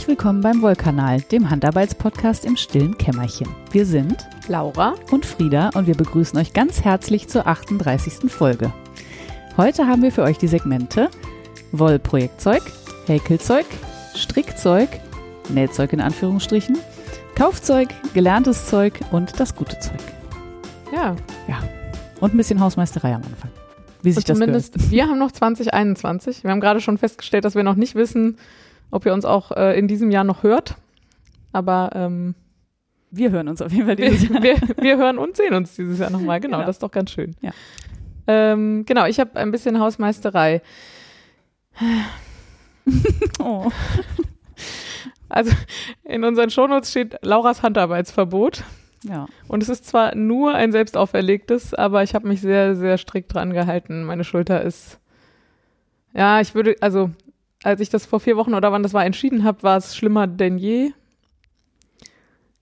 Herzlich willkommen beim Wollkanal, dem Handarbeitspodcast im stillen Kämmerchen. Wir sind Laura und Frieda und wir begrüßen euch ganz herzlich zur 38. Folge. Heute haben wir für euch die Segmente Wollprojektzeug, Häkelzeug, Strickzeug, Nähzeug in Anführungsstrichen, Kaufzeug, gelerntes Zeug und das gute Zeug. Ja. Ja. Und ein bisschen Hausmeisterei am Anfang. Wie sich Und zumindest, das gehört. wir haben noch 2021. Wir haben gerade schon festgestellt, dass wir noch nicht wissen, ob ihr uns auch äh, in diesem Jahr noch hört. Aber ähm, Wir hören uns auf jeden Fall wir, dieses Jahr. wir, wir hören und sehen uns dieses Jahr nochmal. Genau, Genau. das ist doch ganz schön. Ja. Ähm, genau, ich habe ein bisschen Hausmeisterei. Oh. Also in unseren Shownotes steht Lauras Handarbeitsverbot. Ja. Und es ist zwar nur ein selbst auferlegtes, aber ich habe mich sehr, sehr strikt dran gehalten. Meine Schulter ist, ja, ich würde, also als ich das vor vier Wochen oder wann das war entschieden habe, war es schlimmer denn je.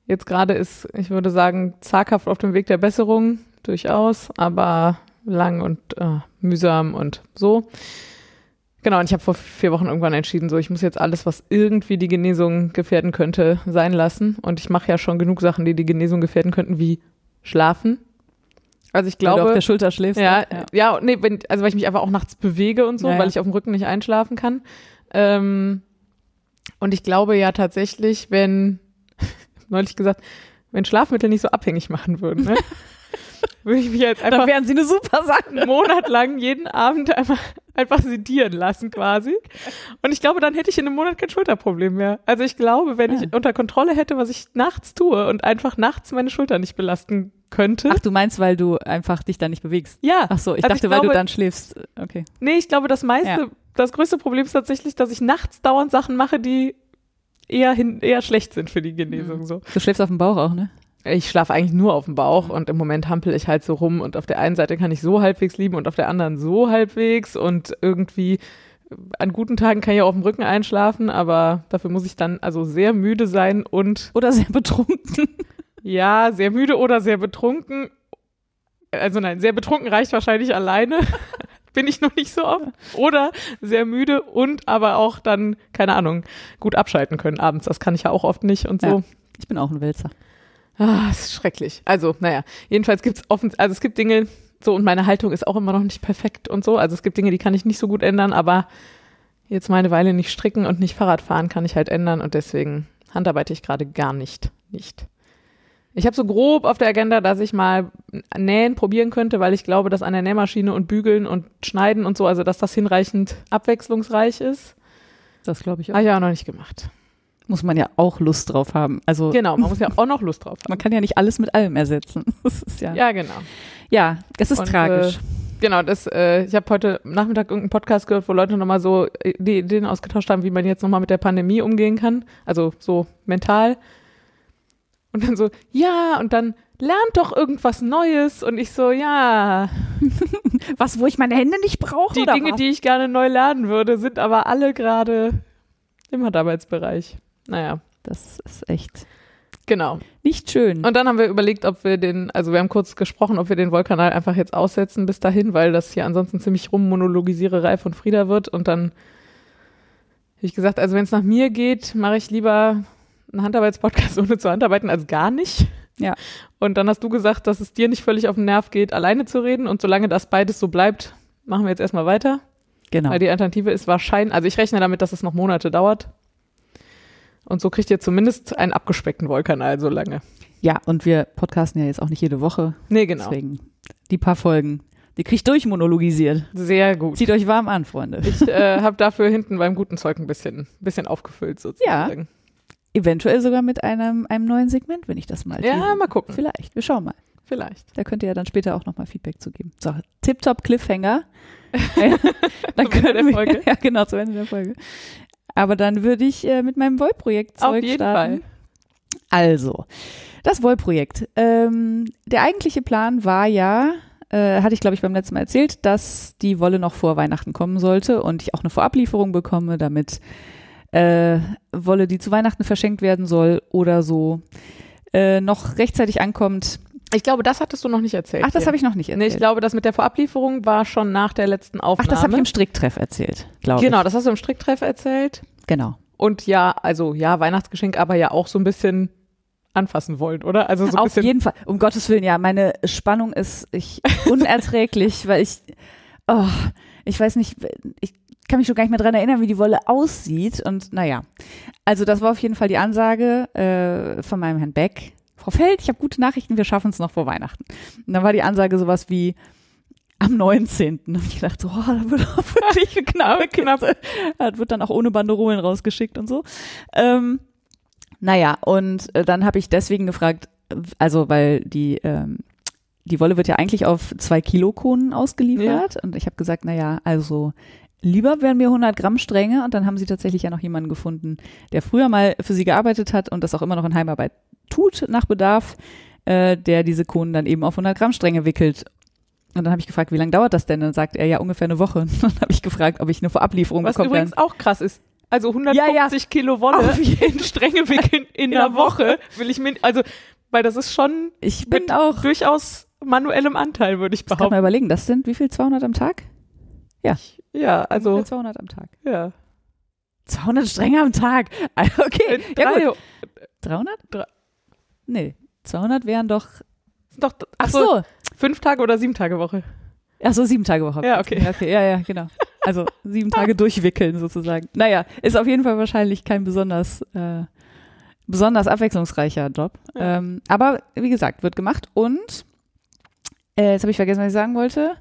Jetzt gerade ist, ich würde sagen, zaghaft auf dem Weg der Besserung, durchaus, aber lang und äh, mühsam und so. Genau, und ich habe vor vier Wochen irgendwann entschieden, so ich muss jetzt alles, was irgendwie die Genesung gefährden könnte, sein lassen. Und ich mache ja schon genug Sachen, die die Genesung gefährden könnten, wie schlafen. Also ich Weil du auf glaube, der Schulter schläfst. ja, ne? ja, nee, wenn, also weil ich mich einfach auch nachts bewege und so, Ja, ja. weil ich auf dem Rücken nicht einschlafen kann. Ähm, und ich glaube ja tatsächlich, wenn, neulich gesagt, wenn Schlafmittel nicht so abhängig machen würden, ne, würde ich mich jetzt einfach Dann wären sie eine super Sache. einen Monat lang jeden Abend einfach, einfach sedieren lassen quasi. Und ich glaube, dann hätte ich in einem Monat kein Schulterproblem mehr. Also ich glaube, wenn Ja. ich unter Kontrolle hätte, was ich nachts tue und einfach nachts meine Schulter nicht belasten könnte. Ach, du meinst, weil du einfach dich da nicht bewegst. ja. Ach so, ich Also dachte, ich weil du glaube- dann schläfst. Okay. Nee, ich glaube, das meiste, Ja. das größte Problem ist tatsächlich, dass ich nachts dauernd Sachen mache, die eher hin, eher schlecht sind für die Genesung, Mhm. so. Du schläfst auf dem Bauch auch, ne? Ich schlafe eigentlich nur auf dem Bauch und im Moment hampel ich halt so rum und auf der einen Seite kann ich so halbwegs lieben und auf der anderen so halbwegs und irgendwie an guten Tagen kann ich auch auf dem Rücken einschlafen, aber dafür muss ich dann also sehr müde sein und Oder sehr betrunken. ja, sehr müde oder sehr betrunken. Also nein, sehr betrunken reicht wahrscheinlich alleine. Bin ich noch nicht so oft. Oder sehr müde und aber auch dann, keine Ahnung, gut abschalten können abends. Das kann ich ja auch oft nicht und so. Ja. Ich bin auch ein Wälzer. Ah, es ist schrecklich. Also, naja, jedenfalls gibt es offen, also es gibt Dinge, so und meine Haltung ist auch immer noch nicht perfekt und so. Also es gibt Dinge, die kann ich nicht so gut ändern, aber jetzt meine Weile nicht stricken und nicht Fahrrad fahren kann ich halt ändern und deswegen handarbeite ich gerade gar nicht. Nicht. Ich habe so grob auf der Agenda, dass ich mal nähen probieren könnte, weil ich glaube, dass an der Nähmaschine und bügeln und schneiden und so, also dass das hinreichend abwechslungsreich ist. Das glaube ich auch. Habe ich aber noch nicht gemacht. Muss man ja auch Lust drauf haben. Also Genau, man muss ja auch noch Lust drauf haben. man kann ja nicht alles mit allem ersetzen. Das ist ja. Ja, genau. Ja, es ist Und, tragisch. Genau, das, äh, ich habe heute Nachmittag irgendeinen Podcast gehört, wo Leute nochmal so äh, die Ideen ausgetauscht haben, wie man jetzt nochmal mit der Pandemie umgehen kann. Also so mental. Und dann so, ja, und dann lernt doch irgendwas Neues. Und ich so, ja, was, wo ich meine Hände nicht brauche? die Dinge, was? die ich gerne neu lernen würde, sind aber alle gerade im Handarbeitsbereich. Naja, Das ist echt genau. nicht schön. Und dann haben wir überlegt, ob wir den, also wir haben kurz gesprochen, ob wir den Wollkanal einfach jetzt aussetzen bis dahin, weil das hier ansonsten ziemlich rummonologisiererei von Frieda wird. Und dann habe ich gesagt, also wenn es nach mir geht, mache ich lieber einen Handarbeitspodcast ohne zu handarbeiten als gar nicht. Ja. Und dann hast du gesagt, dass es dir nicht völlig auf den Nerv geht, alleine zu reden. Und solange das beides so bleibt, machen wir jetzt erstmal weiter. genau. Weil die Alternative ist wahrscheinlich, also ich rechne damit, dass es noch Monate dauert. Und so kriegt ihr zumindest einen abgespeckten Wollkanal so lange. Ja, und wir podcasten ja jetzt auch nicht jede Woche. Nee, genau. Deswegen die paar Folgen. Die kriegt durchmonologisiert. Sehr gut. Zieht euch warm an, Freunde. Ich äh, habe dafür hinten beim guten Zeug ein bisschen, bisschen aufgefüllt sozusagen. Eventuell sogar mit einem, einem neuen Segment, wenn ich das mal Ja, teasen mal gucken. Vielleicht. Wir schauen mal. Vielleicht. Da könnt ihr ja dann später auch nochmal Feedback zu geben. So, Tip-Top Cliffhanger. dann können der wir, Folge. Ja, genau, zum Ende der Folge. Aber dann würde ich äh, mit meinem Wollprojekt Auf Zeug jeden starten. Also, das Wollprojekt. Ähm, der eigentliche Plan war ja, äh, hatte ich glaube ich beim letzten Mal erzählt, dass die Wolle noch vor Weihnachten kommen sollte und ich auch eine Vorablieferung bekomme, damit äh, Wolle, die zu Weihnachten verschenkt werden soll oder so, äh, noch rechtzeitig ankommt. Ich glaube, das hattest du noch nicht erzählt. Ach, das habe ich noch nicht Nee, erzählt. ich glaube, das mit der Vorablieferung war schon nach der letzten Ach, Aufnahme. das habe ich im Stricktreff erzählt, glaube Genau, ich. das hast du im Stricktreff erzählt. Genau. Und ja, also ja, Weihnachtsgeschenk, aber ja auch so ein bisschen anfassen wollen, oder? Also so ein Auf jeden Fall, um Gottes Willen, ja, meine Spannung ist ich, unerträglich, weil ich, oh, ich weiß nicht, ich kann mich schon gar nicht mehr dran erinnern, wie die Wolle aussieht. Und naja, also das war auf jeden Fall die Ansage äh, von meinem Herrn Beck. Frau Feld, ich habe gute Nachrichten, wir schaffen es noch vor Weihnachten. Und dann war die Ansage sowas wie am 19. Und ich dachte so, oh, da wird auch wirklich knapp, knapp. Das wird dann auch ohne Banderolen rausgeschickt und so. Ähm, naja, und äh, dann habe ich deswegen gefragt, also weil die, ähm, die Wolle wird ja eigentlich auf zwei Kilo Konen ausgeliefert. Und ich habe gesagt, naja, also lieber wären mir 100 Gramm Stränge. Und dann haben sie tatsächlich ja noch jemanden gefunden, der früher mal für sie gearbeitet hat und das auch immer noch in Heimarbeit tut nach Bedarf, äh, der diese Konen dann eben auf 100 Gramm Stränge wickelt. Und dann habe ich gefragt, wie lange dauert das denn? Dann sagt er ja ungefähr eine Woche. Und dann habe ich gefragt, ob ich eine Vorablieferung Was bekomme. übrigens auch krass ist. Also 150 Ja, ja. Kilo Wolle in Stränge wickeln in, einer einer Woche, will ich mir, also, weil das ist schon Ich bin mit auch. durchaus manuellem Anteil, würde ich Ich kann mal behaupten. überlegen, das sind wie viel? 200 am Tag? Ja, also, Ungefähr 200 am Tag. ja. 200 Stränge am Tag. Okay. Ja, Drei, gut. 300? Nee. 200 wären doch. doch, Ach achso, so. fünf Tage oder sieben Tage Woche. Ach so, sieben Tage Woche. Ja, okay. Ja, okay. Ja, ja, genau. Also sieben Tage durchwickeln sozusagen. Naja, ist auf jeden Fall wahrscheinlich kein besonders, äh, besonders abwechslungsreicher Job. Ja. Ähm, aber wie gesagt, wird gemacht und äh, jetzt habe ich vergessen, was ich sagen wollte.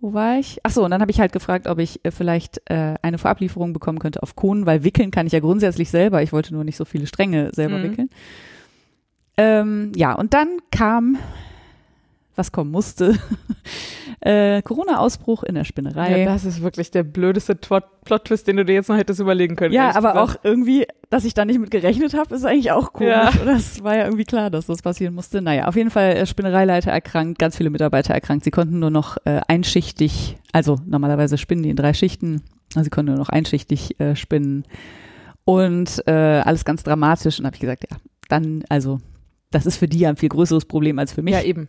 Wo war ich? Ach so, und dann habe ich halt gefragt, ob ich äh, vielleicht äh, eine Vorablieferung bekommen könnte auf Kohlen, weil wickeln kann ich ja grundsätzlich selber. Ich wollte nur nicht so viele Stränge selber Mhm. wickeln. Ähm, ja, und dann kam, was kommen musste, äh, Corona-Ausbruch in der Spinnerei. Ja, das ist wirklich der blödeste Plot-Twist, den du dir jetzt noch hättest überlegen können. Ja, aber gesagt. auch irgendwie, dass ich da nicht mit gerechnet habe, ist eigentlich auch komisch. Ja. Das war ja irgendwie klar, dass das passieren musste. Naja, auf jeden Fall äh, Spinnereileiter erkrankt, ganz viele Mitarbeiter erkrankt. Sie konnten nur noch äh, einschichtig, also normalerweise spinnen die in drei Schichten, also sie konnten nur noch einschichtig äh, spinnen. Und äh, alles ganz dramatisch. Und habe ich gesagt, ja, dann, also, das ist für die ja ein viel größeres Problem als für mich. Ja, eben.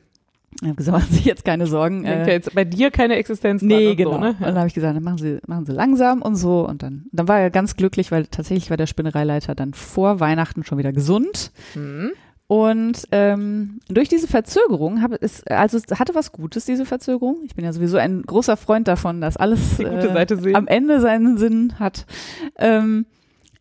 Ich habe gesagt, machen Sie sich jetzt keine Sorgen. Denkt Äh, ja jetzt bei dir keine Existenz Nee, und genau. so, ne? Und dann habe ich gesagt, dann machen Sie, machen Sie langsam und so. Und dann, dann war er ganz glücklich, weil tatsächlich war der Spinnereileiter dann vor Weihnachten schon wieder gesund. Hm. Und ähm, durch diese Verzögerung habe es, also es hatte was Gutes, diese Verzögerung. Ich bin ja sowieso ein großer Freund davon, dass alles äh, am Ende seinen Sinn hat. Ähm,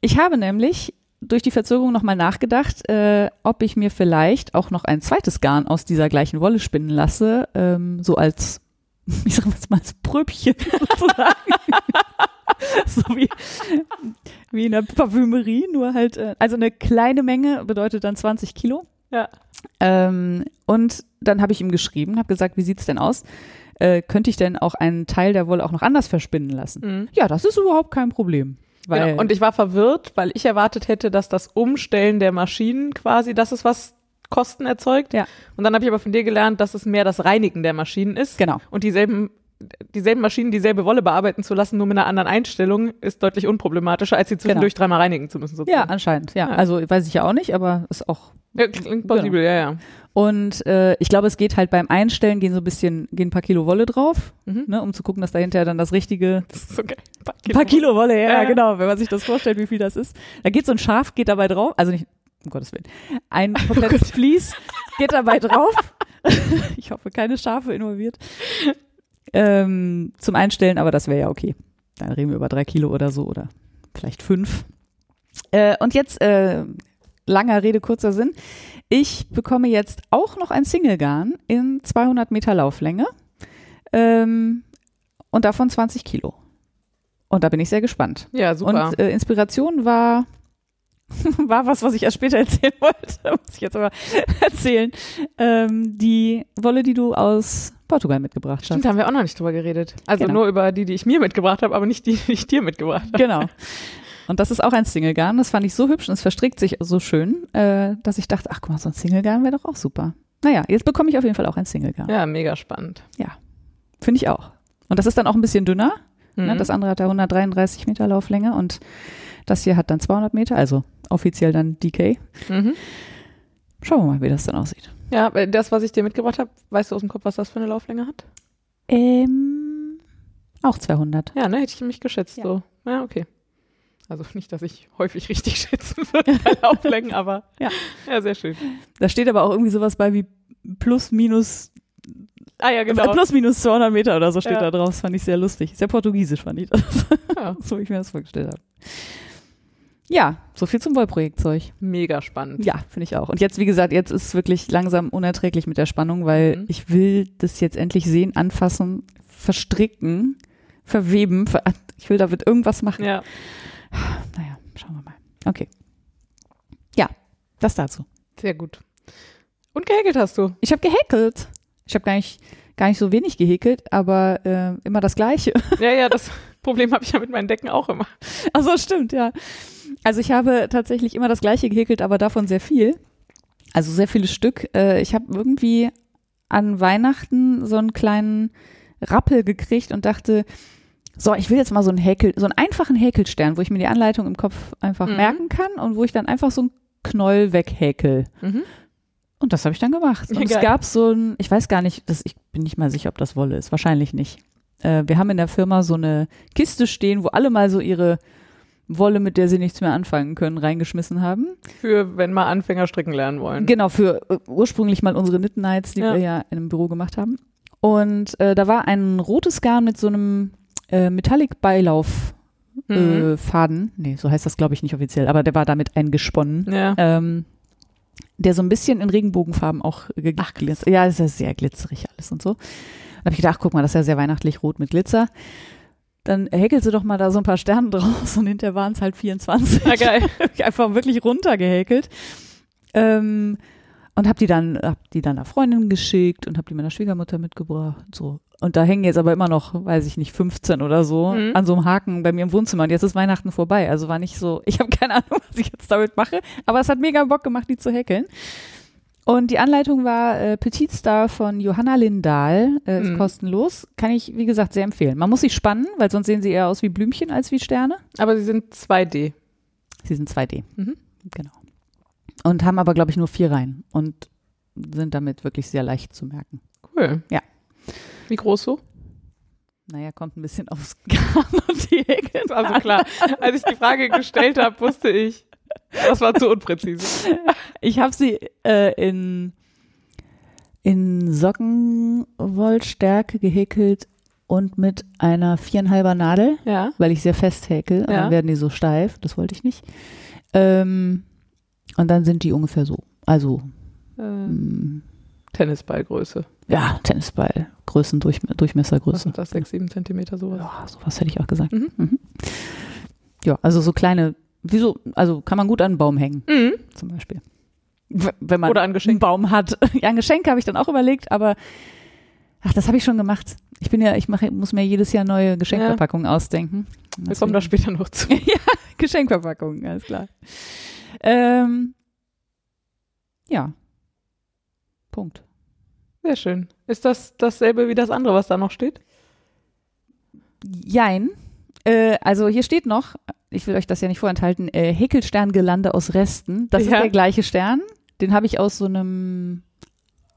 ich habe nämlich durch die Verzögerung nochmal nachgedacht, äh, ob ich mir vielleicht auch noch ein zweites Garn aus dieser gleichen Wolle spinnen lasse, ähm, so als, ich sag jetzt mal, als Pröbchen sozusagen. so wie, wie in der Parfümerie, nur halt, äh, also eine kleine Menge bedeutet dann 20 Kilo. Ja. Ähm, und dann habe ich ihm geschrieben, habe gesagt, wie sieht's denn aus? Äh, könnte ich denn auch einen Teil der Wolle auch noch anders verspinnen lassen? Mhm. Ja, das ist überhaupt kein Problem. Genau. Und ich war verwirrt, weil ich erwartet hätte, dass das Umstellen der Maschinen quasi, das ist was Kosten erzeugt. Ja. Und dann habe ich aber von dir gelernt, dass es mehr das Reinigen der Maschinen ist. genau. Und dieselben, dieselben Maschinen, dieselbe Wolle bearbeiten zu lassen, nur mit einer anderen Einstellung, ist deutlich unproblematischer, als sie zwischendurch dreimal reinigen zu müssen. Ja, Sozusagen. anscheinend. Ja, Ja. also weiß ich ja auch nicht, aber ist auch. Ja, klingt plausibel, ja, ja. Und äh, ich glaube, es geht halt beim Einstellen gehen so ein bisschen, gehen ein paar Kilo Wolle drauf, Mhm. ne, um zu gucken, dass dahinter dann das richtige Das ist okay. Ein paar Ein paar Kilo Wolle, ja, Ja, genau, wenn man sich das vorstellt, wie viel das ist. Da geht so ein Schaf, geht dabei drauf, also nicht, um Gottes Willen, ein komplettes Vlies geht dabei drauf. ich hoffe, keine Schafe involviert. Ähm, zum Einstellen, aber das wäre ja okay. Dann reden wir über drei Kilo oder so oder vielleicht fünf. Äh, und jetzt, äh, langer Rede, kurzer Sinn. Ich bekomme jetzt auch noch ein Single-Garn in 200 Meter Lauflänge ähm, und davon 20 Kilo. Und da bin ich sehr gespannt. Ja, super. Und äh, Inspiration war, war was, was ich erst später erzählen wollte, muss ich jetzt aber erzählen. Ähm, die Wolle, die du aus Portugal mitgebracht Stimmt, hast. haben wir auch noch nicht drüber geredet. Also Genau. nur über die, die ich mir mitgebracht habe, aber nicht die, die ich dir mitgebracht habe. Genau. Und das ist auch ein Single-Garn. Das fand ich so hübsch und es verstrickt sich so schön, äh, dass ich dachte, ach guck mal, so ein Single-Garn wäre doch auch super. Naja, jetzt bekomme ich auf jeden Fall auch ein Single-Garn. Ja, mega spannend. Finde ich auch. Und das ist dann auch ein bisschen dünner. Ne? Mhm. Das andere hat ja 133 Meter Lauflänge und das hier hat dann 200 Meter, also offiziell dann DK. Mhm. Schauen wir mal, wie das dann aussieht. Ja, das, was ich dir mitgebracht habe, weißt du aus dem Kopf, was das für eine Lauflänge hat? Ähm, auch 200. Ja, ne, hätte ich mich geschätzt Ja. so. Ja, okay. Also nicht, dass ich häufig richtig schätzen würde bei Lauflängen, aber Ja. ja, sehr schön. Da steht aber auch irgendwie sowas bei wie plus minus Ah ja, genau. plus minus 200 Meter oder so steht Ja. da drauf. Das fand ich sehr lustig. Sehr portugiesisch fand ich das. Ja. so wie ich mir das vorgestellt habe. Ja, so viel zum Wollprojektzeug. Mega spannend. Ja, finde ich auch. Und jetzt, wie gesagt, jetzt ist es wirklich langsam unerträglich mit der Spannung, weil Mhm. ich will das jetzt endlich sehen, anfassen, verstricken, verweben. Ver ich will damit irgendwas machen. Ja. Naja, schauen wir mal. Okay. Ja, das dazu. Sehr gut. Und gehäkelt hast du. Ich habe gehäkelt. Ich habe gar nicht, gar nicht so wenig gehäkelt, aber äh, immer das Gleiche. Ja, ja, das Problem habe ich ja mit meinen Decken auch immer. Ach so, stimmt, ja. Also ich habe tatsächlich immer das Gleiche gehäkelt, aber davon sehr viel. Also sehr viele Stück. Äh, ich habe irgendwie an Weihnachten so einen kleinen Rappel gekriegt und dachte, so, ich will jetzt mal so einen Häkel, so einen einfachen Häkelstern, wo ich mir die Anleitung im Kopf einfach Mhm. merken kann und wo ich dann einfach so einen Knoll weghäkel. Mhm. Und das habe ich dann gemacht. Und Ja, es geil. gab so ein, ich weiß gar nicht, das, ich bin nicht mal sicher, ob das Wolle ist. Wahrscheinlich nicht. Äh, wir haben in der Firma so eine Kiste stehen, wo alle mal so ihre Wolle, mit der sie nichts mehr anfangen können, reingeschmissen haben. Für wenn mal Anfänger stricken lernen wollen. Genau, für äh, ursprünglich mal unsere Knit Nights, die Ja. wir ja in einem Büro gemacht haben. Und äh, da war ein rotes Garn mit so einem äh, Metallic-Beilauf. Mhm. Äh, Faden, nee, so heißt das glaube ich nicht offiziell, aber der war damit eingesponnen ja. ähm, der so ein bisschen in Regenbogenfarben auch geglitzert. Ja, das ist ja sehr glitzerig alles und so. Dann habe ich gedacht, guck mal, das ist ja sehr weihnachtlich rot mit Glitzer. Dann häkelst du doch mal da so ein paar Sterne draus und hinterher waren es halt 24. Ah, geil. Einfach wirklich runtergehäkelt. Ähm, und hab die dann, hab die dann einer Freundin geschickt und hab die meiner Schwiegermutter mitgebracht. und So. Und da hängen jetzt aber immer noch, weiß ich nicht, 15 oder so Mhm. an so einem Haken bei mir im Wohnzimmer. Und jetzt ist Weihnachten vorbei. Also war nicht so, ich habe keine Ahnung, was ich jetzt damit mache. Aber es hat mega Bock gemacht, die zu häkeln. Und die Anleitung war äh, Petit Star von Johanna Lindahl, äh, ist Mhm. kostenlos. Kann ich, wie gesagt, sehr empfehlen. Man muss sich spannen, weil sonst sehen sie eher aus wie Blümchen als wie Sterne. Aber sie sind 2D. Sie sind 2D. Mhm. Genau. Und haben aber, glaube ich, nur vier Reihen und sind damit wirklich sehr leicht zu merken. Cool. Ja. Wie groß so? Naja, kommt ein bisschen aufs Garn und die Häkel. Also klar, als ich die Frage gestellt habe, wusste ich, das war zu unpräzise. Ich habe sie äh, in, in Sockenwollstärke gehäkelt und mit einer viereinhalber Nadel, Ja. weil ich sehr fest häkel. Und Ja. dann werden die so steif. Das wollte ich nicht. Ähm, und dann sind die ungefähr so. Also, Äh, mh, Tennisballgröße. ja, Tennisball, Größen, Durchme Was Durchmessergröße. sind das? 6, 7 Zentimeter sowas? Ja, sowas hätte ich auch gesagt. Mhm. Mhm. Ja, also so kleine, wieso, also kann man gut an einen Baum hängen, Mhm. zum Beispiel. Wenn man Oder an Geschenk. einen Baum hat. Ja, ein Geschenk habe ich dann auch überlegt, aber ach, das habe ich schon gemacht. Ich bin ja, ich mache, muss mir jedes Jahr neue Geschenkverpackungen ausdenken. Wir kommen da später noch zu. Geschenkverpackungen, alles klar. Ähm, ja. Punkt. Sehr schön. Ist das dasselbe wie das andere, was da noch steht? Jein. Äh, also hier steht noch, ich will euch das ja nicht vorenthalten, äh, Häkelsterngelande aus Resten. Das Ja. ist der gleiche Stern. Den habe ich aus so einem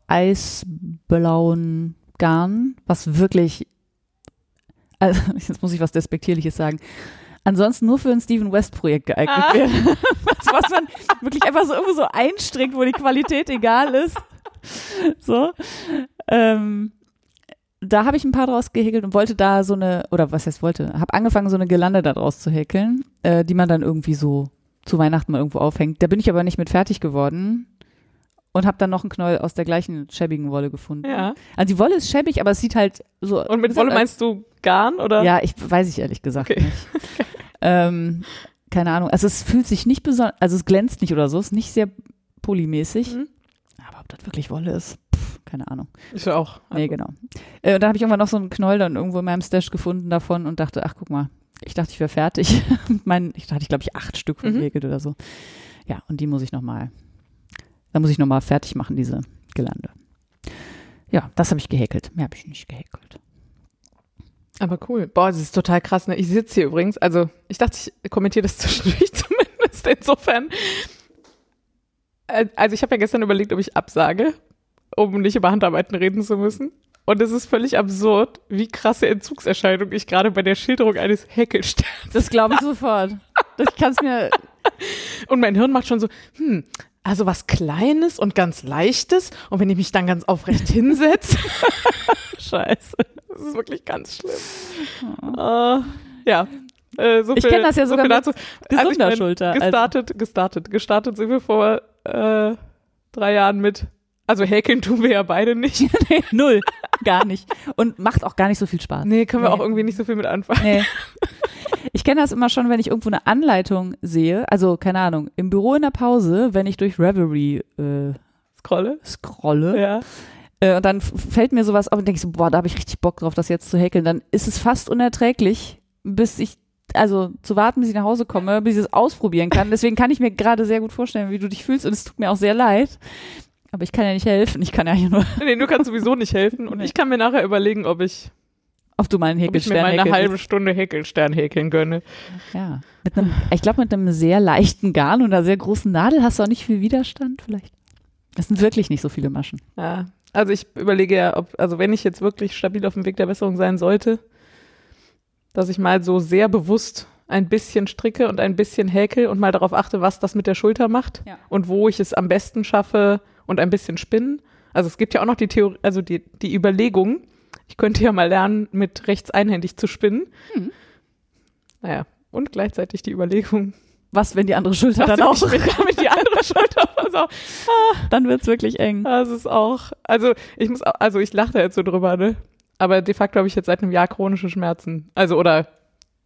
eisblauen Garn, was wirklich, also jetzt muss ich was Despektierliches sagen, ansonsten nur für ein Steven West Projekt geeignet Ah. wäre. was, was man wirklich einfach so irgendwo so einstrickt, wo die Qualität egal ist. So. Ähm, da habe ich ein paar draus gehäkelt und wollte da so eine, oder was heißt wollte, habe angefangen, so eine Gelande da draus zu häkeln, äh, die man dann irgendwie so zu Weihnachten mal irgendwo aufhängt. Da bin ich aber nicht mit fertig geworden und habe dann noch einen Knoll aus der gleichen schäbigen Wolle gefunden. Ja. Also die Wolle ist schäbig, aber es sieht halt so. Und mit es Wolle meinst du Garn oder? Ja, ich weiß ich ehrlich gesagt Okay. nicht. ähm, keine Ahnung. Also es fühlt sich nicht besonders, also es glänzt nicht oder so, ist nicht sehr polymäßig. Mhm. Ob das wirklich Wolle ist, pff, keine Ahnung. Ich auch. Nee, genau. Äh, und dann habe ich irgendwann noch so einen Knoll dann irgendwo in meinem Stash gefunden davon und dachte, ach guck mal, ich dachte, ich wäre fertig. Meinen, ich dachte, ich glaube ich acht Stück Mhm. verwegelt oder so. Ja, und die muss ich nochmal, da muss ich nochmal fertig machen, diese Gelande. Ja, das habe ich gehäkelt. Mehr habe ich nicht gehäkelt. Aber cool. Boah, das ist total krass. Ne? Ich sitze hier übrigens. Also, ich dachte, ich kommentiere das zwischendurch zumindest. Insofern. Äh, Also, ich habe ja gestern überlegt, ob ich absage, um nicht über Handarbeiten reden zu müssen. Und es ist völlig absurd, wie krasse Entzugserscheinung ich gerade bei der Schilderung eines Häkelsterns. Das glaube ich sofort. Ich kann es mir. Und mein Hirn macht schon so, hm, also was Kleines und ganz Leichtes. Und wenn ich mich dann ganz aufrecht hinsetze. Scheiße. Das ist wirklich ganz schlimm. Uh, ja. Äh, so ich kenne das ja sogar so mit gesunder also Schulter. Gestartet, also. gestartet, gestartet sind wir vor äh, drei Jahren mit. Also häkeln tun wir ja beide nicht. nee, null. Gar nicht. Und macht auch gar nicht so viel Spaß. Nee, können wir nee. auch irgendwie nicht so viel mit anfangen. Nee. Ich kenne das immer schon, wenn ich irgendwo eine Anleitung sehe, also keine Ahnung, im Büro in der Pause, wenn ich durch Reverie äh, scrolle, scrolle ja. Äh, und dann fällt mir sowas auf und denke so, boah, da habe ich richtig Bock drauf, das jetzt zu häkeln. Dann ist es fast unerträglich, bis ich also zu warten, bis ich nach Hause komme, bis ich es ausprobieren kann. Deswegen kann ich mir gerade sehr gut vorstellen, wie du dich fühlst und es tut mir auch sehr leid. Aber ich kann ja nicht helfen. Ich kann ja hier nur. Nee, du kannst sowieso nicht helfen. Und ich kann mir nachher überlegen, ob ich ob du mal einen Häkelstern ob ich mir mal eine halbe Stunde Häkelstern häkeln gönne. Ja. Mit einem, ich glaube, mit einem sehr leichten Garn und einer sehr großen Nadel hast du auch nicht viel Widerstand vielleicht. Das sind wirklich nicht so viele Maschen. Ja. Also ich überlege ja, ob, also wenn ich jetzt wirklich stabil auf dem Weg der Besserung sein sollte, dass ich mal so sehr bewusst ein bisschen stricke und ein bisschen häkel und mal darauf achte, was das mit der Schulter macht ja. und wo ich es am besten schaffe und ein bisschen spinnen. Also es gibt ja auch noch die Theorie, also die, die Überlegung, ich könnte ja mal lernen, mit rechts einhändig zu spinnen. Hm. Naja, und gleichzeitig die Überlegung. Was, wenn die andere Schulter dann auch mit die andere Schulter so, ah, dann wird's wirklich eng. Das ist auch, also ich muss, auch, also ich lache da jetzt so drüber, ne? Aber de facto habe ich jetzt seit einem Jahr chronische Schmerzen. Also oder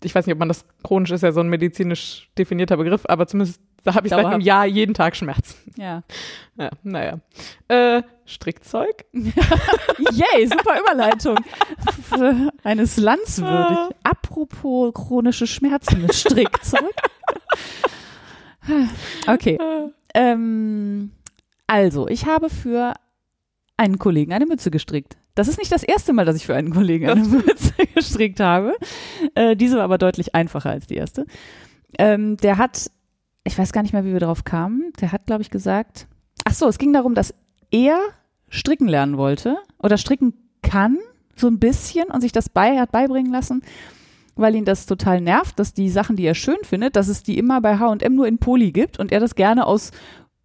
ich weiß nicht, ob man das chronisch ist ja so ein medizinisch definierter Begriff, aber zumindest da habe ich Dauerhaft. seit einem Jahr jeden Tag Schmerzen. Ja. Ja, naja. Äh, Strickzeug? Yay, super Überleitung. Eines Landswürdig. Ah. Apropos chronische Schmerzen mit Strickzeug. okay. Ähm, also, ich habe für einen Kollegen eine Mütze gestrickt. Das ist nicht das erste Mal, dass ich für einen Kollegen eine Mütze gestrickt habe. Äh, diese war aber deutlich einfacher als die erste. Ähm, der hat, ich weiß gar nicht mehr, wie wir darauf kamen. Der hat, glaube ich, gesagt, ach so, es ging darum, dass er stricken lernen wollte oder stricken kann, so ein bisschen und sich das bei, hat beibringen lassen, weil ihn das total nervt, dass die Sachen, die er schön findet, dass es die immer bei H&M nur in Poli gibt und er das gerne aus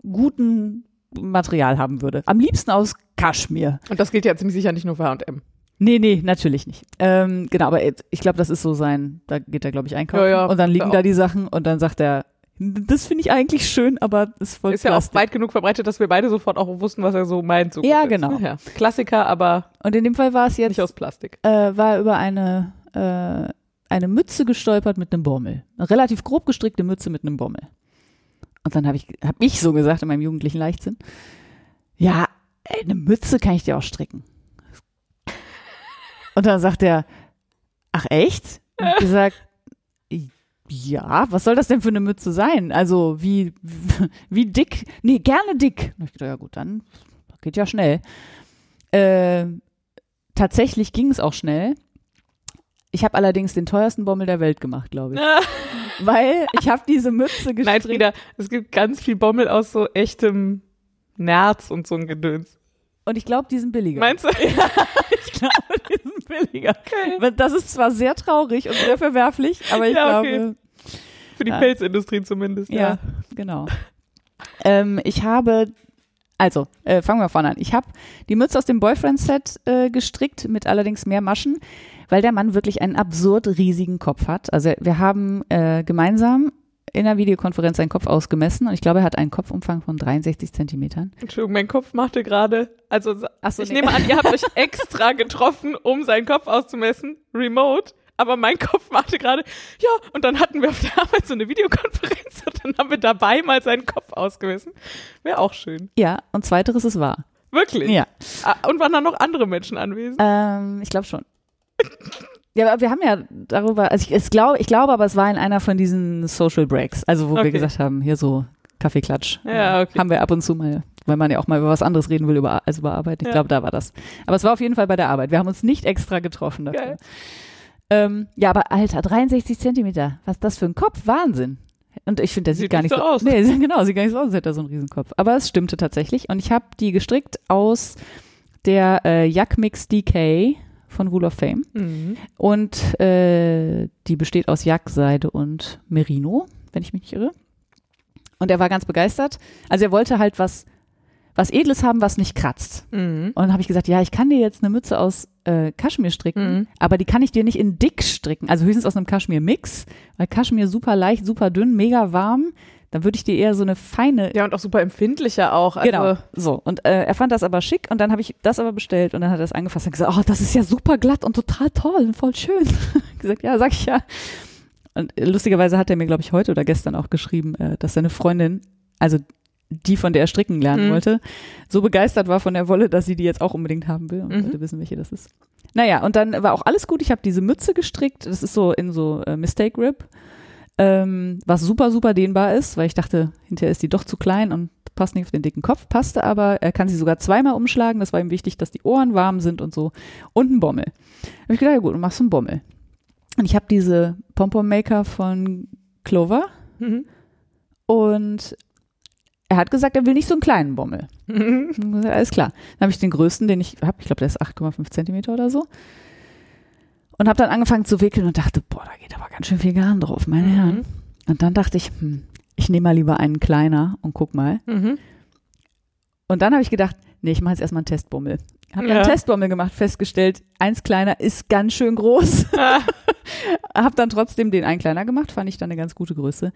gutem Material haben würde. Am liebsten aus Kaschmir. Und das gilt ja ziemlich sicher nicht nur für H&M. Nee, nee, natürlich nicht. Ähm, genau, aber ich glaube, das ist so sein, da geht er, glaube ich, einkaufen. Ja, ja, und dann liegen da die Sachen und dann sagt er, das finde ich eigentlich schön, aber es ist voll Ist ja auch weit genug verbreitet, dass wir beide sofort auch wussten, was er so meint. So ja, genau. Ja. Klassiker, aber Und in dem Fall war es jetzt nicht aus Plastik. Äh, war über eine äh, eine Mütze gestolpert mit einem Bommel. Eine relativ grob gestrickte Mütze mit einem Bommel. Und dann habe ich, hab ich so gesagt in meinem jugendlichen Leichtsinn, ja, ey, eine Mütze kann ich dir auch stricken. Und dann sagt er, ach echt? Und ich gesagt, ja, was soll das denn für eine Mütze sein? Also wie, wie dick? Nee, gerne dick. Und ich dachte, ja gut, dann geht ja schnell. Äh, tatsächlich ging es auch schnell. Ich habe allerdings den teuersten Bommel der Welt gemacht, glaube ich. Weil ich habe diese Mütze gestrickt. Nein, Frieda, es gibt ganz viel Bommel aus so echtem Nerz und so ein Gedöns. Und ich glaube, die sind billiger. Meinst du? Ja, ich glaube, die sind billiger. Okay. Das ist zwar sehr traurig und sehr verwerflich, aber ich ja, okay. glaube. Für die ja. Pelzindustrie zumindest, ja. Ja, genau. ähm, ich habe, also, äh, fangen wir vorne an. Ich habe die Mütze aus dem Boyfriend-Set äh, gestrickt, mit allerdings mehr Maschen, weil der Mann wirklich einen absurd riesigen Kopf hat. Also wir haben äh, gemeinsam in der Videokonferenz seinen Kopf ausgemessen und ich glaube, er hat einen Kopfumfang von 63 Zentimetern. Entschuldigung, mein Kopf machte gerade, also so, ich nee. nehme an, ihr habt euch extra getroffen, um seinen Kopf auszumessen, remote. Aber mein Kopf machte gerade, ja, und dann hatten wir auf der Arbeit so eine Videokonferenz und dann haben wir dabei mal seinen Kopf ausgemessen. Wäre auch schön. Ja, und zweiteres ist wahr. Wirklich? Ja. Ah, und waren da noch andere Menschen anwesend? Ähm, ich glaube schon. Ja, aber wir haben ja darüber, also ich, ich, glaube, ich glaube, aber es war in einer von diesen Social Breaks, also wo okay. wir gesagt haben, hier so Kaffeeklatsch. Ja, okay. Haben wir ab und zu mal, weil man ja auch mal über was anderes reden will, über, als über Arbeit. Ich ja. glaube, da war das. Aber es war auf jeden Fall bei der Arbeit. Wir haben uns nicht extra getroffen dafür. Ähm, ja, aber Alter, 63 Zentimeter. Was ist das für ein Kopf? Wahnsinn. Und ich finde, der sieht, sieht gar nicht so, aus. Nee, genau, sieht gar nicht so aus, als hätte er so einen Riesenkopf. Aber es stimmte tatsächlich. Und ich habe die gestrickt aus der äh, Yak Mix DK von Rule of Fame. Mhm. Und äh, die besteht aus Jackseide und Merino. wenn ich mich nicht irre. Und er war ganz begeistert. Also er wollte halt was, was Edles haben, was nicht kratzt. Mhm. Und dann habe ich gesagt, ja, ich kann dir jetzt eine Mütze aus äh, Kaschmir stricken, Mhm. aber die kann ich dir nicht in dick stricken. Also höchstens aus einem Kaschmir-Mix, weil Kaschmir super leicht, super dünn, mega warm. Dann würde ich dir eher so eine feine Ja, und auch super empfindlicher auch. Also, Genau, so. Und äh, er fand das aber schick und dann habe ich das aber bestellt und dann hat er es angefasst und gesagt, oh, das ist ja super glatt und total toll, voll schön. gesagt, ja, sag ich ja. Und äh, lustigerweise hat er mir, glaube ich, heute oder gestern auch geschrieben, äh, dass seine Freundin, also die, von der er stricken lernen Mhm. wollte, so begeistert war von der Wolle, dass sie die jetzt auch unbedingt haben will und Mhm. wollte wissen, welche das ist. Naja, und dann war auch alles gut. Ich habe diese Mütze gestrickt. Das ist so in so äh, Mistake Rib, ähm, was super, super dehnbar ist, weil ich dachte, hinterher ist die doch zu klein und passt nicht auf den dicken Kopf. Passte aber, er kann sie sogar zweimal umschlagen. Das war ihm wichtig, dass die Ohren warm sind und so. Und ein Bommel. Hab ich gedacht, ja gut, dann machst du einen Bommel. Und ich habe diese Pompom-Maker von Clover Mhm. und er hat gesagt, er will nicht so einen kleinen Bommel. Mhm. Alles klar. Dann habe ich den größten, den ich habe. Ich glaube, der ist 8,5 Zentimeter oder so. Und habe dann angefangen zu wickeln und dachte, boah, da geht aber ganz schön viel Garn drauf, meine Herren. Und dann dachte ich, hm, ich nehme mal lieber einen kleiner und guck mal. Mhm. Und dann habe ich gedacht, nee, ich mache jetzt erstmal einen Testbommel. Habe Ja. einen Testbommel gemacht, festgestellt, eins kleiner ist ganz schön groß. Ah. habe dann trotzdem den einen kleiner gemacht, fand ich dann eine ganz gute Größe.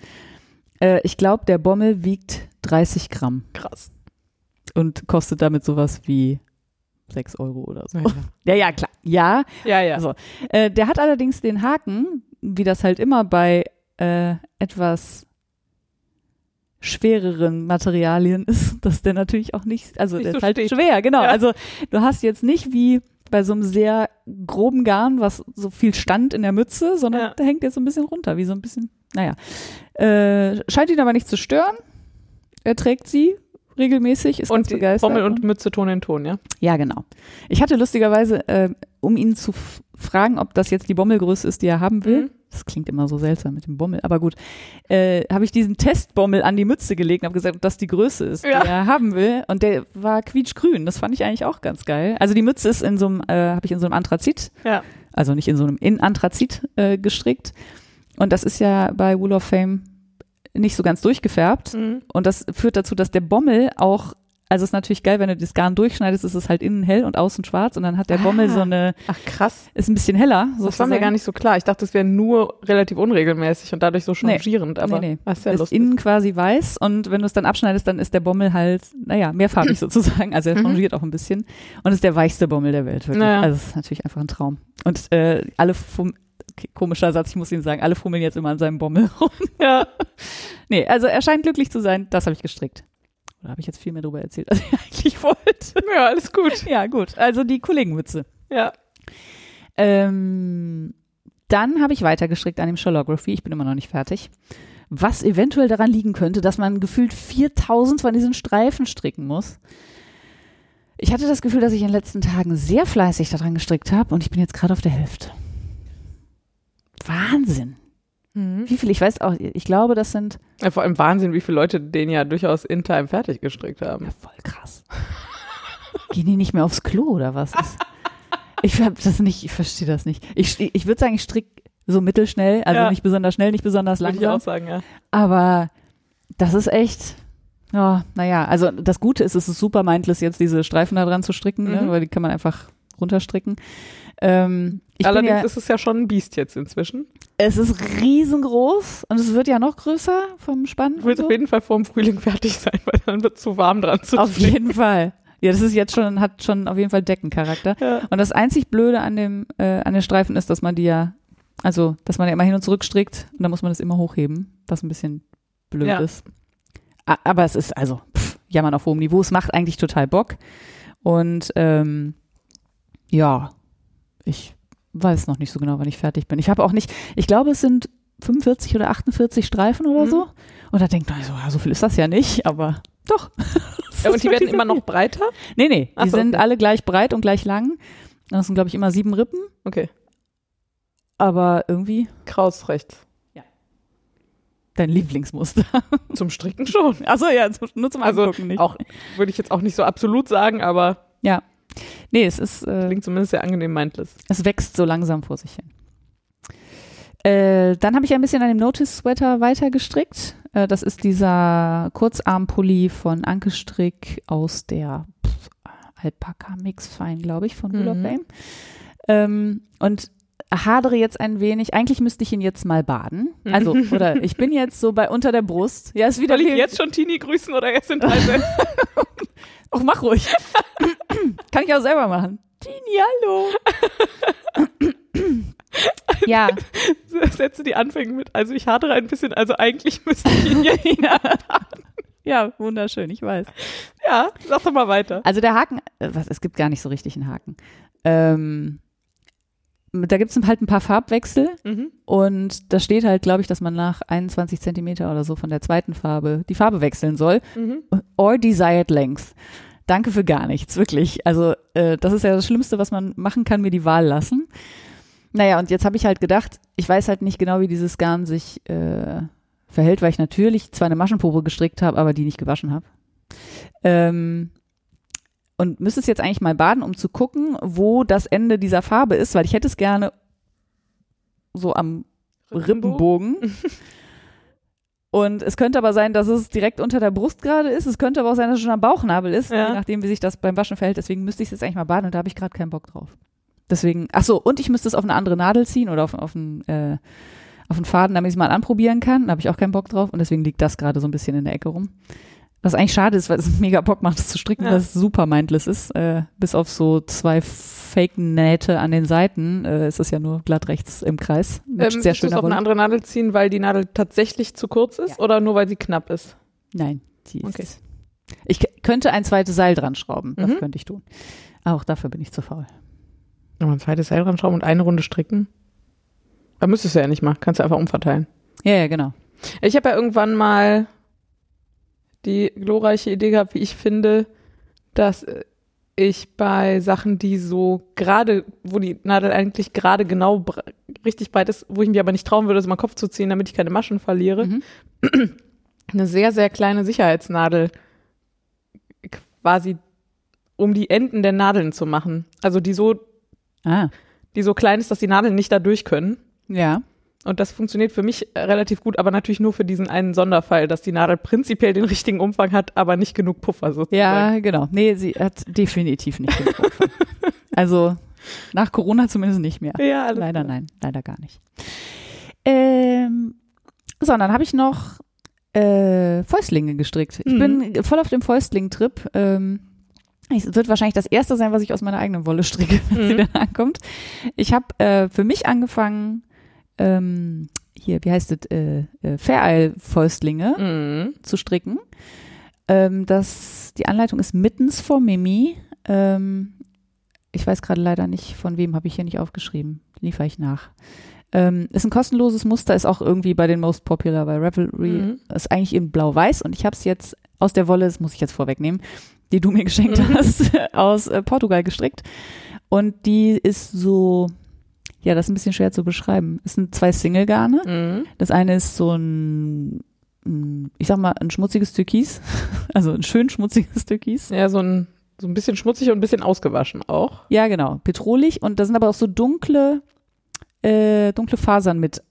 Äh, ich glaube, der Bommel wiegt 30 Gramm Krass. und kostet damit sowas wie 6 Euro oder so. Ja. Ja, ja, klar. Ja, Ja, ja. Also, äh, der hat allerdings den Haken, wie das halt immer bei äh, etwas schwereren Materialien ist, dass der natürlich auch nicht, also Nicht der so ist halt steht. schwer, genau. Ja. Also du hast jetzt nicht wie bei so einem sehr groben Garn, was so viel stand in der Mütze, sondern Ja. der hängt jetzt so ein bisschen runter, wie so ein bisschen, naja. Äh, scheint ihn aber nicht zu stören. Er trägt sie regelmäßig, ist Und die begeistert. Bommel und Mütze Ton in Ton, ja? Ja, genau. Ich hatte lustigerweise, äh, um ihn zu fragen, ob das jetzt die Bommelgröße ist, die er haben will. Mhm. Das klingt immer so seltsam mit dem Bommel, aber gut. Äh, habe ich diesen Testbommel an die Mütze gelegt und habe gesagt, ob das die Größe ist, Ja. die er haben will. Und der war quietschgrün. Das fand ich eigentlich auch ganz geil. Also die Mütze ist in so einem, äh, habe ich in so einem Anthrazit, Ja. also nicht in so einem in Anthrazit äh, gestrickt. Und das ist ja bei Wool of Fame nicht so ganz durchgefärbt. Mhm. Und das führt dazu, dass der Bommel auch, also ist natürlich geil, wenn du das Garn durchschneidest, ist es halt innen hell und außen schwarz und dann hat der Bommel Ah. so eine, Ach, krass. ist ein bisschen heller. Das war mir gar nicht so klar. Ich dachte, das wäre nur relativ unregelmäßig und dadurch so Nee. changierend, aber nee, nee. ist ja ist lustig. innen quasi weiß und wenn du es dann abschneidest, dann ist der Bommel halt, naja, mehrfarbig sozusagen. Also er Mhm. changiert auch ein bisschen und ist der weichste Bommel der Welt, wirklich. Naja. Also es ist natürlich einfach ein Traum. Und äh, alle okay, komischer Satz, ich muss Ihnen sagen, alle fummeln jetzt immer an seinem Bommel rum. Ja. Nee, also er scheint glücklich zu sein, das habe ich gestrickt. Oder habe ich jetzt viel mehr darüber erzählt, als ich eigentlich wollte? ja, alles gut. Ja, gut. Also die Kollegenmütze. Ja. Ähm, dann habe ich weitergestrickt an dem Shalography. Ich bin immer noch nicht fertig. Was eventuell daran liegen könnte, dass man gefühlt 4000 von diesen Streifen stricken muss. Ich hatte das Gefühl, dass ich in den letzten Tagen sehr fleißig daran gestrickt habe und ich bin jetzt gerade auf der Hälfte. Wahnsinn. Mhm. Wie viel? Ich weiß auch, ich glaube, das sind ja. Vor allem Wahnsinn, wie viele Leute den ja durchaus in Time fertig gestrickt haben. ja, voll krass. Gehen die nicht mehr aufs Klo oder was? Ist, ich hab das nicht, ich verstehe das nicht. Ich, ich würde sagen, ich stricke so mittelschnell, also Ja. nicht besonders schnell, nicht besonders Würde ich auch sagen, ja. Aber das ist echt, ja, naja, also das Gute ist, es ist super mindless, jetzt diese Streifen da dran zu stricken, ne, Mhm. weil die kann man einfach runterstricken. Ähm, Allerdings ja, ist es ja schon ein Biest jetzt inzwischen. es ist riesengroß und es wird ja noch größer vom Spann. Willst und auf jeden Fall vor dem Frühling fertig sein, weil dann wird es zu warm dran zu Auf stricken. jeden Fall. Ja, das ist jetzt schon, hat schon auf jeden Fall Deckencharakter. Ja. Und das einzig Blöde an dem, äh, an den Streifen ist, dass man die ja, also, dass man ja immer hin und zurück strickt und dann muss man das immer hochheben, was ein bisschen blöd Ja. ist. Aber es ist, also, pff, jammern auf hohem Niveau. Es macht eigentlich total Bock. Und, ähm, ja, ich weiß noch nicht so genau, wann ich fertig bin. Ich habe auch nicht, ich glaube, es sind 45 oder 48 Streifen oder Mhm. so. Und da denkt man so, ja, so viel ist das ja nicht, aber doch. Ja, und die werden immer noch breiter? Nee, nee, Ach die so, sind okay. alle gleich breit und gleich lang. Das sind, glaube ich, immer sieben Rippen, Okay. aber irgendwie Kraus rechts. dein Lieblingsmuster. Zum Stricken schon. Achso, ja, nur zum Also Angucken nicht. auch, würde ich jetzt auch nicht so absolut sagen, aber Nee, es ist, äh, klingt zumindest sehr angenehm mindless. es wächst so langsam vor sich hin. Äh, dann habe ich ein bisschen an dem Notice-Sweater weiter gestrickt. Äh, das ist dieser Kurzarmpulli von Anke Strick aus der pff, Alpaka Mix Fine, glaube ich, von of Mhm. Fame. Ähm, und hadere jetzt ein wenig. Eigentlich müsste ich ihn jetzt mal baden. Also, oder ich bin jetzt so bei unter der Brust. Ja, ist wieder Soll ich jetzt schon Tini grüßen oder erst in drei Sätzen? Och, mach ruhig. Kann ich auch selber machen. Tini, hallo. ja, Sätze, die anfangen mit, also ich hadere ein bisschen, also eigentlich müsste ich ihn ja. Ja, wunderschön, ich weiß. Ja, sag doch mal weiter. Also der Haken, äh, was, es gibt gar nicht so richtig einen Haken. Ähm, da gibt es halt ein paar Farbwechsel Mhm. und da steht halt, glaube ich, dass man nach 21 Zentimeter oder so von der zweiten Farbe die Farbe wechseln soll. Mhm. Or desired length. Danke für gar nichts, wirklich. Also äh, das ist ja das Schlimmste, was man machen kann, mir die Wahl lassen. Naja, und jetzt habe ich halt gedacht, ich weiß halt nicht genau, wie dieses Garn sich äh, verhält, weil ich natürlich zwar eine Maschenprobe gestrickt habe, aber die nicht gewaschen habe. Ähm, und müsste es jetzt eigentlich mal baden, um zu gucken, wo das Ende dieser Farbe ist, weil ich hätte es gerne so am Rippenbogen. Und es könnte aber sein, dass es direkt unter der Brust gerade ist. Es könnte aber auch sein, dass es schon am Bauchnabel ist, Ja. je nachdem, wie sich das beim Waschen verhält. Deswegen müsste ich es jetzt eigentlich mal baden und da habe ich gerade keinen Bock drauf. Deswegen, ach so, und ich müsste es auf eine andere Nadel ziehen oder auf, auf, einen, äh, auf einen Faden, damit ich es mal anprobieren kann. Da habe ich auch keinen Bock drauf und deswegen liegt das gerade so ein bisschen in der Ecke rum. Was eigentlich schade ist, weil es mega Bock macht, es zu stricken, Ja. weil es super mindless ist. Äh, bis auf so zwei Fake-Nähte an den Seiten äh, ist es ja nur glatt rechts im Kreis. Mit Ähm, sehr musst du schöner auf eine andere Nadel ziehen, weil die Nadel tatsächlich zu kurz ist Ja. oder nur weil sie knapp ist? Nein, die ist. Okay. Ich könnte ein zweites Seil dran schrauben. Das Mhm. könnte ich tun. Auch dafür bin ich zu faul. Nochmal ein zweites Seil dran schrauben und eine Runde stricken? Da müsstest du ja nicht machen, kannst du einfach umverteilen. Ja, ja, genau. Ich habe ja irgendwann mal die glorreiche Idee gehabt, wie ich finde, dass ich bei Sachen, die so gerade, wo die Nadel eigentlich gerade genau richtig breit ist, wo ich mir aber nicht trauen würde, es mal Kopf zu ziehen, damit ich keine Maschen verliere, Mhm. eine sehr, sehr kleine Sicherheitsnadel quasi um die Enden der Nadeln zu machen. Also die so, Ah, die so klein ist, dass die Nadeln nicht da durch können. ja. Und das funktioniert für mich äh, relativ gut, aber natürlich nur für diesen einen Sonderfall, dass die Nadel prinzipiell den richtigen Umfang hat, aber nicht genug Puffer sozusagen. Ja, genau. Nee, sie hat definitiv nicht genug Umfang. Also nach Corona zumindest nicht mehr. Ja, Leider klar. nein, leider gar nicht. Ähm, so, und dann habe ich noch äh, Fäustlinge gestrickt. Ich Mhm. bin voll auf dem Fäustling-Trip. Ähm, es wird wahrscheinlich das erste sein, was ich aus meiner eigenen Wolle stricke, wenn sie Mhm. dann ankommt. Ich habe äh, für mich angefangen, ähm, hier, wie heißt es, äh, äh, Fair-Isle-Fäustlinge Mhm. zu stricken. Ähm, das, die Anleitung ist mittens vor Mimi. Ähm, ich weiß gerade leider nicht, von wem habe ich hier nicht aufgeschrieben. Liefere ich nach. Ähm, ist ein kostenloses Muster, ist auch irgendwie bei den Most Popular bei Revelry. Mhm. Ist eigentlich in blau-weiß und ich habe es jetzt aus der Wolle, das muss ich jetzt vorwegnehmen, die du mir geschenkt Mhm. hast, aus äh, Portugal gestrickt. Und die ist so, ja, das ist ein bisschen schwer zu beschreiben. Es sind zwei Single-Garne. Mhm. Das eine ist so ein, ich sag mal, ein schmutziges Türkis. Also ein schön schmutziges Türkis. Ja, so ein, so ein bisschen schmutzig und ein bisschen ausgewaschen auch. Ja, genau. Petrolig. Und da sind aber auch so dunkle, äh, dunkle Fasern mit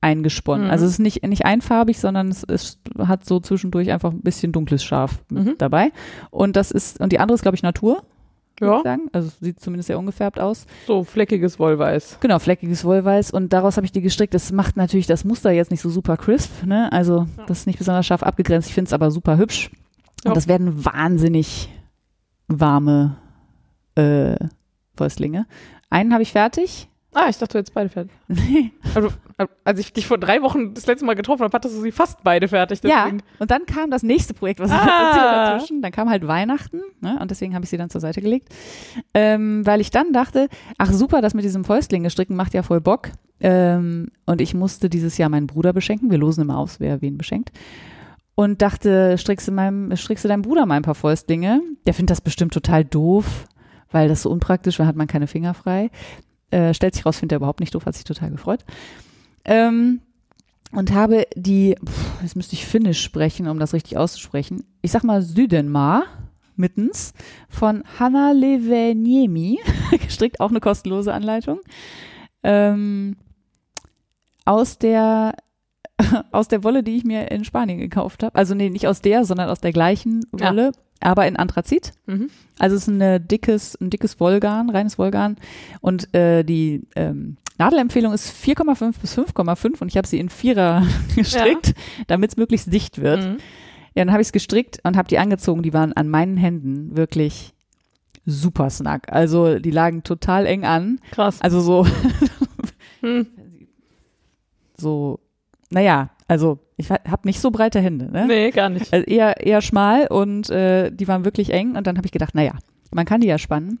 eingesponnen. Mhm. Also es ist nicht, nicht einfarbig, sondern es, es hat so zwischendurch einfach ein bisschen dunkles Schaf mit Mhm. dabei. Und das ist, und die andere ist, glaube ich, Natur. Ja. ich Sagen. Also sieht zumindest sehr ungefärbt aus. So fleckiges Wollweiß. Genau, fleckiges Wollweiß und daraus habe ich die gestrickt. Das macht natürlich das Muster jetzt nicht so super crisp, ne? Also das ist nicht besonders scharf abgegrenzt. Ich finde es aber super hübsch. Und Ja. das werden wahnsinnig warme äh, Fäustlinge. Einen habe ich fertig. Ah, ich dachte jetzt beide fertig. Also, als ich dich vor drei Wochen das letzte Mal getroffen habe, hattest du sie fast beide fertig. ja, Deswegen. und dann kam das nächste Projekt, was ich Ah. dazwischen. Dann kam halt Weihnachten, ne? Und deswegen habe ich sie dann zur Seite gelegt. Ähm, weil ich dann dachte, ach super, das mit diesem Fäustlinge stricken macht ja voll Bock. Ähm, und ich musste dieses Jahr meinen Bruder beschenken. Wir losen immer aus, wer wen beschenkt. Und dachte, strickst du, meinem, strickst du deinem Bruder mal ein paar Fäustlinge? Der findet das bestimmt total doof, weil das so unpraktisch, weil hat man keine Finger frei. Äh, stellt sich raus, findet er überhaupt nicht doof, hat sich total gefreut. Ähm, und habe die, pff, jetzt müsste ich Finnisch sprechen, um das richtig auszusprechen. Ich sag mal Südenmar mittens von Hanna Leveniemi gestrickt, auch eine kostenlose Anleitung. Ähm, aus der aus der Wolle, die ich mir in Spanien gekauft habe. Also nee, nicht aus der, sondern aus der gleichen Wolle, aber in Anthrazit. Mhm. Also es ist ein dickes, ein dickes Wollgarn, reines Wollgarn. Und äh, die ähm, Nadelempfehlung ist 4,5 bis 5,5 und ich habe sie in Vierer gestrickt, damit es möglichst dicht wird. Mhm. Ja, dann habe ich es gestrickt und habe die angezogen. Die waren an meinen Händen wirklich super snack. Also die lagen total eng an. Krass. Also so, Hm. so, naja, also ich habe nicht so breite Hände, ne? Nee, gar nicht. Also eher, eher schmal und äh, die waren wirklich eng und dann habe ich gedacht, naja, man kann die ja spannen.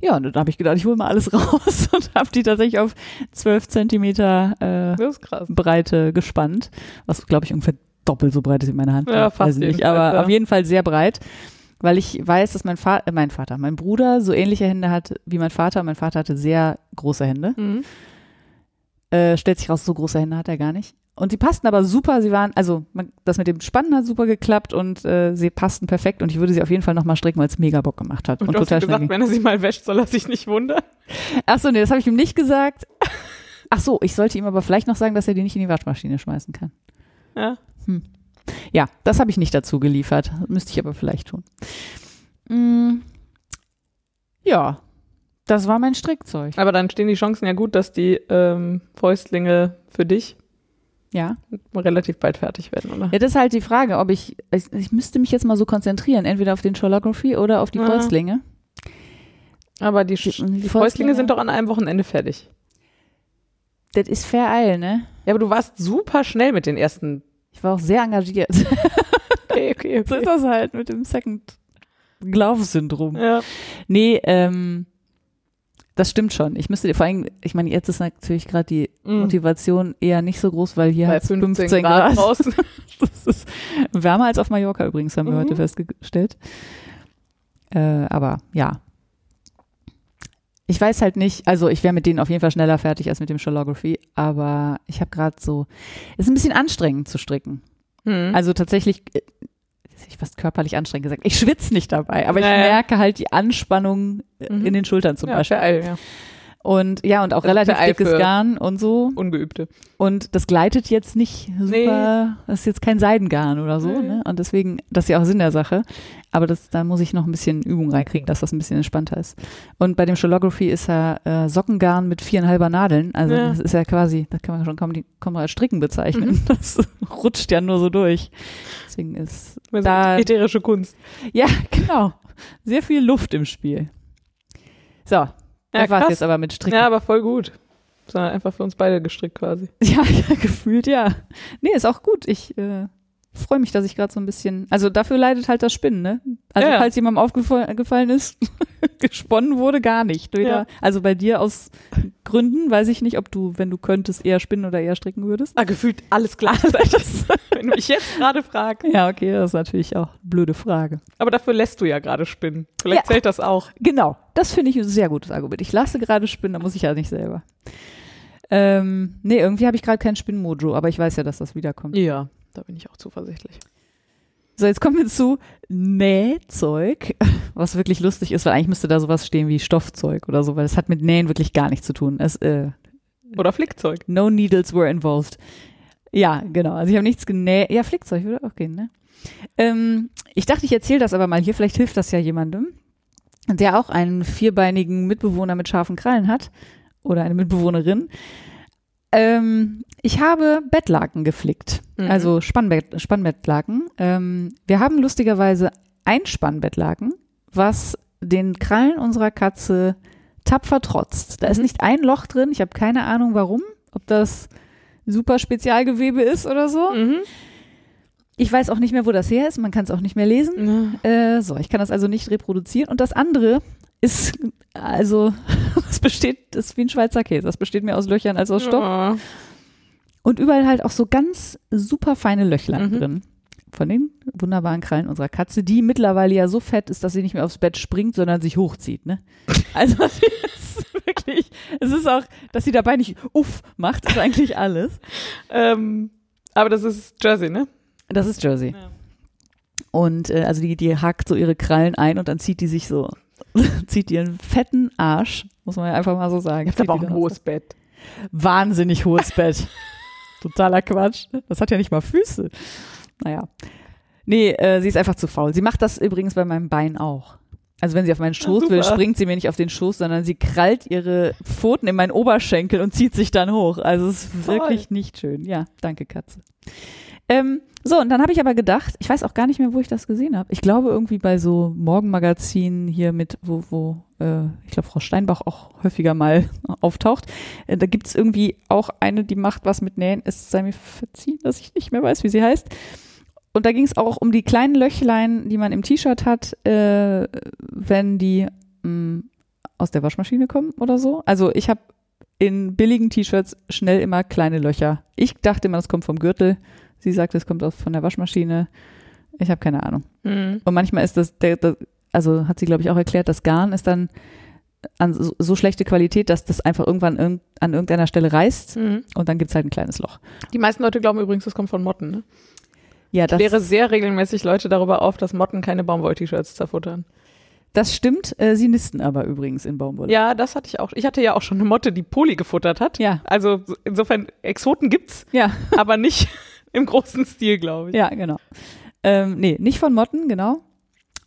Ja, und dann habe ich gedacht, ich hole mal alles raus und habe die tatsächlich auf 12 Zentimeter äh. Breite gespannt, was glaube ich ungefähr doppelt so breit ist wie meine Hand. Ja, fast Weiß ich nicht, aber ja. auf jeden Fall sehr breit, weil ich weiß, dass mein Vater, äh, mein Vater, mein Bruder so ähnliche Hände hat wie mein Vater. Mein Vater hatte sehr große Hände. Mhm. Äh, stellt sich raus, so große Hände hat er gar nicht. Und die passten aber super. Sie waren, also man, das mit dem Spannen hat super geklappt und äh, sie passten perfekt. Und ich würde sie auf jeden Fall nochmal stricken, weil es mega Bock gemacht hat. Und, Und, du hast total ihm schnell gesagt, ging. wenn er sich mal wäscht, soll er sich nicht wundern. Ach so, nee, das habe ich ihm nicht gesagt. Ach so, ich sollte ihm aber vielleicht noch sagen, dass er die nicht in die Waschmaschine schmeißen kann. Ja. Ja, das habe ich nicht dazu geliefert. Müsste ich aber vielleicht tun. Mm, ja, das war mein Strickzeug. Aber dann stehen die Chancen ja gut, dass die ähm, Fäustlinge für dich Ja. relativ bald fertig werden, oder? Ja, das ist halt die Frage, ob ich, ich, ich müsste mich jetzt mal so konzentrieren, entweder auf den Sholography oder auf die Ja. Fäustlinge. Aber die, Die- die die Fäustlinge- sind doch an einem Wochenende fertig. Das ist fair Eil, ne? Ja, aber du warst super schnell mit den ersten. Ich war auch sehr engagiert. Okay, okay, so ist das halt mit dem Second Glove-Syndrom. Ja. Nee, ähm, das stimmt schon. Ich müsste, vor allem, ich meine, jetzt ist natürlich gerade die Mhm. Motivation eher nicht so groß, weil hier hat 15, 15 Grad, draußen. Das ist wärmer als auf Mallorca übrigens, haben wir Mhm. heute festgestellt. Äh, aber ja. Ich weiß halt nicht, also ich wäre mit denen auf jeden Fall schneller fertig als mit dem Sholography, aber ich habe gerade so, es ist ein bisschen anstrengend zu stricken. Mhm. Also tatsächlich, äh, ich fast körperlich anstrengend gesagt, ich schwitze nicht dabei, aber ich Naja. merke halt die Anspannung Mhm. in den Schultern zum ja, Beispiel. all, ja. Und ja, und auch Also relativ dickes Garn und so. Ungeübte. Und das gleitet jetzt nicht super, das ist jetzt kein Seidengarn oder so, Nee. ne? Und deswegen, das ist ja auch Sinn der Sache. Aber das, da muss ich noch ein bisschen Übung reinkriegen, dass das ein bisschen entspannter ist. Und bei dem Sholography ist ja äh, Sockengarn mit viereinhalber Nadeln. Also Ja. das ist ja quasi, das kann man schon kaum, die, kaum mal als Stricken bezeichnen. Mhm. Das rutscht ja nur so durch. Deswegen ist sind da, ätherische Kunst. ja, genau. Sehr viel Luft im Spiel. So, das war's krass. jetzt aber mit Stricken. Ja, aber voll gut. Sondern einfach für uns beide gestrickt quasi. Ja, ja, gefühlt ja. Nee, ist auch gut. Ich äh, freue mich, dass ich gerade so ein bisschen. Also dafür leidet halt das Spinnen, ne? Also Ja, ja. falls jemandem aufgefallen ist, gesponnen wurde gar nicht. Weder, Ja. Also bei dir aus Gründen weiß ich nicht, ob du, wenn du könntest, eher spinnen oder eher stricken würdest. Ah, gefühlt alles klar. Das, wenn du mich jetzt gerade fragst. Ja, okay, das ist natürlich auch eine blöde Frage. Aber dafür lässt du ja gerade spinnen. Vielleicht Ja. zählt das auch. Genau, das finde ich ein sehr gutes Argument. Ich lasse gerade spinnen, da muss ich ja nicht selber. Ähm, nee, irgendwie habe ich gerade kein Spinnmojo, aber ich weiß ja, dass das wiederkommt. Ja, da bin ich auch zuversichtlich. So, jetzt kommen wir zu Nähzeug, was wirklich lustig ist, weil eigentlich müsste da sowas stehen wie Stoffzeug oder so, weil das hat mit Nähen wirklich gar nichts zu tun. Es, äh, Oder Flickzeug. no needles were involved. Ja, genau. Also ich habe nichts genäht. Ja, Flickzeug würde auch gehen, ne? Ähm, ich dachte, ich erzähle das aber mal hier. Vielleicht hilft das ja jemandem, der auch einen vierbeinigen Mitbewohner mit scharfen Krallen hat oder eine Mitbewohnerin. Ähm, ich habe Bettlaken geflickt, Mhm. also Spannbett, Spannbettlaken. Ähm, wir haben lustigerweise ein Spannbettlaken, was den Krallen unserer Katze tapfer trotzt. Da ist Mhm. nicht ein Loch drin. Ich habe keine Ahnung, warum. Ob das super Spezialgewebe ist oder so. Mhm. Ich weiß auch nicht mehr, wo das her ist. Man kann es auch nicht mehr lesen. Äh, so, ich kann das also nicht reproduzieren. Und das andere ist, also, es besteht, das ist wie ein Schweizer Käse. Das besteht mehr aus Löchern als aus Stoff. Ja. Und überall halt auch so ganz super feine Löchlein Mhm. drin. Von den wunderbaren Krallen unserer Katze, die mittlerweile ja so fett ist, dass sie nicht mehr aufs Bett springt, sondern sich hochzieht, ne? Also, wirklich, es ist auch, dass sie dabei nicht uff macht, ist eigentlich alles. Ähm, aber das ist Jersey, ne? Das ist Jersey. Ja. Und äh, also die, die hakt so ihre Krallen ein und dann zieht die sich so, zieht ihren fetten Arsch, muss man ja einfach mal so sagen. Gibt aber auch ein hohes Bett. wahnsinnig hohes Bett. Totaler Quatsch. Das hat ja nicht mal Füße. Naja. Nee, äh, sie ist einfach zu faul. Sie macht das übrigens bei meinem Bein auch. Also wenn sie auf meinen Schoß Ja, will, springt sie mir nicht auf den Schoß, sondern sie krallt ihre Pfoten in meinen Oberschenkel und zieht sich dann hoch. Also es ist Toll. wirklich nicht schön. Ja, danke Katze. Ähm, so, und dann habe ich aber gedacht, ich weiß auch gar nicht mehr, wo ich das gesehen habe. Ich glaube irgendwie bei so Morgenmagazinen hier mit, wo, wo äh, ich glaube Frau Steinbach auch häufiger mal auftaucht. Äh, da gibt's irgendwie auch eine, die macht was mit Nähen. Es sei mir verziehen, dass ich nicht mehr weiß, wie sie heißt. Und da ging es auch um die kleinen Löchlein, die man im T-Shirt hat, äh, wenn die mh, aus der Waschmaschine kommen oder so. Also ich habe in billigen T-Shirts schnell immer kleine Löcher. Ich dachte immer, das kommt vom Gürtel. Sie sagte, es kommt aus von der Waschmaschine. Ich habe keine Ahnung. Mhm. Und manchmal ist das, der, der, also hat sie, glaube ich, auch erklärt, das Garn ist dann an so, so schlechte Qualität, dass das einfach irgendwann irg an irgendeiner Stelle reißt Mhm. und dann gibt's halt ein kleines Loch. Die meisten Leute glauben übrigens, das kommt von Motten. Ne? Ja, Ich das, kläre sehr regelmäßig Leute darüber auf, dass Motten keine Baumwoll-T-Shirts zerfuttern. das stimmt. Äh, sie nisten aber übrigens in Baumwolle. Ja, das hatte ich auch. Ich hatte ja auch schon eine Motte, die Poli gefuttert hat. Ja. Also so- insofern, Exoten gibt's, Ja, aber nicht im großen Stil, glaube ich. ja, genau. Ähm, nee, nicht von Motten, genau.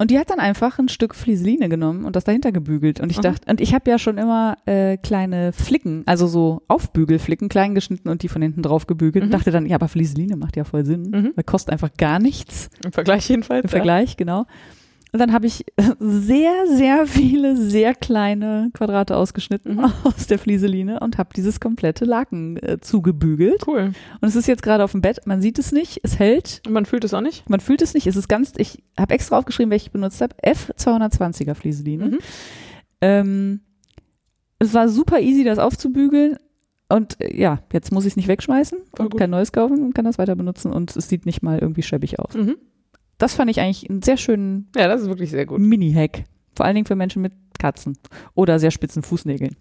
Und die hat dann einfach ein Stück Flieseline genommen und das dahinter gebügelt. Und ich Mhm. dachte, und ich habe ja schon immer äh, kleine Flicken, also so Aufbügelflicken, klein geschnitten und die von hinten drauf gebügelt. Und Mhm. dachte dann, ja, aber Flieseline macht ja voll Sinn. Mhm. Weil kostet einfach gar nichts. Im Vergleich jedenfalls. Im Vergleich, genau. Und dann habe ich sehr, sehr viele, sehr kleine Quadrate ausgeschnitten Mhm. aus der Flieseline und habe dieses komplette Laken äh, zugebügelt. Cool. Und es ist jetzt gerade auf dem Bett, man sieht es nicht, es hält, Und man fühlt es auch nicht. man fühlt es nicht, es ist ganz, ich habe extra aufgeschrieben, welche ich benutzt habe, F220er Flieseline. Mhm. Ähm, es war super easy, das aufzubügeln. Und äh, ja, jetzt muss ich es nicht wegschmeißen Voll und gut. kein neues kaufen und kann das weiter benutzen und es sieht nicht mal irgendwie schäbig aus. Mhm. Das fand ich eigentlich einen sehr schönen Ja, das ist wirklich sehr gut. Mini-Hack. Vor allen Dingen für Menschen mit Katzen oder sehr spitzen Fußnägeln.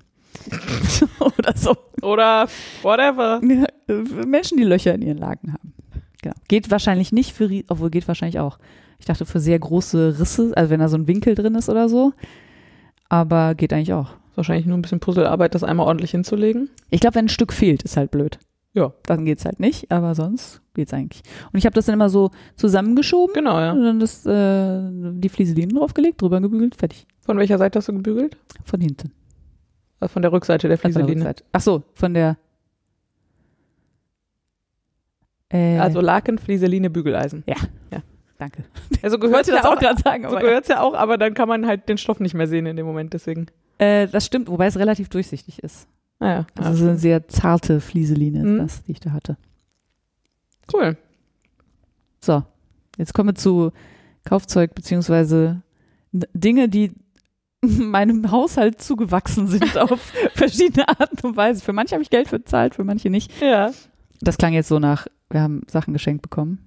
oder so. Oder whatever. Menschen, die Löcher in ihren Laken haben. Genau. Geht wahrscheinlich nicht für, obwohl geht wahrscheinlich auch. Ich dachte für sehr große Risse, also wenn da so ein Winkel drin ist oder so. Aber geht eigentlich auch. Wahrscheinlich nur ein bisschen Puzzlearbeit, das einmal ordentlich hinzulegen. Ich glaube, wenn ein Stück fehlt, ist halt blöd. Ja. Dann geht's halt nicht, aber sonst geht's eigentlich. Und ich habe das dann immer so zusammengeschoben Genau, ja. und dann das, äh, die Flieselinen draufgelegt, drüber gebügelt, fertig. Von welcher Seite hast du gebügelt? Von hinten. Äh, Von der Rückseite der Flieseline. Rückseite. Ach so, von der. Äh, Also Laken, Flieseline, Bügeleisen. danke. Also gehört ja auch gerade sagen, so aber gehört's ja auch, aber dann kann man halt den Stoff nicht mehr sehen in dem Moment, deswegen. äh, das stimmt, wobei es relativ durchsichtig ist. Naja, Also so eine sehr zarte Flieseline Mhm. das, die ich da hatte. cool. So, jetzt kommen wir zu Kaufzeug beziehungsweise Dinge, die meinem Haushalt zugewachsen sind auf verschiedene Arten und Weise. Für manche habe ich Geld bezahlt, für manche nicht. Ja, Das klang jetzt so nach, wir haben Sachen geschenkt bekommen.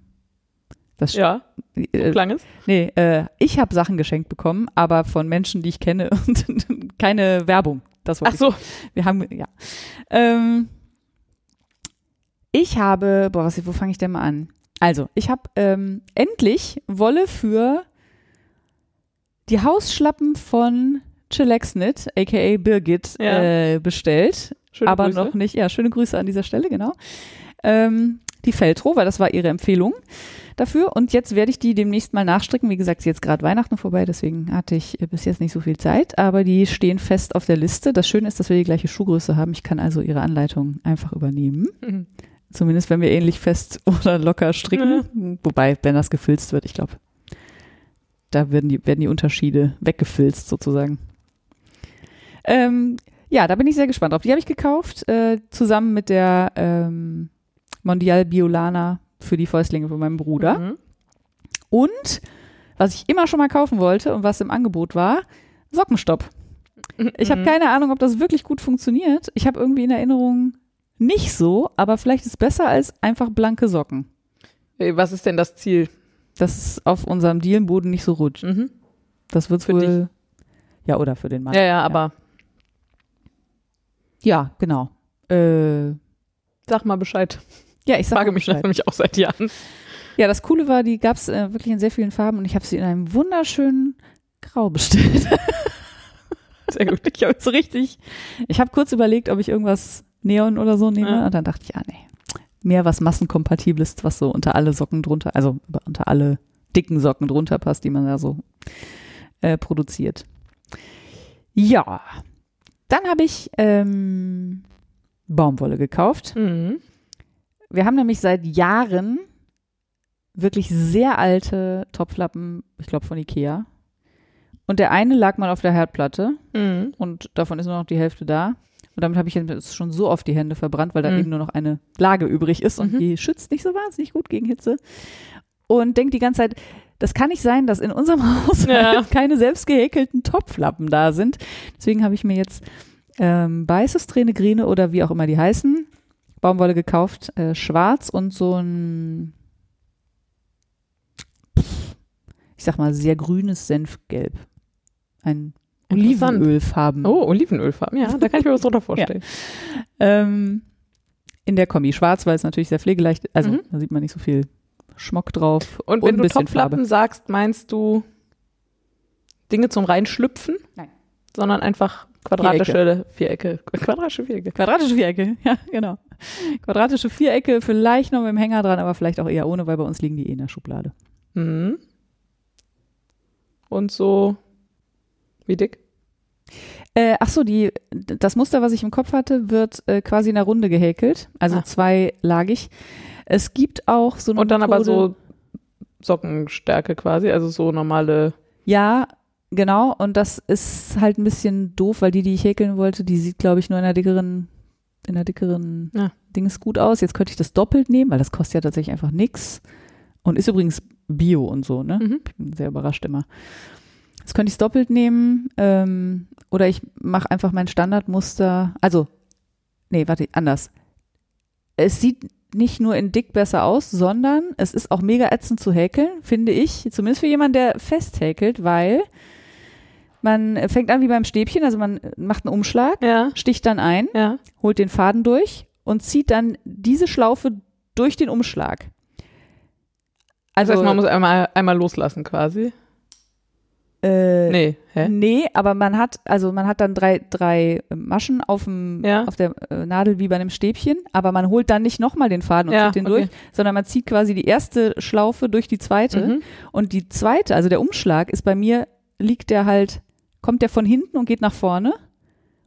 Das ja, so äh, klang es. Nee, äh, ich habe Sachen geschenkt bekommen, aber von Menschen, die ich kenne und keine Werbung. Das wollte Ach so, ich. Wir haben, ja. Ähm, ich habe, boah, was, wo fange ich denn mal an? Also, ich habe ähm, endlich Wolle für die Hausschlappen von Chillaxnit, aka Birgit, Ja. äh, bestellt schöne aber Grüße. noch nicht. Ja, schöne Grüße an dieser Stelle, genau. Ähm, die Feltro, weil das war ihre Empfehlung dafür. Und jetzt werde ich die demnächst mal nachstricken. Wie gesagt, jetzt gerade Weihnachten vorbei, deswegen hatte ich äh, bis jetzt nicht so viel Zeit, aber die stehen fest auf der Liste. Das Schöne ist, dass wir die gleiche Schuhgröße haben. Ich kann also ihre Anleitung einfach übernehmen. Mhm. Zumindest wenn wir ähnlich fest oder locker stricken. Wobei, wenn das gefilzt wird, ich glaube, da werden die, werden die Unterschiede weggefilzt sozusagen. Ähm, ja, da bin ich sehr gespannt drauf. Die habe ich gekauft, äh, zusammen mit der ähm, Mondial Biolana für die Fäustlinge von meinem Bruder. Mhm. Und was ich immer schon mal kaufen wollte und was im Angebot war, Sockenstopp. Ich habe Mhm. keine Ahnung, ob das wirklich gut funktioniert. Ich habe irgendwie in Erinnerung nicht so, aber vielleicht ist es besser als einfach blanke Socken. Hey, Was ist denn das Ziel? dass es auf unserem Dielenboden nicht so rutscht. Mhm. Das wird Für wohl. Ja, oder für den Mann. Ja, ja, aber Ja, genau. Äh, sag mal Bescheid. Ja, ich frage mich das nämlich auch seit Jahren. Ja, das Coole war, die gab es äh, wirklich in sehr vielen Farben und ich habe sie in einem wunderschönen Grau bestellt. Sehr gut. ich habe so richtig. Ich habe kurz überlegt, ob ich irgendwas Neon oder so nehme. Ja. Und dann dachte ich, ah nee, mehr was massenkompatibles, was so unter alle Socken drunter, also unter alle dicken Socken drunter passt, die man da so äh, produziert. Ja, dann habe ich ähm, Baumwolle gekauft. Mhm. Wir haben nämlich seit Jahren wirklich sehr alte Topflappen, ich glaube von Ikea. Und der eine lag mal auf der Herdplatte Mhm. und davon ist nur noch die Hälfte da. Und damit habe ich jetzt schon so oft die Hände verbrannt, weil da Mhm. eben nur noch eine Lage übrig ist und Mhm. die schützt nicht so wahnsinnig gut gegen Hitze. Und denkt die ganze Zeit, das kann nicht sein, dass in unserem Haus Ja. keine selbst gehäkelten Topflappen da sind. Deswegen habe ich mir jetzt ähm, weißes Tränegrine oder wie auch immer die heißen, Baumwolle gekauft, äh, schwarz und so ein, ich sag mal, sehr grünes Senfgelb. Ein. Olivenölfarben. Oh, Olivenölfarben, ja, da kann ich mir was drunter vorstellen. Ähm, in der Kombi schwarz, weil es natürlich sehr pflegeleicht Also Mhm. da sieht man nicht so viel Schmock drauf. Und wenn ein du bisschen Topflappen Farbe. sagst, meinst du Dinge zum Reinschlüpfen? Nein. Sondern einfach quadratische Vierecke. Quadratische Vierecke. Quadratische Vierecke, ja, genau. Quadratische Vierecke, vielleicht noch mit dem Hänger dran, aber vielleicht auch eher ohne, weil bei uns liegen die eh in der Schublade. Mhm. Und so wie dick? Äh, ach so, die, das Muster, was ich im Kopf hatte, wird äh, quasi in der Runde gehäkelt, also Ah. zweilagig. Es gibt auch so eine Und dann aber Methode- so Sockenstärke quasi, also so normale. Ja, genau. Und das ist halt ein bisschen doof, weil die, die ich häkeln wollte, die sieht, glaube ich, nur in einer dickeren, in einer dickeren Ja. Dings gut aus. Jetzt könnte ich das doppelt nehmen, weil das kostet ja tatsächlich einfach nix. Und ist übrigens Bio und so, ne? Mhm. Ich bin sehr überrascht immer. Jetzt könnte ich es doppelt nehmen. Ähm, oder ich mache einfach mein Standardmuster. Also, nee, warte, anders. Es sieht nicht nur in dick besser aus, sondern es ist auch mega ätzend zu häkeln, finde ich. Zumindest für jemanden, der fest häkelt, weil man fängt an wie beim Stäbchen, also man macht einen Umschlag, Ja, sticht dann ein, ja. holt den Faden durch und zieht dann diese Schlaufe durch den Umschlag. Also, Also, das heißt, man muss einmal, einmal loslassen quasi. äh, Nee, hä? Nee, aber man hat, also man hat dann drei, drei Maschen auf, dem, Ja. auf der äh, Nadel wie bei einem Stäbchen, aber man holt dann nicht nochmal den Faden und Ja, zieht den okay. durch, sondern man zieht quasi die erste Schlaufe durch die zweite Mhm. und die zweite, also der Umschlag ist bei mir, liegt der halt, kommt der von hinten und geht nach vorne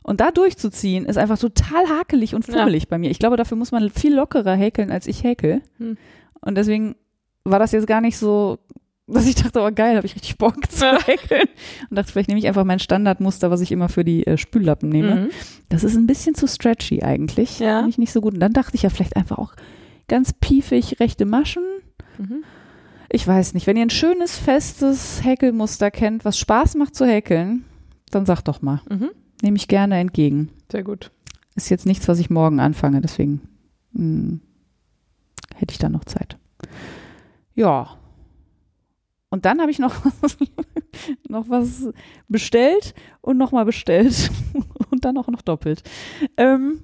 und da durchzuziehen ist einfach total hakelig und Ja. fummelig bei mir. Ich glaube, dafür muss man viel lockerer häkeln, als ich häkel Hm. und deswegen war das jetzt gar nicht so, dass ich dachte, oh geil, habe ich richtig Bock zu Ja. häkeln. Und dachte, vielleicht nehme ich einfach mein Standardmuster, was ich immer für die äh, Spüllappen nehme. Mhm. Das ist ein bisschen zu stretchy eigentlich. Ja. Finde ich nicht so gut. Und dann dachte ich ja vielleicht einfach auch ganz piefig rechte Maschen. Mhm. Ich weiß nicht, wenn ihr ein schönes, festes Häkelmuster kennt, was Spaß macht zu häkeln, dann sagt doch mal. Mhm. Nehme ich gerne entgegen. Sehr gut. Ist jetzt nichts, was ich morgen anfange, deswegen mh, hätte ich da noch Zeit. Ja. Und dann habe ich noch, noch was bestellt und nochmal bestellt und dann auch noch doppelt. Ähm,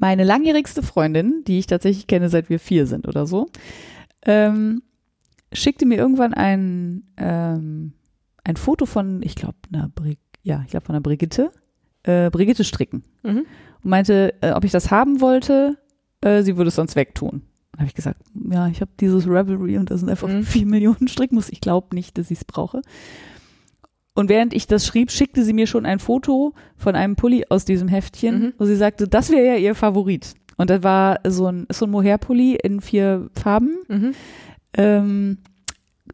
meine langjährigste Freundin, die ich tatsächlich kenne, seit wir vier sind oder so, ähm, schickte mir irgendwann ein, ähm, ein Foto von, ich glaube, einer Brig ja, ich glaube von einer Brigitte, äh, Brigitte stricken Mhm. und meinte, äh, ob ich das haben wollte, äh, sie würde es sonst wegtun. Dann habe ich gesagt, ja, ich habe dieses Revelry und da sind einfach Mhm. vier Millionen Strickmuster. Ich glaube nicht, dass ich es brauche. Und während ich das schrieb, schickte sie mir schon ein Foto von einem Pulli aus diesem Heftchen, Mhm. wo sie sagte, das wäre ja ihr Favorit. Und das war so ein, so ein Mohair-Pulli in vier Farben. Mhm. Ähm,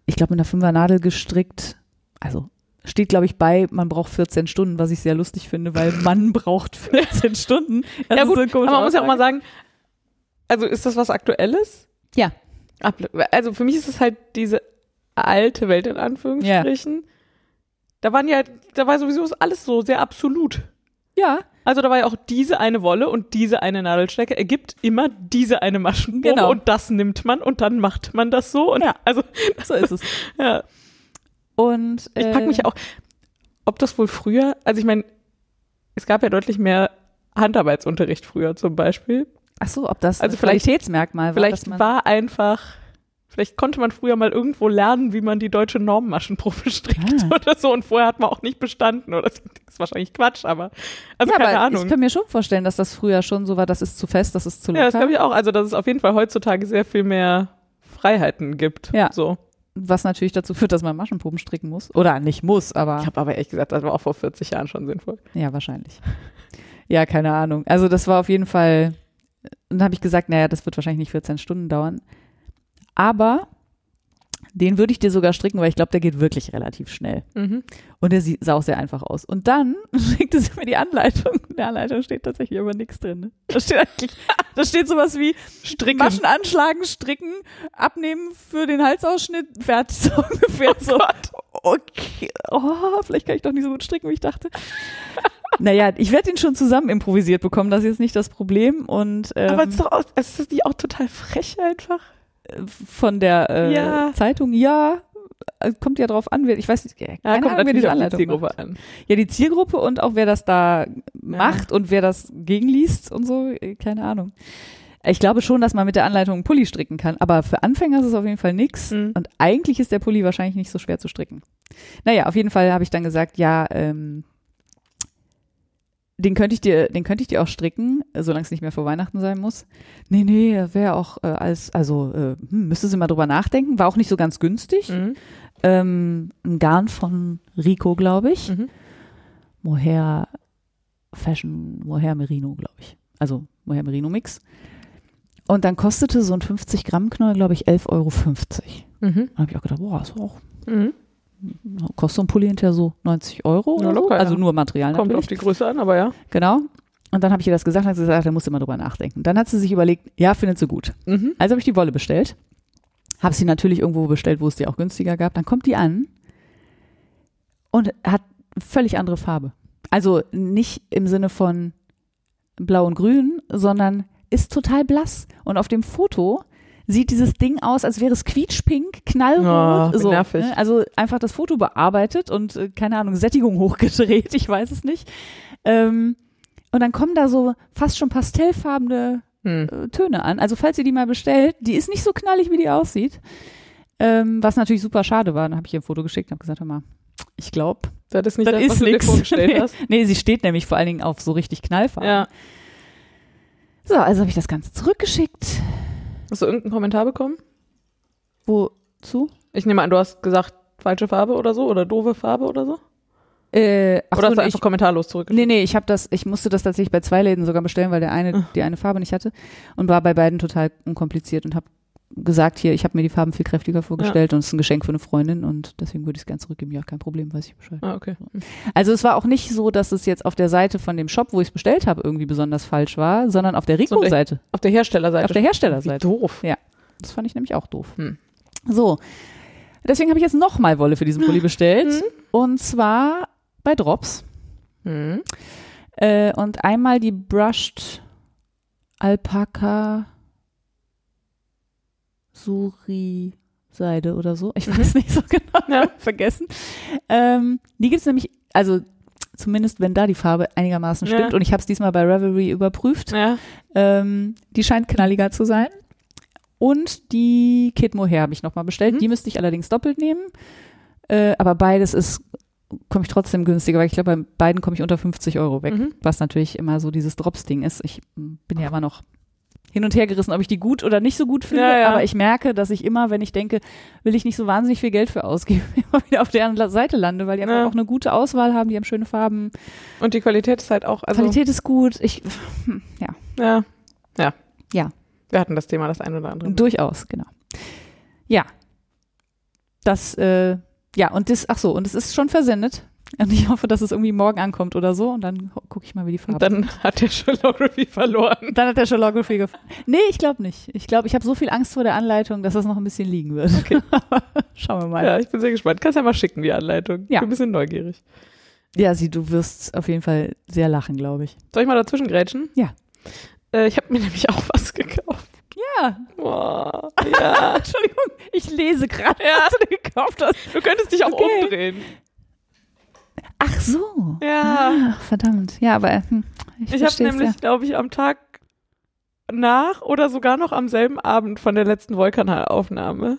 ich glaube, mit einer Fünfernadel gestrickt. Also steht, glaube ich, bei, man braucht 14 Stunden, was ich sehr lustig finde, weil man braucht 14 Stunden. Das ja gut, so aber man muss ja auch mal Aussage. sagen, also ist das was Aktuelles? Ja. Also für mich ist es halt diese alte Welt in Anführungsstrichen. Da waren ja, da war sowieso alles so sehr absolut. Ja, Also da war ja auch diese eine Wolle und diese eine Nadelstrecke ergibt immer diese eine Maschenprobe Genau. und das nimmt man und dann macht man das so und Ja. also so ist es. ja. Und Ich äh, frage mich auch, ob das wohl früher, also ich meine, es gab ja deutlich mehr Handarbeitsunterricht früher zum Beispiel. Ach so, ob das Also ein vielleicht- Qualitätsmerkmal war, Vielleicht war einfach Vielleicht konnte man früher mal irgendwo lernen, wie man die deutsche Normmaschenprobe strickt Ah. oder so und vorher hat man auch nicht bestanden oder das ist wahrscheinlich Quatsch, aber also ja, keine aber Ahnung. ich kann mir schon vorstellen, dass das früher schon so war, das ist zu fest, das ist zu ja, das locker. glaube ich auch. Also, dass es auf jeden Fall heutzutage sehr viel mehr Freiheiten gibt. Ja. So. was natürlich dazu führt, dass man Maschenproben stricken muss. Oder nicht muss, aber Ich habe aber ehrlich gesagt, das war auch vor 40 Jahren schon sinnvoll. ja, wahrscheinlich. Ja, keine Ahnung. Also das war auf jeden Fall, dann habe ich gesagt, naja, das wird wahrscheinlich nicht 14 Stunden dauern. Aber den würde ich dir sogar stricken, weil ich glaube, der geht wirklich relativ schnell. Mhm. Und der sah auch sehr einfach aus. Und dann schickte sie mir die Anleitung. In der Anleitung steht tatsächlich aber nichts drin. Ne? Da steht eigentlich, da steht sowas wie Stricken. Maschen anschlagen, stricken, abnehmen für den Halsausschnitt, fertig so ungefähr so. Okay, oh, vielleicht kann ich doch nicht so gut stricken, wie ich dachte. naja, ich werde den schon zusammen improvisiert bekommen, das ist jetzt nicht das Problem. Und ähm, Aber es ist doch auch, es ist nicht auch total frech einfach. Von der äh, Ja. Zeitung, ja, äh, kommt ja drauf an, wer, ich weiß nicht, keine Ja, kommt Ahnung, wer diese auf die Anleitung Zielgruppe macht. an. Ja, die Zielgruppe und auch wer das da macht und wer das gegenliest und so, äh, keine Ahnung. Ich glaube schon, dass man mit der Anleitung einen Pulli stricken kann, aber für Anfänger ist es auf jeden Fall nix. Mhm. Und eigentlich ist der Pulli wahrscheinlich nicht so schwer zu stricken. Naja, auf jeden Fall habe ich dann gesagt, ja, ähm, den könnte ich dir, den könnte ich dir auch stricken, solange es nicht mehr vor Weihnachten sein muss. Nee, nee, wäre auch äh, als, also äh, hm, müsste sie mal drüber nachdenken, war auch nicht so ganz günstig. Mhm. Ähm, ein Garn von Rico, glaube ich. Mhm. Mohair Fashion, Mohair Merino, glaube ich. Also Mohair Merino Mix. Und dann kostete so ein 50 Gramm Knoll, glaube ich, 11,50 Euro. Mhm. Da habe ich auch gedacht, boah, ist auch, Mhm. Kostet so ein Pulli hinterher so 90 Euro Ja, oder so. locker, Also ja. nur Material Kommt natürlich. auf die Größe an, aber ja. Genau. Und dann habe ich ihr das gesagt, hat sie gesagt, da musst du mal drüber nachdenken. Dann hat sie sich überlegt, ja, findet sie gut. Mhm. Also habe ich die Wolle bestellt. Habe sie natürlich irgendwo bestellt, wo es die auch günstiger gab. Dann kommt die an und hat völlig andere Farbe. Also nicht im Sinne von blau und grün, sondern ist total blass. Und auf dem Foto sieht dieses Ding aus, als wäre es quietschpink, knallrot. Oh, so, nervig. ne? Also einfach das Foto bearbeitet und, äh, keine Ahnung, Sättigung hochgedreht, ich weiß es nicht. Ähm, und dann kommen da so fast schon pastellfarbene Hm. äh, Töne an. Also falls ihr die mal bestellt, die ist nicht so knallig, wie die aussieht. Ähm, was natürlich super schade war. Dann habe ich ihr ein Foto geschickt und habe gesagt, hör mal, ich glaube, Das ist nicht das das, was du dir vorgestellt nee, hast. nee, sie steht nämlich vor allen Dingen auf so richtig Knallfarben. Ja. So, also habe ich das Ganze zurückgeschickt. Hast du irgendeinen Kommentar bekommen? Wozu? Ich nehme an, du hast gesagt, falsche Farbe oder so oder doofe Farbe oder so? Äh, ach oder so, hast du einfach kommentarlos ich, zurückgeschickt? nee, nee, ich habe das, ich musste das tatsächlich bei zwei Läden sogar bestellen, weil der eine Ah. die eine Farbe nicht hatte und war bei beiden total unkompliziert und habe gesagt, hier, ich habe mir die Farben viel kräftiger vorgestellt und es ist ein Geschenk für eine Freundin und deswegen würde ich es gerne zurückgeben. Ja, kein Problem, weiß ich Bescheid. Ah, okay. Also es war auch nicht so, dass es jetzt auf der Seite von dem Shop, wo ich es bestellt habe, irgendwie besonders falsch war, sondern auf der Rico-Seite, Auf der Herstellerseite. auf der Wie Herstellerseite. doof. Das fand ich nämlich auch doof. Hm. So, deswegen habe ich jetzt nochmal Wolle für diesen Pulli bestellt Mhm. und zwar bei Drops Hm. äh, und einmal die Brushed Alpaka Suri Seide oder so. Ich weiß nicht so genau, Ja. vergessen. Ähm, die gibt's nämlich, also zumindest wenn da die Farbe einigermaßen Ja. stimmt und ich habe es diesmal bei Revelry überprüft. Ja. Ähm, die scheint knalliger zu sein. Und die Kit Mohair habe ich nochmal bestellt. Mhm. Die müsste ich allerdings doppelt nehmen. Äh, aber beides ist, komme ich trotzdem günstiger, weil ich glaube, bei beiden komme ich unter 50 Euro weg. Mhm. Was natürlich immer so dieses Drops-Ding ist. Ich bin ja immer noch hin und her gerissen, ob ich die gut oder nicht so gut finde. Ja, ja. Aber ich merke, dass ich immer, wenn ich denke, will ich nicht so wahnsinnig viel Geld für ausgeben, immer wieder auf deren La- Seite lande, weil die einfach Ja. auch eine gute Auswahl haben, die haben schöne Farben. Und die Qualität ist halt auch, also, Qualität ist gut. Ich, ja. ja. Ja. Ja. Wir hatten das Thema das ein oder andere. Durchaus, genau. Ja. Das, äh, ja, und das, ach so, und es ist schon versendet. Und ich hoffe, dass es irgendwie morgen ankommt oder so. Und dann gucke ich mal, wie die Farbe Und dann hat der Shellography verloren. Dann hat der Shalography gef Nee, ich glaube nicht. Ich glaube, ich habe so viel Angst vor der Anleitung, dass das noch ein bisschen liegen wird. Okay. Schauen wir mal. Ja, ich bin sehr gespannt. Kannst ja mal schicken, die Anleitung. Ja. Ich bin ein bisschen neugierig. Ja, sie, du wirst auf jeden Fall sehr lachen, glaube ich. Soll ich mal dazwischen grätschen? Ja. Äh, ich habe mir nämlich auch was gekauft. Ja. Boah, ja. Entschuldigung, ich lese gerade, Ja. was du gekauft hast. Du könntest dich auch Okay. umdrehen. Ach so. Ja. Ach, verdammt. Ja, aber hm, ich, Ich habe nämlich, glaube ich, am Tag nach oder sogar noch am selben Abend von der letzten Wollkanalaufnahme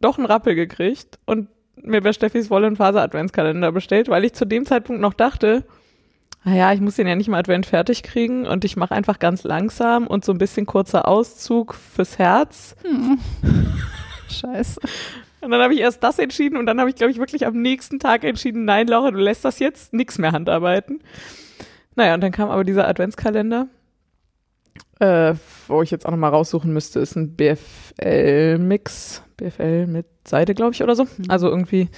doch einen Rappel gekriegt und mir bei Steffis Wolle- und Faser-Adventskalender bestellt, weil ich zu dem Zeitpunkt noch dachte, naja, ich muss den ja nicht mal Advent fertig kriegen und ich mache einfach ganz langsam und so ein bisschen kurzer Auszug fürs Herz. Hm. Scheiße. Und dann habe ich erst das entschieden und dann habe ich, glaube ich, wirklich am nächsten Tag entschieden, nein, Laura, du lässt das jetzt, nix mehr Handarbeiten. Naja, und dann kam aber dieser Adventskalender, äh, wo ich jetzt auch nochmal raussuchen müsste, ist ein BFL-Mix. BFL mit Seide, glaube ich, oder so. Mhm. Also irgendwie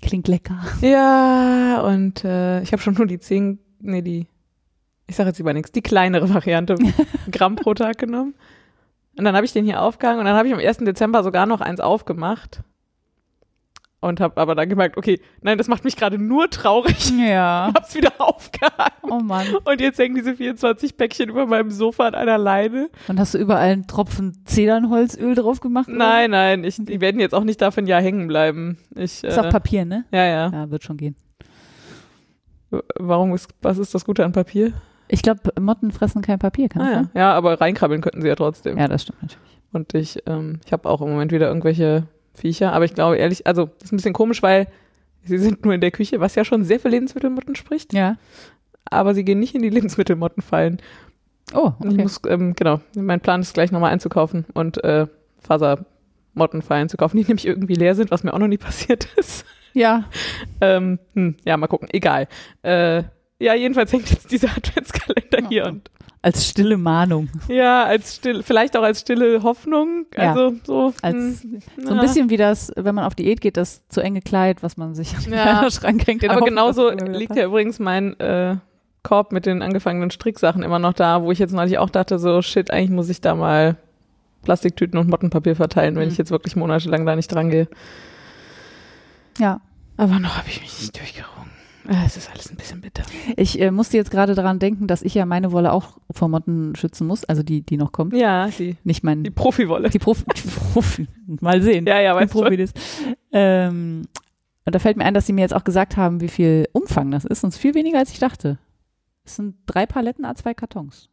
Klingt lecker. ja, und äh, ich habe schon nur die 10, nee, die, ich sage jetzt lieber nichts, die kleinere Variante Gramm pro Tag genommen. Und dann habe ich den hier aufgehangen und dann habe ich am 1. Dezember sogar noch eins aufgemacht. Und habe aber dann gemerkt, okay, nein, das macht mich gerade nur traurig. Ja. Hab's wieder aufgehangen. Oh Mann. Und jetzt hängen diese 24 Päckchen über meinem Sofa an einer Leine. Und hast du überall einen Tropfen Zedernholzöl drauf gemacht? oder? Nein, nein, ich, die werden jetzt auch nicht dafür ein Jahr hängen bleiben. Ich, Ist äh, auf Papier, ne? ja, ja. Ja, wird schon gehen. Warum ist, was ist das Gute an Papier? Ich glaube, Motten fressen kein Papier, kann Ah, ja. sein? ja, aber reinkrabbeln könnten sie ja trotzdem. Ja, das stimmt natürlich. Und ich, ähm, ich habe auch im Moment wieder irgendwelche Viecher, aber ich glaube ehrlich, also das ist ein bisschen komisch, weil sie sind nur in der Küche, was ja schon sehr für Lebensmittelmotten spricht, Ja. aber sie gehen nicht in die Lebensmittelmottenfallen. Oh, Und Ich okay. muss, ähm, genau, mein Plan ist gleich nochmal einzukaufen und äh, Fasermottenfallen zu kaufen, die nämlich irgendwie leer sind, was mir auch noch nie passiert ist. Ja. ähm, hm, ja, mal gucken, egal. Äh, ja, jedenfalls hängt jetzt dieser Adventskalender hier und Als stille Mahnung. ja, als still, vielleicht auch als stille Hoffnung. Ja. Also so, Als, hm, so ein bisschen wie das, wenn man auf Diät geht, das zu enge Kleid, was man sich an den Ja. Kleiderschrank hängt. Aber Hoffnung, genauso liegt ja übrigens mein äh, Korb mit den angefangenen Stricksachen immer noch da, wo ich jetzt neulich auch dachte, so shit, eigentlich muss ich da mal Plastiktüten und Mottenpapier verteilen, wenn Mhm. ich jetzt wirklich monatelang da nicht dran gehe. Ja. Aber noch habe ich mich nicht durchgerungen. Äh, Es ist alles ein bisschen bitter. Ich äh, musste jetzt gerade daran denken, dass ich ja meine Wolle auch vor Motten schützen muss, also die, die noch kommen. Ja, die, Nicht mein, die Profiwolle. die Profi, die Profi. Mal sehen. Ja, ja, weißt. Profi das. Ähm, und da fällt mir ein, dass sie mir jetzt auch gesagt haben, wie viel Umfang das ist. Und es ist viel weniger, als ich dachte. Es sind drei Paletten, A2 Kartons.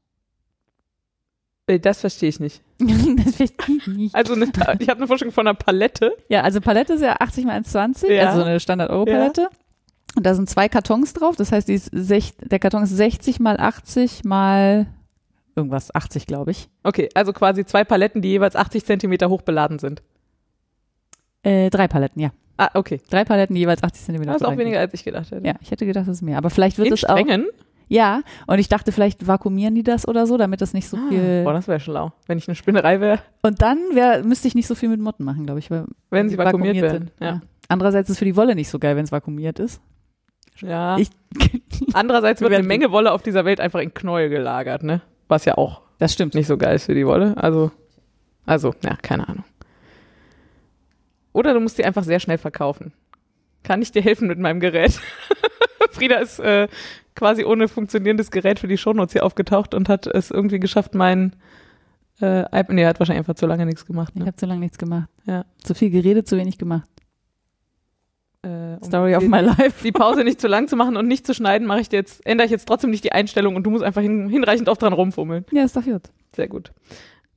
Äh, Das verstehe ich nicht. das verstehe ich nicht. Also eine, ich habe eine Vorstellung von einer Palette. Ja, also Palette ist ja 80 mal 1,20, Ja. also eine Standard-Euro-Palette. Und da sind zwei Kartons drauf. Das heißt, sech, der Karton ist 60 mal 80 mal irgendwas, 80, glaube ich. Okay, also quasi zwei Paletten, die jeweils 80 Zentimeter hoch beladen sind. Äh, drei Paletten, ja. Ah, okay. Drei Paletten, die jeweils 80 Zentimeter Das ist auch weniger, als ich gedacht hätte. Ja, ich hätte gedacht, das ist mehr. Aber vielleicht wird In es auch. Strängen? Ja, und ich dachte, vielleicht vakuumieren die das oder so, damit das nicht so viel. Boah, das wäre schlau. Wenn ich eine Spinnerei wäre, Und dann wär, müsste ich nicht so viel mit Motten machen, glaube ich. Weil wenn sie die vakuumiert, werden. sind. Ja. Andererseits ist es für die Wolle nicht so geil, wenn es vakuumiert ist. Ja. Ich- Andererseits wird Wir eine Menge Wolle auf dieser Welt einfach in Knäuel gelagert, ne? Was ja auch Das stimmt. nicht so geil ist für die Wolle. Also, also, ja, keine Ahnung. Oder du musst die einfach sehr schnell verkaufen. Kann ich dir helfen mit meinem Gerät? Frieda ist äh, quasi ohne funktionierendes Gerät für die Shownotes hier aufgetaucht und hat es irgendwie geschafft, mein äh, iPad, nee, er hat wahrscheinlich einfach zu lange nichts gemacht. Ich Ne? habe zu lange nichts gemacht. Ja. Zu viel geredet, zu wenig gemacht. Äh, um Story of my life. die Pause nicht zu lang zu machen und nicht zu schneiden, mache ich jetzt, ändere ich jetzt trotzdem nicht die Einstellung und du musst einfach hin, hinreichend oft dran rumfummeln. Ja, ist doch gut. Sehr gut.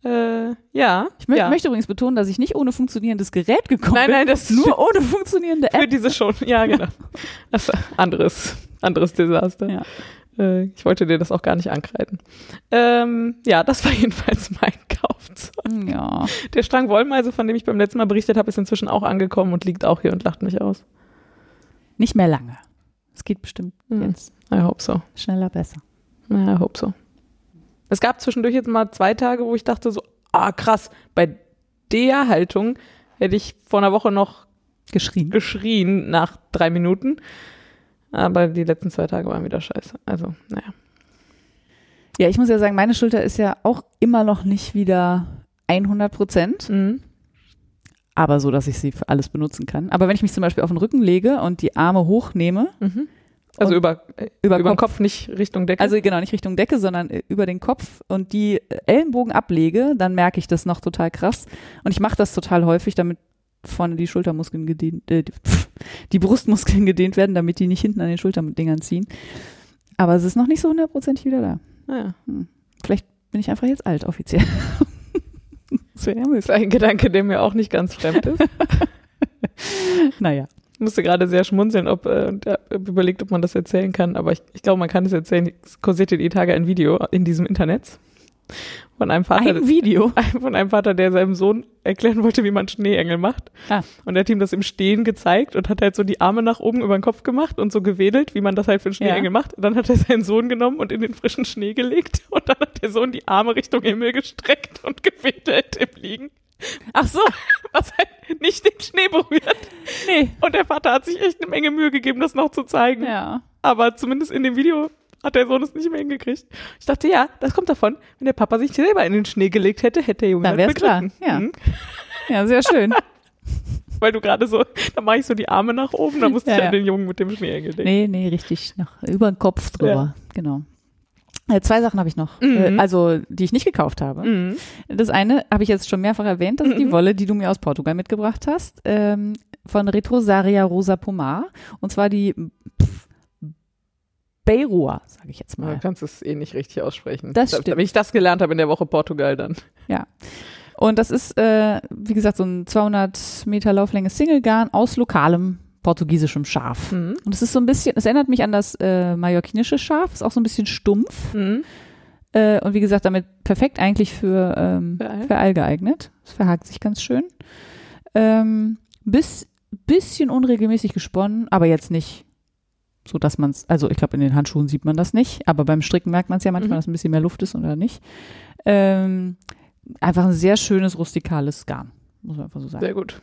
Äh, ja. Ich ja. möchte übrigens betonen, dass ich nicht ohne funktionierendes Gerät gekommen Nein, bin. nein, das Nur ohne funktionierende für App. diese schon. Ja, genau. Das anderes, anderes Desaster. Ja. Äh, ich wollte dir das auch gar nicht ankreiden. Ähm, ja, das war jedenfalls mein Kaufzeug. Ja. Der Strang Wollmeise, von dem ich beim letzten Mal berichtet habe, ist inzwischen auch angekommen und liegt auch hier und lacht mich aus. Nicht mehr lange. Es geht bestimmt Hm. jetzt I hope so. schneller besser. I hope so. Es gab zwischendurch jetzt mal zwei Tage, wo ich dachte so, ah krass, bei der Haltung hätte ich vor einer Woche noch Geschrien. geschrien nach drei Minuten. Aber die letzten zwei Tage waren wieder scheiße. Also, naja. Ja, ich muss ja sagen, meine Schulter ist ja auch immer noch nicht wieder 100 Prozent, Mhm. Aber so, dass ich sie für alles benutzen kann. Aber wenn ich mich zum Beispiel auf den Rücken lege und die Arme hochnehme, Mhm. Also über, äh, über, über den Kopf, Kopf, nicht Richtung Decke. also genau, nicht Richtung Decke, sondern äh, über den Kopf und die äh, Ellenbogen ablege, dann merke ich das noch total krass. Und ich mache das total häufig, damit vorne die Schultermuskeln gedehnt, äh, die, pff, die Brustmuskeln gedehnt werden, damit die nicht hinten an den Schulterdingern ziehen. Aber es ist noch nicht so hundertprozentig wieder da. naja. Vielleicht bin ich einfach jetzt alt, offiziell. Das ist ein Gedanke, der mir auch nicht ganz fremd ist. naja. Ich musste gerade sehr schmunzeln, ob äh, überlegt, ob man das erzählen kann, aber ich, ich glaube, man kann es erzählen. Es kursierte die Tage ein Video in diesem Internet von einem Vater. Ein Video? Von einem Vater, der seinem Sohn erklären wollte, wie man Schneeengel macht. Ah. Und er hat ihm das im Stehen gezeigt und hat halt so die Arme nach oben über den Kopf gemacht und so gewedelt, wie man das halt für einen Schneeengel ja. macht. Dann hat er seinen Sohn genommen und in den frischen Schnee gelegt und dann hat der Sohn die Arme Richtung Himmel gestreckt und gewedelt im Liegen. Ach so, was halt nicht den Schnee berührt. Nee. Und der Vater hat sich echt eine Menge Mühe gegeben, das noch zu zeigen. Ja. Aber zumindest in dem Video hat der Sohn es nicht mehr hingekriegt. Ich dachte, ja, das kommt davon, wenn der Papa sich selber in den Schnee gelegt hätte, hätte der Junge Dann begriffen. klar, ja. Hm? Ja, sehr schön. Weil du gerade so, da mache ich so die Arme nach oben, da musste ja, ich ja den Jungen mit dem Schnee denken. Nee, nee, richtig, nach, über den Kopf drüber, ja. genau. Äh, zwei Sachen habe ich noch, äh, mhm. also die ich nicht gekauft habe. Mhm. Das eine habe ich jetzt schon mehrfach erwähnt, das ist die mhm. Wolle, die du mir aus Portugal mitgebracht hast, ähm, von Retrosaria Rosa Pomar. Und zwar die Beirua, sage ich jetzt mal. Du kannst es eh nicht richtig aussprechen. Das stimmt. Wenn ich das gelernt habe in der Woche Portugal dann. Ja. Und das ist, äh, wie gesagt, so ein 200 Meter Lauflänge Single-Garn aus lokalem portugiesischem Schaf. Mhm. Und es ist so ein bisschen, es erinnert mich an das äh, mallorquinische Schaf, ist auch so ein bisschen stumpf. Mhm. Äh, und wie gesagt, damit perfekt eigentlich für, ähm, für, All. für All geeignet. Es verhakt sich ganz schön. Ähm, bis, bisschen unregelmäßig gesponnen, aber jetzt nicht so dass man es, also ich glaube, in den Handschuhen sieht man das nicht, aber beim Stricken merkt man es ja manchmal, mhm. dass ein bisschen mehr Luft ist oder nicht. Ähm, einfach ein sehr schönes, rustikales Garn, muss man einfach so sagen. Sehr gut.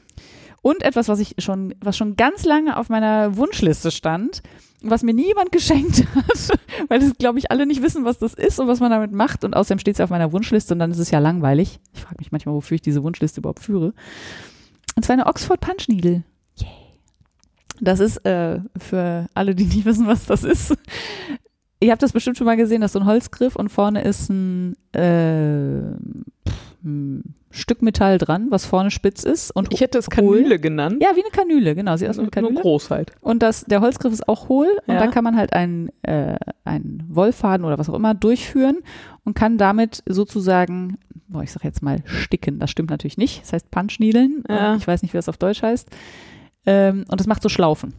Und etwas, was ich schon, was schon ganz lange auf meiner Wunschliste stand, was mir niemand geschenkt hat, weil das, glaube ich, alle nicht wissen, was das ist und was man damit macht. Und außerdem steht es auf meiner Wunschliste und dann ist es ja langweilig. Ich frage mich manchmal, wofür ich diese Wunschliste überhaupt führe. Und zwar eine Oxford Punch Needle. Das ist äh, für alle, die nicht wissen, was das ist. Ihr habt das bestimmt schon mal gesehen, das ist so ein Holzgriff und vorne ist ein, äh, ein Stück Metall dran, was vorne spitz ist. Und ich hätte es Kanüle hohl. genannt. Ja, wie eine Kanüle, genau. Sieht aus wie eine Kanüle. Nur groß halt. Und das, der Holzgriff ist auch hohl und ja. da kann man halt einen, äh, einen Wollfaden oder was auch immer durchführen und kann damit sozusagen, boah, ich sag jetzt mal sticken. Das stimmt natürlich nicht. Das heißt Punchniedeln. Ja. Ich weiß nicht, wie das auf Deutsch heißt. Ähm, und es macht so Schlaufen.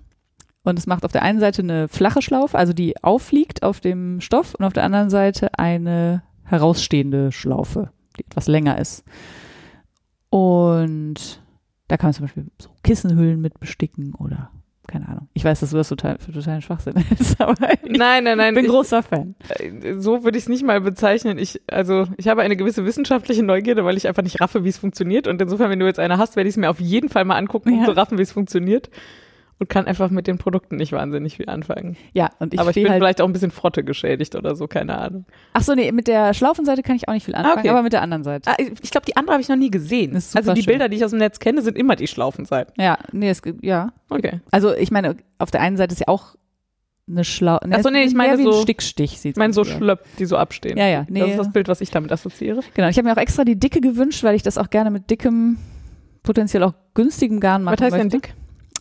Und es macht auf der einen Seite eine flache Schlaufe, also die aufliegt auf dem Stoff, und auf der anderen Seite eine herausstehende Schlaufe, die etwas länger ist. Und da kann man zum Beispiel so Kissenhüllen mit besticken oder keine Ahnung. Ich weiß, dass du das total, für totalen Schwachsinn ist, aber nein, nein, nein. Ich bin großer Fan. Äh, so würde ich es nicht mal bezeichnen. Ich, also, ich habe eine gewisse wissenschaftliche Neugierde, weil ich einfach nicht raffe, wie es funktioniert. Und insofern, wenn du jetzt eine hast, werde ich es mir auf jeden Fall mal angucken, um ja. zu raffen, wie es funktioniert und kann einfach mit den Produkten nicht wahnsinnig viel anfangen. Ja, und ich Aber ich bin halt vielleicht auch ein bisschen Frotte geschädigt oder so, keine Ahnung. Ach so, nee, mit der Schlaufenseite kann ich auch nicht viel anfangen, okay. aber mit der anderen Seite. Ah, ich glaube, die andere habe ich noch nie gesehen. Also die schön. Bilder, die ich aus dem Netz kenne, sind immer die Schlaufenseiten. Ja, nee, es ja. Okay. Also ich meine, auf der einen Seite ist ja auch eine Schlau. Ne, Achso, nee, ich meine so Stickstich sieht. Ich meine so Schlöpp, die so abstehen. Ja, ja. Nee. Das ist das Bild, was ich damit assoziiere. Genau. Ich habe mir auch extra die Dicke gewünscht, weil ich das auch gerne mit dickem, potenziell auch günstigem Garn machen Was heißt möchte. denn dick?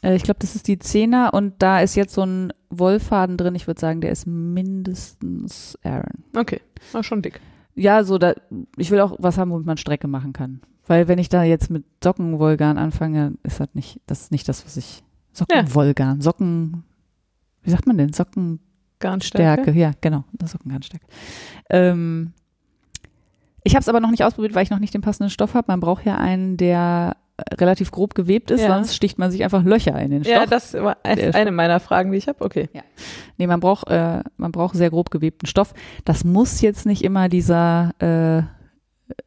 Äh, ich glaube, das ist die Zehner und da ist jetzt so ein Wollfaden drin. Ich würde sagen, der ist mindestens Aaron. Okay, war schon dick. Ja, so da, ich will auch was haben, womit man Strecke machen kann. Weil wenn ich da jetzt mit Sockenwollgarn anfange, ist das nicht, das ist nicht das, was ich. Sockenwollgarn, Socken, wie sagt man denn? Sockengarnstärke. Ja, genau, Sockengarnstärke. Ähm, ich habe es aber noch nicht ausprobiert, weil ich noch nicht den passenden Stoff habe. Man braucht ja einen, der relativ grob gewebt ist, ja. sonst sticht man sich einfach Löcher in den Stoff. Ja, das war eine meiner Fragen, die ich habe. Okay. Ja. Nee, man braucht, äh, man braucht sehr grob gewebten Stoff. Das muss jetzt nicht immer dieser, äh,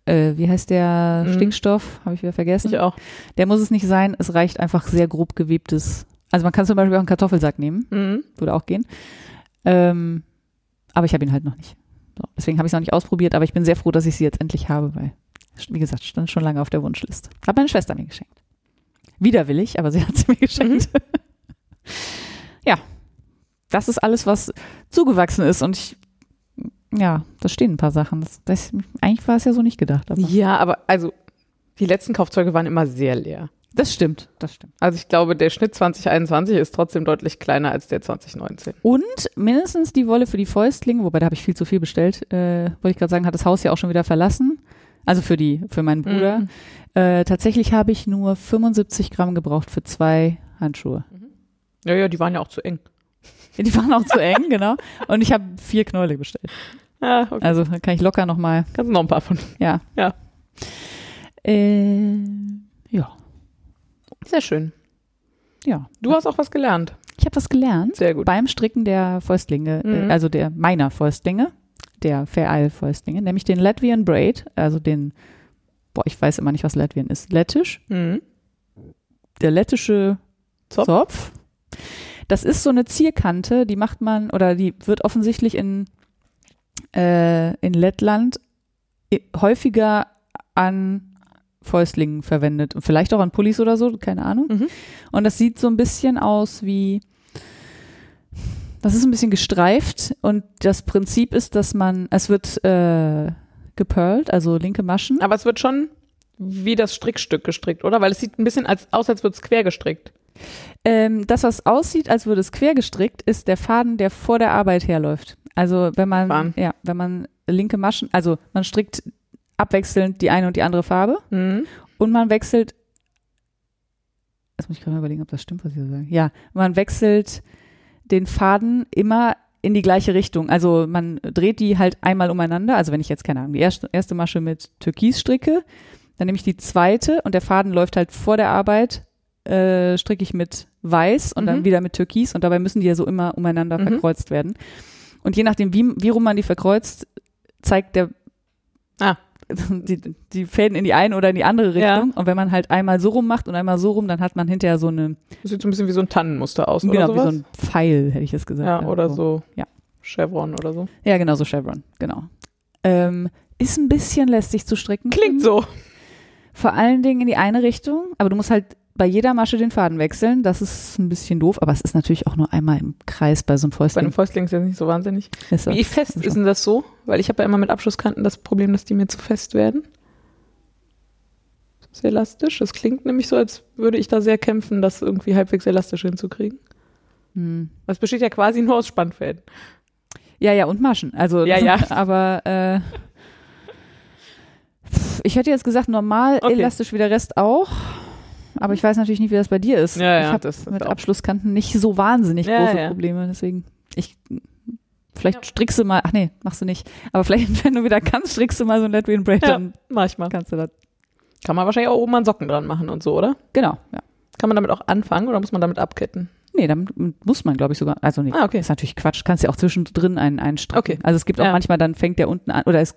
äh, wie heißt der mhm. Stickstoff? Habe ich wieder vergessen. Ich auch. Der muss es nicht sein. Es reicht einfach sehr grob gewebtes. Also man kann zum Beispiel auch einen Kartoffelsack nehmen. Mhm. Würde auch gehen. Ähm, aber ich habe ihn halt noch nicht. So, deswegen habe ich es noch nicht ausprobiert, aber ich bin sehr froh, dass ich sie jetzt endlich habe, weil wie gesagt, stand schon lange auf der Wunschliste. Hat meine Schwester mir geschenkt. Widerwillig, aber sie hat sie mir geschenkt. Mhm. ja, das ist alles, was zugewachsen ist und ich, ja, da stehen ein paar Sachen. Das, das, eigentlich war es ja so nicht gedacht. Aber. Ja, aber also die letzten Kaufzeuge waren immer sehr leer. Das stimmt, das stimmt. Also ich glaube, der Schnitt 2021 ist trotzdem deutlich kleiner als der 2019. Und mindestens die Wolle für die Fäustlinge, wobei da habe ich viel zu viel bestellt, äh, wollte ich gerade sagen, hat das Haus ja auch schon wieder verlassen. Also für die, für meinen Bruder. Mhm. Äh, tatsächlich habe ich nur 75 Gramm gebraucht für zwei Handschuhe. Ja, ja, die waren ja auch zu eng. Die waren auch zu eng, genau. Und ich habe vier Knäule bestellt. Ja, okay. Also kann ich locker nochmal, Kannst du noch ein paar von. ja. Ja. Äh, ja, Sehr schön. ja. Du hast auch was gelernt. Ich habe was gelernt Sehr gut. beim Stricken der Fäustlinge, Mhm. äh, also der meiner Fäustlinge, der Fair Isle Fäustlinge, nämlich den Latvian Braid, also den, boah, ich weiß immer nicht, was Latvian ist, lettisch, Mhm. der lettische Zopf. Zopf. Das ist so eine Zierkante, die macht man, oder die wird offensichtlich in, äh, in Lettland häufiger an Fäustlingen verwendet und vielleicht auch an Pullis oder so, keine Ahnung. Mhm. Und das sieht so ein bisschen aus wie, das ist ein bisschen gestreift und das Prinzip ist, dass man, es wird äh, gepearlt, also linke Maschen. Aber es wird schon wie das Strickstück gestrickt, oder? Weil es sieht ein bisschen als, aus, als würde es quer gestrickt. Ähm, das, was aussieht, als würde es quer gestrickt, ist der Faden, der vor der Arbeit herläuft. Also wenn man, Faden. ja, wenn man linke Maschen, also man strickt abwechselnd die eine und die andere Farbe Mhm. und man wechselt, jetzt muss ich gerade mal überlegen, ob das stimmt, was ich so sage. Ja, man wechselt den Faden immer in die gleiche Richtung. Also man dreht die halt einmal umeinander. Also wenn ich jetzt, keine Ahnung, die erste, erste Masche mit Türkis stricke, dann nehme ich die zweite und der Faden läuft halt vor der Arbeit, äh, stricke ich mit Weiß und dann Mhm. wieder mit Türkis und dabei müssen die ja so immer umeinander Mhm. verkreuzt werden. Und je nachdem, wie, wie rum man die verkreuzt, zeigt der Ah. Die, die Fäden in die eine oder in die andere Richtung. Ja. Und wenn man halt einmal so rum macht und einmal so rum, dann hat man hinterher so eine, Das sieht so ein bisschen wie so ein Tannenmuster aus, genau, oder wie sowas? so ein Pfeil, hätte ich jetzt gesagt. ja, oder so. Ja. Chevron oder so. Ja, genau, so Chevron, genau. Ähm, ist ein bisschen lästig zu stricken. Klingt so. Vor allen Dingen in die eine Richtung, aber du musst halt bei jeder Masche den Faden wechseln. Das ist ein bisschen doof, aber es ist natürlich auch nur einmal im Kreis bei so einem Bei Fäustling. einem Fäustling ist das nicht so wahnsinnig. Ist. Wie fest ist denn das so? Weil ich habe ja immer mit Abschlusskanten das Problem, dass die mir zu fest werden. Ist das elastisch? Das klingt nämlich so, als würde ich da sehr kämpfen, das irgendwie halbwegs elastisch hinzukriegen. Hm. Das besteht ja quasi nur aus Spannfäden. Ja, ja, und Maschen. Also, Ja, ja. aber äh, ich hätte jetzt gesagt, normal Okay. elastisch wie der Rest auch. Aber ich weiß natürlich nicht, wie das bei dir ist. Ja, ich ja, habe mit auch- Abschlusskanten nicht so wahnsinnig Ja, große ja. Probleme. Deswegen, ich, vielleicht Ja. strickst du mal, ach nee, machst du nicht. Aber vielleicht, wenn du wieder kannst, strickst du mal so ein Latvian Braid, Ja. dann Manchmal. kannst du das. Kann man wahrscheinlich auch oben an Socken dran machen und so, oder? Genau, ja. Kann man damit auch anfangen oder muss man damit abketten? Nee, damit muss man, glaube ich, sogar. Also nee, Ah, okay. ist natürlich Quatsch. Kannst ja auch zwischendrin einen einstricken. Okay. Also es gibt auch Ja. manchmal, dann fängt der unten an, oder es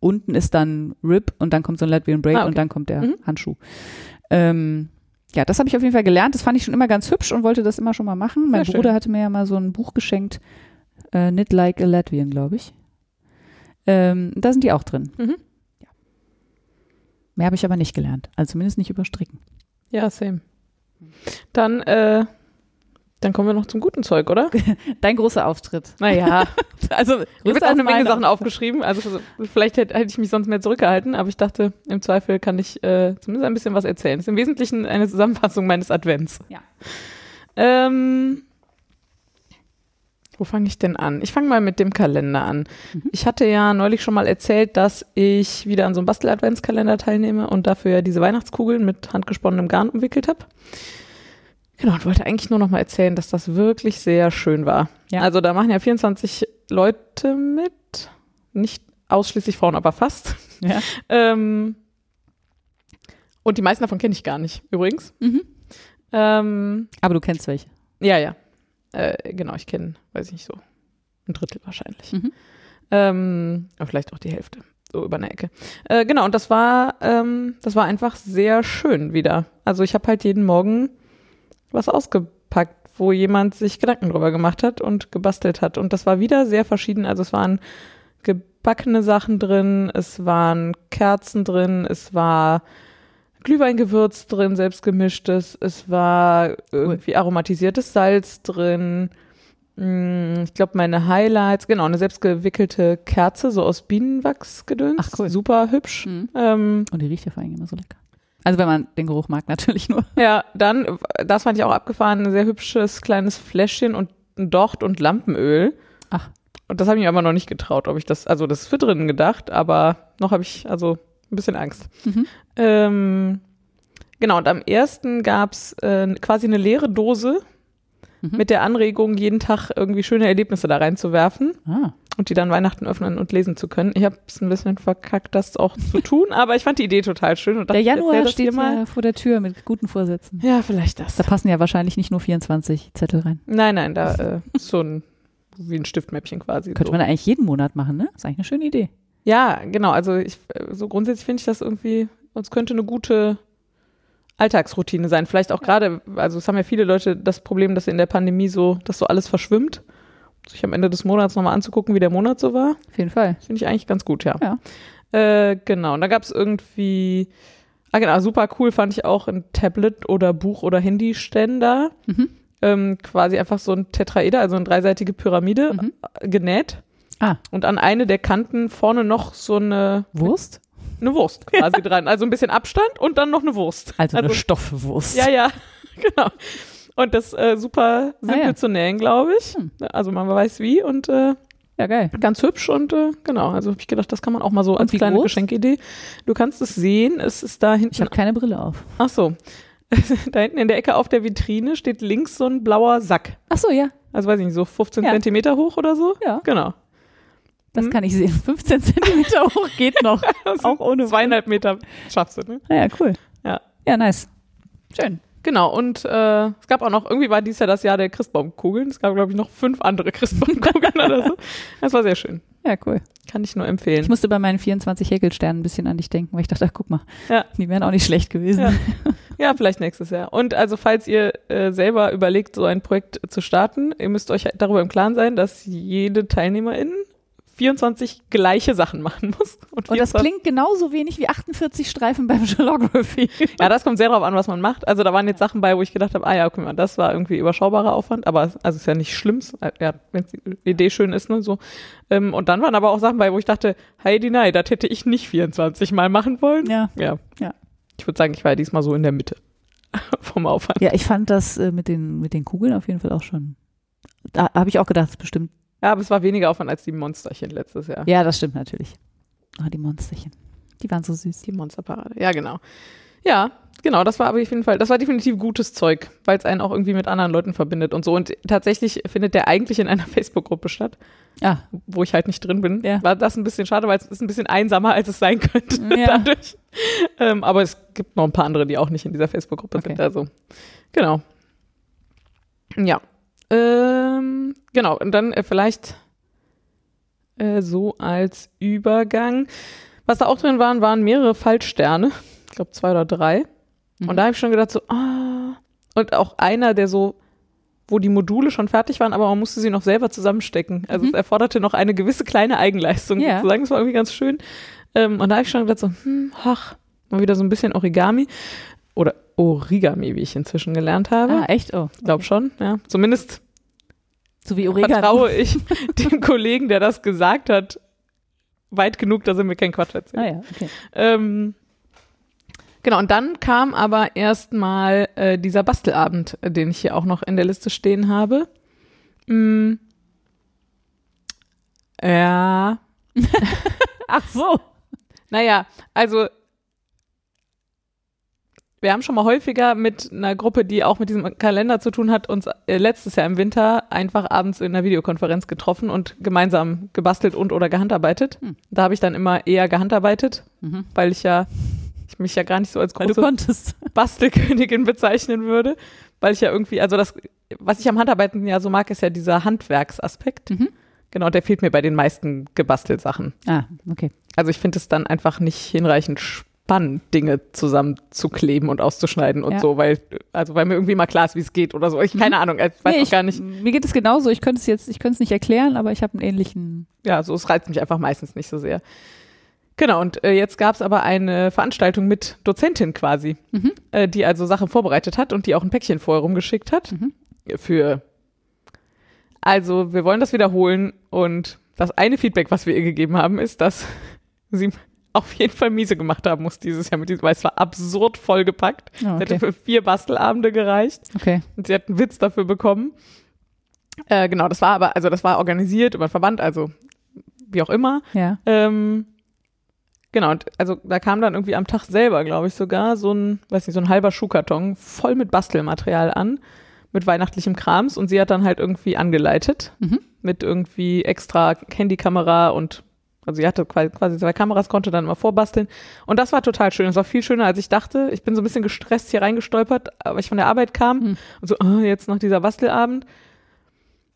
unten ist dann Rip und dann kommt so ein Latvian Braid Ah, okay. und dann kommt der Mhm. Handschuh. Ähm, ja, das habe ich auf jeden Fall gelernt. Das fand ich schon immer ganz hübsch und wollte das immer schon mal machen. Mein Sehr Bruder schön. hatte mir ja mal so ein Buch geschenkt, äh, Knit Like a Latvian, glaube ich. Ähm, da sind die auch drin. Mhm. Ja. Mehr habe ich aber nicht gelernt. Also zumindest nicht überstricken. Ja, same. Dann, äh, dann kommen wir noch zum guten Zeug, oder? Dein großer Auftritt. Naja, Also, ich habe jetzt auch eine Menge. Sachen aufgeschrieben. Also vielleicht hätte, hätte ich mich sonst mehr zurückgehalten, aber ich dachte, im Zweifel kann ich äh, zumindest ein bisschen was erzählen. Es ist im Wesentlichen eine Zusammenfassung meines Advents. Ja. Ähm, wo fange ich denn an? Ich fange mal mit dem Kalender an. Mhm. Ich hatte ja neulich schon mal erzählt, dass ich wieder an so einem Bastel-Adventskalender teilnehme und dafür ja diese Weihnachtskugeln mit handgesponnenem Garn umwickelt habe. Genau, und wollte eigentlich nur noch mal erzählen, dass das wirklich sehr schön war. Ja. Also da machen ja 24 Leute mit, nicht ausschließlich Frauen, aber fast. Ja. Ähm, und die meisten davon kenne ich gar nicht, übrigens. Mhm. Ähm, Aber du kennst welche. ja, ja. Äh, genau, ich kenne, weiß ich nicht so, ein Drittel wahrscheinlich. Mhm. Ähm, aber vielleicht auch die Hälfte, so über eine Ecke. Äh, genau, und das war, ähm, das war einfach sehr schön wieder. Also ich habe halt jeden Morgen was ausgepackt, wo jemand sich Gedanken drüber gemacht hat und gebastelt hat. Und das war wieder sehr verschieden. Also es waren gebackene Sachen drin, es waren Kerzen drin, es war Glühweingewürz drin, selbstgemischtes, es war irgendwie aromatisiertes Salz drin. Mm, Ich glaube, meine Highlights, genau, eine selbstgewickelte Kerze, so aus Bienenwachs gedöns. Ach, cool. Super hübsch. Mhm. Ähm, Und die riecht ja vor allem immer so lecker. Also wenn man den Geruch mag, natürlich nur. Ja, dann, das fand ich auch abgefahren, ein sehr hübsches kleines Fläschchen und ein Docht und Lampenöl. Ach. Und das habe ich mir aber noch nicht getraut, ob ich das, also das ist für drinnen gedacht, aber noch habe ich also ein bisschen Angst. Mhm. Ähm, genau, und am ersten gab's äh, quasi eine leere Dose Mhm. mit der Anregung, jeden Tag irgendwie schöne Erlebnisse da reinzuwerfen Ah. Und die dann Weihnachten öffnen und lesen zu können. Ich habe es ein bisschen verkackt, das auch zu tun, aber ich fand die Idee total schön. Und dachte, Der Januar steht mal. ja vor der Tür mit guten Vorsätzen. Ja, vielleicht das. Da passen ja wahrscheinlich nicht nur 24 Zettel rein. Nein, nein, da äh, ist so ein wie ein Stiftmäppchen quasi. Könnte so. man eigentlich jeden Monat machen, ne? Ist eigentlich eine schöne Idee. Ja, genau. Also ich, äh, so grundsätzlich finde ich das irgendwie, uns könnte eine gute Alltagsroutine sein. Vielleicht auch gerade, also es haben ja viele Leute das Problem, dass in der Pandemie so, dass so alles verschwimmt. Sich am Ende des Monats nochmal anzugucken, wie der Monat so war, Auf jeden Fall. finde ich eigentlich ganz gut, ja. Ja. Äh, genau. Und da gab es irgendwie, ah genau, super cool fand ich auch ein Tablet oder Buch oder Handyständer. Mhm. Ähm, quasi einfach so ein Tetraeder, also eine dreiseitige Pyramide, Mhm. äh, genäht. Ah. Und an eine der Kanten vorne noch so eine Wurst? eine Wurst quasi dran. Also ein bisschen Abstand und dann noch eine Wurst. Also, eine Stoffwurst. ja, ja, genau. Und das äh, super simpel Ah, ja. zu nähen, glaube ich. Hm. Also man weiß wie und äh, Ja, geil. ganz hübsch und äh, genau. Also habe ich gedacht, das kann man auch mal so als wie kleine groß? Geschenkidee. Du kannst es sehen. Es ist da Ich hinten. habe keine Brille auf. Ach so. da hinten in der Ecke auf der Vitrine steht links so ein blauer Sack. Ach so, ja. Also weiß ich nicht, so 15 Ja. Zentimeter hoch oder so. Ja. Genau. Das Hm? kann ich sehen. 15 Zentimeter hoch geht noch. Das Auch ohne zweieinhalb Meter schaffst du, ne? Naja, cool. Ja. Ja, nice. Schön. Genau, und äh, es gab auch noch, irgendwie war dies Jahr das Jahr der Christbaumkugeln. Es gab, glaube ich, noch fünf andere Christbaumkugeln oder so. Das war sehr schön. Ja, cool. Kann ich nur Ich empfehlen. musste bei meinen 24 Häkelsternen ein bisschen an dich denken, weil ich dachte, ach, guck mal, Ja. die wären auch nicht schlecht gewesen. Ja. Ja, vielleicht nächstes Jahr. Und also, falls ihr äh, selber überlegt, so ein Projekt zu starten, ihr müsst euch darüber im Klaren sein, dass jede Teilnehmerin 24 gleiche Sachen machen muss. Und das 24 klingt genauso wenig wie 48 Streifen beim Geolography. Ja, das kommt sehr darauf an, was man macht. Also da waren jetzt Sachen bei, wo ich gedacht habe, ah ja, guck mal, das war irgendwie überschaubarer Aufwand, aber also ist ja nicht schlimm, äh, ja, wenn die Idee schön ist, ne, so. Ähm, und dann waren aber auch Sachen bei, wo ich dachte, Heidi, nein, das hätte ich nicht 24 Mal machen wollen. Ja. Ja. Ja. Ich würde sagen, ich war ja diesmal so in der Mitte vom Aufwand. Ja, ich fand das äh, mit, den, mit den Kugeln auf jeden Fall auch schon. Da habe ich auch gedacht, das ist bestimmt. Ja, aber es war weniger Aufwand als die Monsterchen letztes Jahr. Ja, das stimmt natürlich. Ah, die Monsterchen. Die waren so süß. Die Monsterparade. Ja, genau. Ja, genau, das war aber auf jeden Fall, das war definitiv gutes Zeug, weil es einen auch irgendwie mit anderen Leuten verbindet und so. Und tatsächlich findet der eigentlich in einer Facebook-Gruppe statt. Ah, wo ich halt nicht drin bin, Ja. war das ein bisschen schade, weil es ist ein bisschen einsamer, als es sein könnte Ja. dadurch. Ähm, aber es gibt noch ein paar andere, die auch nicht in dieser Facebook-Gruppe Okay. sind. Also, genau. Ja. Ähm, genau, und dann äh, vielleicht äh, so als Übergang. Was da auch drin waren, waren mehrere Fallsterne. Ich glaube zwei oder drei. Mhm. Und da habe ich schon gedacht so, ah. Und auch einer, der so, wo die Module schon fertig waren, aber man musste sie noch selber zusammenstecken. Also Mhm. es erforderte noch eine gewisse kleine Eigenleistung Ja. sozusagen. Das war irgendwie ganz schön. Ähm, und da habe ich schon gedacht so, hm, ach, mal wieder so ein bisschen Origami. Oder Origami, wie ich inzwischen gelernt habe. ah echt? Oh. Ich glaube schon, ja. Zumindest So wie Origami. vertraue ich dem Kollegen, der das gesagt hat, weit genug, dass er mir keinen Quatsch erzählt. Ah ja, okay. Ähm, genau, und dann kam aber erstmal äh, dieser Bastelabend, äh, den ich hier auch noch in der Liste stehen habe. Mm. Ja, Ach so. naja, also wir haben schon mal häufiger mit einer Gruppe, die auch mit diesem Kalender zu tun hat, uns äh, letztes Jahr im Winter einfach abends in einer Videokonferenz getroffen und gemeinsam gebastelt und oder gehandarbeitet. Hm. Da habe ich dann immer eher gehandarbeitet, Mhm. weil ich ja, ich mich ja gar nicht so als große. Bastelkönigin bezeichnen würde, weil ich ja irgendwie, also das, was ich am Handarbeiten ja so mag, ist ja dieser Handwerksaspekt. Mhm. Genau, der fehlt mir bei den meisten Gebastelsachen. Ah, okay. Also ich finde es dann einfach nicht hinreichend spannend, Dinge zusammenzukleben und auszuschneiden und Ja. so, weil, also weil mir irgendwie mal klar ist, wie es geht oder so. Ich keine Ahnung, ich weiß Nee, auch ich, gar nicht. Mir geht es genauso. Ich könnte es jetzt, ich könnte es nicht erklären, aber ich habe einen ähnlichen. Ja, so es reizt mich einfach meistens nicht so sehr. Genau, und äh, jetzt gab es aber eine Veranstaltung mit Dozentin quasi, Mhm. äh, die also Sachen vorbereitet hat und die auch ein Päckchen vorher rumgeschickt hat. Mhm. Für. Also, wir wollen das wiederholen und das eine Feedback, was wir ihr gegeben haben, ist, dass sie auf jeden Fall miese gemacht haben muss dieses Jahr mit diesem, weil es war absurd vollgepackt. Oh, Es hätte okay. für vier Bastelabende gereicht okay. und sie hat einen Witz dafür bekommen. Äh, genau, das war aber, also das war organisiert über den Verband, also wie auch immer. Ja. Ähm, genau, und also da kam dann irgendwie am Tag selber, glaube ich, sogar so ein, weiß nicht, so ein halber Schuhkarton voll mit Bastelmaterial an, mit weihnachtlichem Krams und sie hat dann halt irgendwie angeleitet Mhm. mit irgendwie extra Handykamera und also sie hatte quasi, zwei Kameras, konnte dann immer vorbasteln. Und das war total schön. Das war viel schöner, als ich dachte. Ich bin so ein bisschen gestresst hier reingestolpert, weil ich von der Arbeit kam. Mhm. Und so, ah, jetzt noch dieser Bastelabend.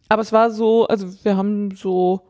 Aber es war so, also wir haben so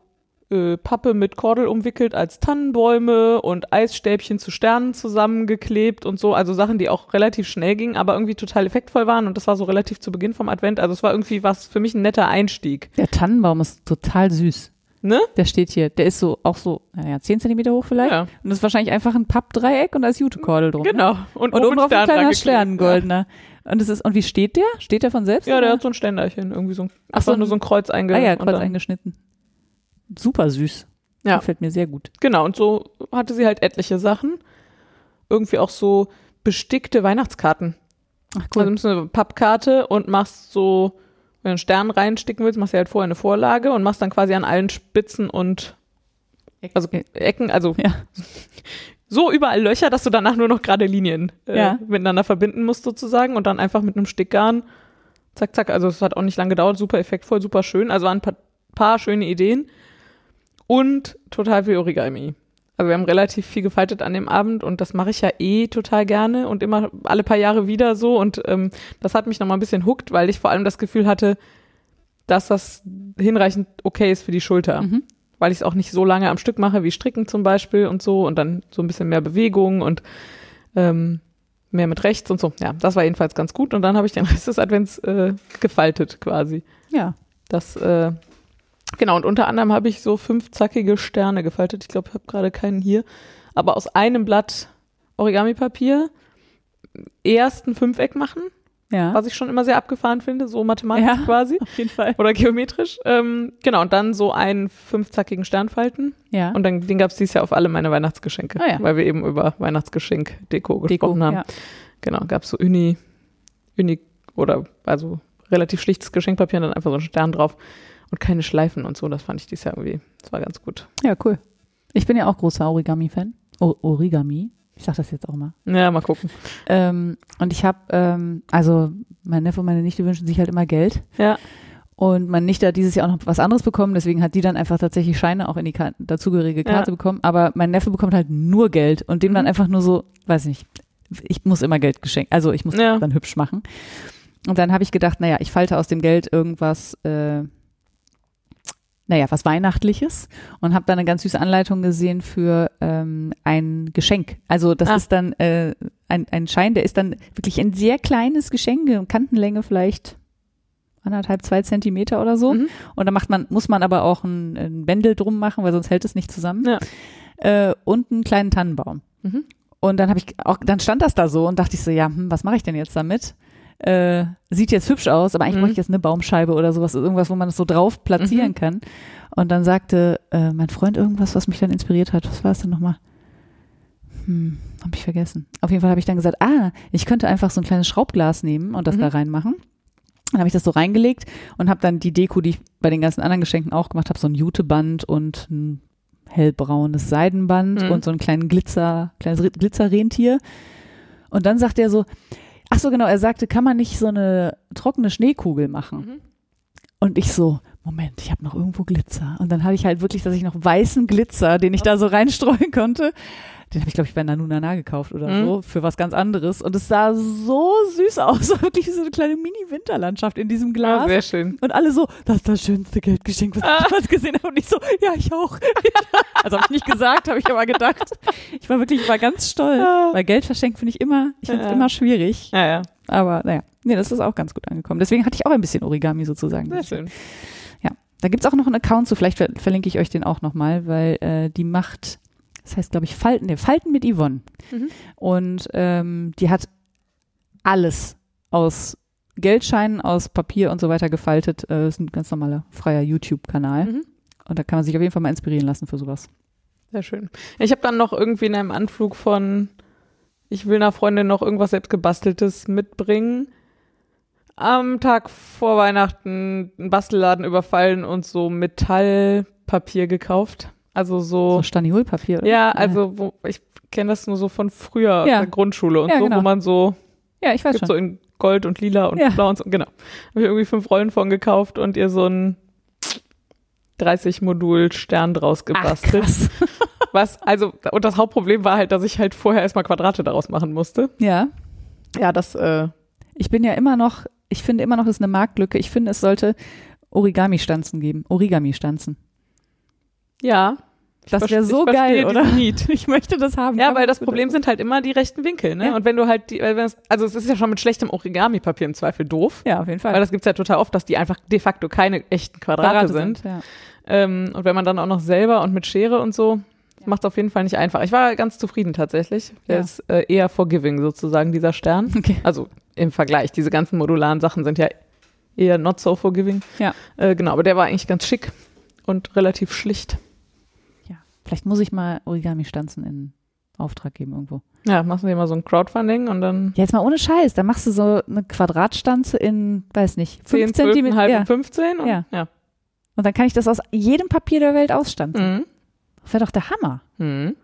äh, Pappe mit Kordel umwickelt als Tannenbäume und Eisstäbchen zu Sternen zusammengeklebt und so. Also Sachen, die auch relativ schnell gingen, aber irgendwie total effektvoll waren. Und das war so relativ zu Beginn vom Advent. Also es war irgendwie was für mich ein netter Einstieg. Der Tannenbaum ist total süß. Ne? Der steht hier. Der ist so auch so, naja, 10 Zentimeter hoch vielleicht. Ja. Und das ist wahrscheinlich einfach ein Pappdreieck und da ist Jutekordel drum. Genau. Und, Und oben drauf ein Stern kleiner geklebt. Sternengoldener. Und das ist, und wie steht der? Steht der von selbst? Ja, der oder? hat so ein Ständerchen, irgendwie so ein, Ach, so nur so ein Kreuz einge ah ja, kreuz eingeschnitten. Super süß. Ja. Gefällt mir sehr gut. Genau, und so hatte sie halt etliche Sachen. Irgendwie auch so bestickte Weihnachtskarten. Ach Also nimmst du eine Pappkarte und machst so, wenn du einen Stern reinsticken willst, machst du halt vorher eine Vorlage und machst dann quasi an allen Spitzen und also Ecken, also Ja. so überall Löcher, dass du danach nur noch gerade Linien äh, Ja. miteinander verbinden musst sozusagen und dann einfach mit einem Stickgarn zack, zack. Also es hat auch nicht lange gedauert, super effektvoll, super schön. Also waren ein paar, paar schöne Ideen und total viel Origami. Also wir haben relativ viel gefaltet an dem Abend und das mache ich ja eh total gerne und immer alle paar Jahre wieder so und ähm, das hat mich nochmal ein bisschen hooked, weil ich vor allem das Gefühl hatte, dass das hinreichend okay ist für die Schulter Mhm. weil ich es auch nicht so lange am Stück mache wie Stricken zum Beispiel und so und dann so ein bisschen mehr Bewegung und ähm, mehr mit rechts und so. Ja, das war jedenfalls ganz gut und dann habe ich den Rest des Advents äh, gefaltet quasi. Ja. Das äh, genau und unter anderem habe ich so fünf zackige Sterne gefaltet. Ich glaube, ich habe gerade keinen hier, aber aus einem Blatt Origami-Papier erst ein Fünfeck machen, Ja. was ich schon immer sehr abgefahren finde, so mathematisch Ja. quasi Auf jeden Fall. oder geometrisch. Ähm, genau und dann so einen fünfzackigen Stern falten. Ja. Und dann, den gab es dieses Jahr auf alle meine Weihnachtsgeschenke, Ah ja. weil wir eben über Weihnachtsgeschenk-Deko Deko. gesprochen haben. Ja. Genau, gab es so Uni, Uni oder also relativ schlichtes Geschenkpapier und dann einfach so einen Stern drauf und keine Schleifen und so. Das fand ich dieses Jahr irgendwie, das war ganz gut. ja, cool. Ich bin ja auch großer Origami-Fan. Origami. Ich sag das jetzt auch mal. Ja, mal gucken. Ähm, und ich habe, ähm, also mein Neffe und meine Nichte wünschen sich halt immer Geld. Ja. Und meine Nichte hat dieses Jahr auch noch was anderes bekommen, deswegen hat die dann einfach tatsächlich Scheine auch in die Kar dazugehörige Karte Ja. bekommen. Aber mein Neffe bekommt halt nur Geld und dem dann Mhm. einfach nur so, weiß nicht, ich muss immer Geld geschenkt, also ich muss Ja. dann hübsch machen. Und dann habe ich gedacht, naja, ich falte aus dem Geld irgendwas, äh, naja, was Weihnachtliches und habe dann eine ganz süße Anleitung gesehen für ähm, ein Geschenk. Also das Ah. ist dann äh, ein, ein Schein, der ist dann wirklich ein sehr kleines Geschenk, Kantenlänge vielleicht anderthalb, zwei Zentimeter oder so. Mhm. Und da macht man, muss man aber auch ein, ein Bändel drum machen, weil sonst hält es nicht zusammen. Ja. Äh, und einen kleinen Tannenbaum. Mhm. Und dann habe ich auch, dann stand das da so und dachte ich so, ja, hm, was mache ich denn jetzt damit? Äh, sieht jetzt hübsch aus, aber eigentlich Mhm. bräuchte ich jetzt eine Baumscheibe oder sowas, irgendwas, wo man das so drauf platzieren Mhm. kann. Und dann sagte äh, mein Freund irgendwas, was mich dann inspiriert hat. Was war es denn nochmal? Hm, habe ich vergessen. Auf jeden Fall habe ich dann gesagt, ah, ich könnte einfach so ein kleines Schraubglas nehmen und das Mhm. da reinmachen. Dann habe ich das so reingelegt und habe dann die Deko, die ich bei den ganzen anderen Geschenken auch gemacht habe, so ein Juteband und ein hellbraunes Seidenband Mhm. und so einen kleinen Glitzer, kleines Glitzerrentier. Und dann sagt er so, ach so genau, er sagte, kann man nicht so eine trockene Schneekugel machen? Mhm. Und ich so, Moment, ich habe noch irgendwo Glitzer. Und dann hatte ich halt wirklich, dass ich noch weißen Glitzer, den ich da so reinstreuen konnte. Den habe ich, glaube ich, bei Nanunana gekauft oder Mhm. so, für was ganz anderes. Und es sah so süß aus, wirklich so eine kleine Mini-Winterlandschaft in diesem Ja, Glas. sehr schön. und alle so, das ist das schönste Geldgeschenk, was ich jemals gesehen habe. Und ich so, ja, ich auch. also habe ich nicht gesagt, habe ich aber gedacht. Ich war wirklich, ich war ganz stolz. Weil Geld verschenken finde ich immer, ich finde es Ja. immer schwierig. Ja, ja, Aber naja, nee, das ist auch ganz gut angekommen. Deswegen hatte ich auch ein bisschen Origami sozusagen. sehr schön. Da gibt's auch noch einen Account zu, vielleicht ver verlinke ich euch den auch nochmal, weil äh, die macht, das heißt, glaube ich, Falten, nee, Falten mit Yvonne. Mhm. Und ähm, die hat alles aus Geldscheinen, aus Papier und so weiter gefaltet. Äh, ist ein ganz normaler freier YouTube-Kanal. Mhm. Und da kann man sich auf jeden Fall mal inspirieren lassen für sowas. Sehr schön. Ich habe dann noch irgendwie in einem Anflug von, ich will einer Freundin noch irgendwas selbst gebasteltes mitbringen. Am Tag vor Weihnachten einen Bastelladen überfallen und so Metallpapier gekauft. Also so. So Staniolpapier. oder? ja, also wo, ich kenne das nur so von früher Ja. der Grundschule und Ja, so, genau. wo man so, Ja, ich weiß gibt schon. so in Gold und Lila und Ja. Blau und so, genau. Habe ich irgendwie fünf Rollen von gekauft und ihr so ein 30 Modul Stern draus Ach, gebastelt. krass. Was, also, und das Hauptproblem war halt, dass ich halt vorher erstmal Quadrate daraus machen musste. Ja. Ja, das, äh, Ich bin ja immer noch, ich finde immer noch, es ist eine Marktlücke. Ich finde, es sollte Origami-Stanzen geben. Origami-Stanzen. Ja. Ich Das wäre so geil, oder? Need. Ich möchte das haben. Ja, weil das Problem sind halt immer die rechten Winkel, ne? Ja. Und wenn du halt die, es- also es ist ja schon mit schlechtem Origami-Papier im Zweifel doof. Ja, auf jeden Fall. Weil das gibt's ja total oft, dass die einfach de facto keine echten Quadrate, sind. Ja. Ähm, und wenn man dann auch noch selber und mit Schere und so, Ja. macht es auf jeden Fall nicht einfach. Ich war ganz zufrieden tatsächlich. Der Ja. ist äh, eher forgiving sozusagen, dieser Stern. Okay. Also im Vergleich. Diese ganzen modularen Sachen sind ja eher not so forgiving. Ja. Äh, genau, aber der war eigentlich ganz schick und relativ schlicht. Vielleicht muss ich mal Origami-Stanzen in Auftrag geben irgendwo. Ja, machst du dir mal so ein Crowdfunding und dann Ja, jetzt mal ohne Scheiß. Da machst du so eine Quadratstanze in, weiß nicht, 10, 5 12, Zentimeter. halb Ja. und 15 und, Ja. ja. Und dann kann ich das aus jedem Papier der Welt ausstanzen. Mhm. Das wäre doch der Hammer. Mhm.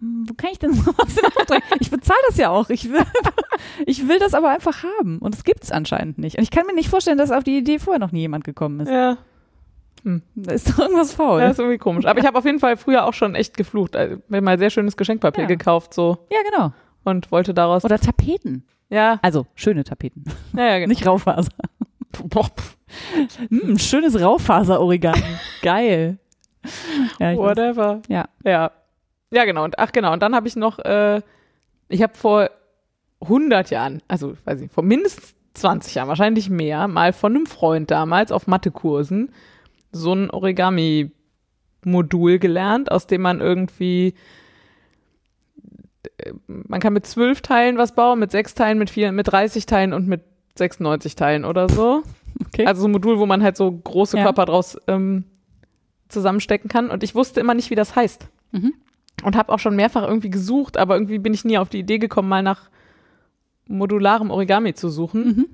Hm, Wo kann ich denn sowas in Auftrag? Ich bezahle das ja auch. Ich will, ich will das aber einfach haben. Und es gibt es anscheinend nicht. Und ich kann mir nicht vorstellen, dass auf die Idee vorher noch nie jemand gekommen ist. Ja. Da ist doch irgendwas faul. ja, ist irgendwie komisch. Aber ich habe auf jeden Fall früher auch schon echt geflucht. Also, mir mal sehr schönes Geschenkpapier Ja. gekauft so ja, genau. und wollte daraus. Oder Tapeten. ja, Also schöne Tapeten. ja, ja, genau. Nicht Raufaser. Boah, Hm, schönes Raufaser-Origami. Geil. Ja, ich weiß. whatever. Ja. Ja. Ja, genau. Und ach genau. Und dann habe ich noch, äh, ich habe vor 100 Jahren, also weiß ich, vor mindestens 20 Jahren, wahrscheinlich mehr, mal von einem Freund damals auf Mathekursen so ein Origami-Modul gelernt, aus dem man irgendwie äh, man kann mit zwölf Teilen was bauen, mit sechs Teilen, mit vier, mit 30 Teilen und mit 96 Teilen oder so. Okay. Also so ein Modul, wo man halt so große Ja. Körper draus ähm, zusammenstecken kann. Und ich wusste immer nicht, wie das heißt. Mhm. Und habe auch schon mehrfach irgendwie gesucht, aber irgendwie bin ich nie auf die Idee gekommen, mal nach modularem Origami zu suchen. Mhm.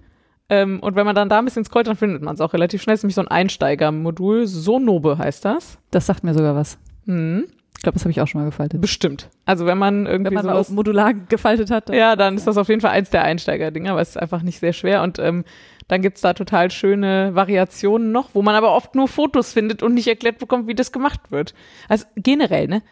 Ähm, und wenn man dann da ein bisschen scrollt, dann findet man es auch relativ schnell. Das ist nämlich so ein Einsteigermodul. Sonobe heißt das. Das sagt mir sogar was. Hm, Ich glaube, das habe ich auch schon mal gefaltet. bestimmt. Also wenn man irgendwie Wenn man sowas modular gefaltet hat. dann- Ja, dann ist das auf jeden Fall eins der Einsteiger-Dinger, aber es ist einfach nicht sehr schwer. Und ähm, dann gibt's da total schöne Variationen noch, wo man aber oft nur Fotos findet und nicht erklärt bekommt, wie das gemacht wird. Also generell, ne?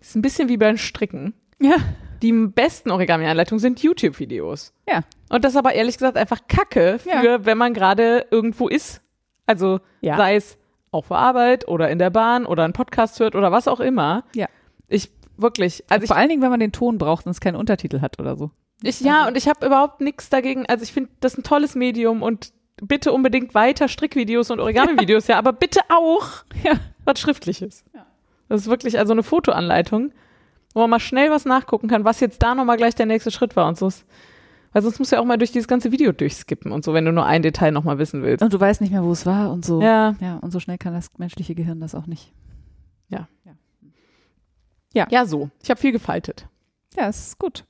Ist ein bisschen wie beim Stricken. Ja. Die besten Origami-Anleitungen sind YouTube-Videos. Ja. Und das ist aber ehrlich gesagt einfach Kacke für, Ja. wenn man gerade irgendwo ist. Also Ja. sei es auf der Arbeit oder in der Bahn oder einen Podcast hört oder was auch immer. Ja. Ich wirklich, also ich Vor allen Dingen, wenn man den Ton braucht und es keinen Untertitel hat oder so. ich, ja, und ich habe überhaupt nichts dagegen. Also ich finde das ein tolles Medium und bitte unbedingt weiter Strickvideos und Origami-Videos, ja. aber bitte auch Ja. was Schriftliches. Ja. Das ist wirklich also eine Fotoanleitung, wo man mal schnell was nachgucken kann, was jetzt da nochmal gleich der nächste Schritt war und so. Weil sonst musst du ja auch mal durch dieses ganze Video durchskippen und so, wenn du nur ein Detail nochmal wissen willst. Und du weißt nicht mehr, wo es war und so. Ja. Ja, und so schnell kann das menschliche Gehirn das auch nicht. Ja, so. Ich habe viel gefaltet. Ja, es ist gut.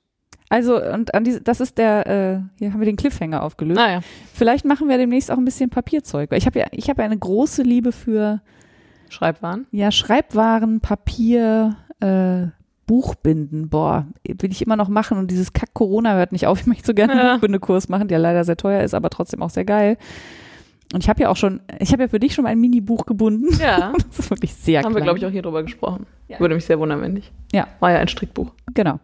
Also, und an diese, das ist der, äh, hier haben wir den Cliffhanger aufgelöst. Naja. Vielleicht machen wir demnächst auch ein bisschen Papierzeug. Weil ich habe ja, ich habe ja eine große Liebe für Schreibwaren. ja, Schreibwaren, Papier, äh, Buchbinden. Boah, will ich immer noch machen. Und dieses Kack-Corona hört nicht auf. Ich möchte so gerne einen Ja. Buchbindekurs machen, der leider sehr teuer ist, aber trotzdem auch sehr geil. Und ich habe ja auch schon, ich habe ja für dich schon mal ein Mini-Buch gebunden. Ja. Das ist wirklich sehr Haben wir, klein. glaube ich, auch hier drüber gesprochen. Ja. Würde mich sehr wundern, wenn nicht. Ja. War ja ein Strickbuch. Genau.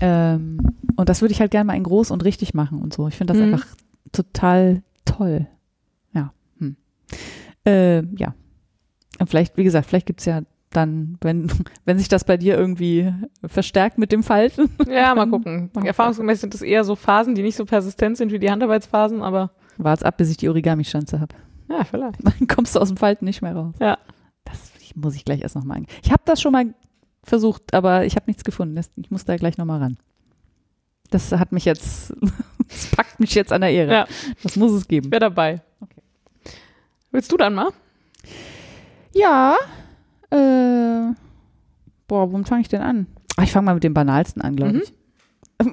Ähm, und das würde ich halt gerne mal in groß und richtig machen und so. Ich finde das Mhm. einfach total toll. Ja. Hm. Äh, ja. Und vielleicht, wie gesagt, vielleicht gibt's ja dann, wenn, wenn sich das bei dir irgendwie verstärkt mit dem Falten. Ja, mal gucken. Erfahrungsgemäß sind das eher so Phasen, die nicht so persistent sind wie die Handarbeitsphasen, aber Wart's ab, bis ich die Origami-Schanze habe. ja, vielleicht. Dann kommst du aus dem Falten nicht mehr raus. Ja. Das muss ich gleich erst nochmal angehen. Ich habe das schon mal versucht, aber ich habe nichts gefunden. Ich muss da gleich nochmal ran. Das hat mich jetzt, das packt mich jetzt an der Ehre. Ja. Das muss es geben. Wer dabei? Okay. Willst du dann mal? Ja, Äh, boah, womit fange ich denn an? Ah, ich fange mal mit dem banalsten an, glaube Mhm. ich.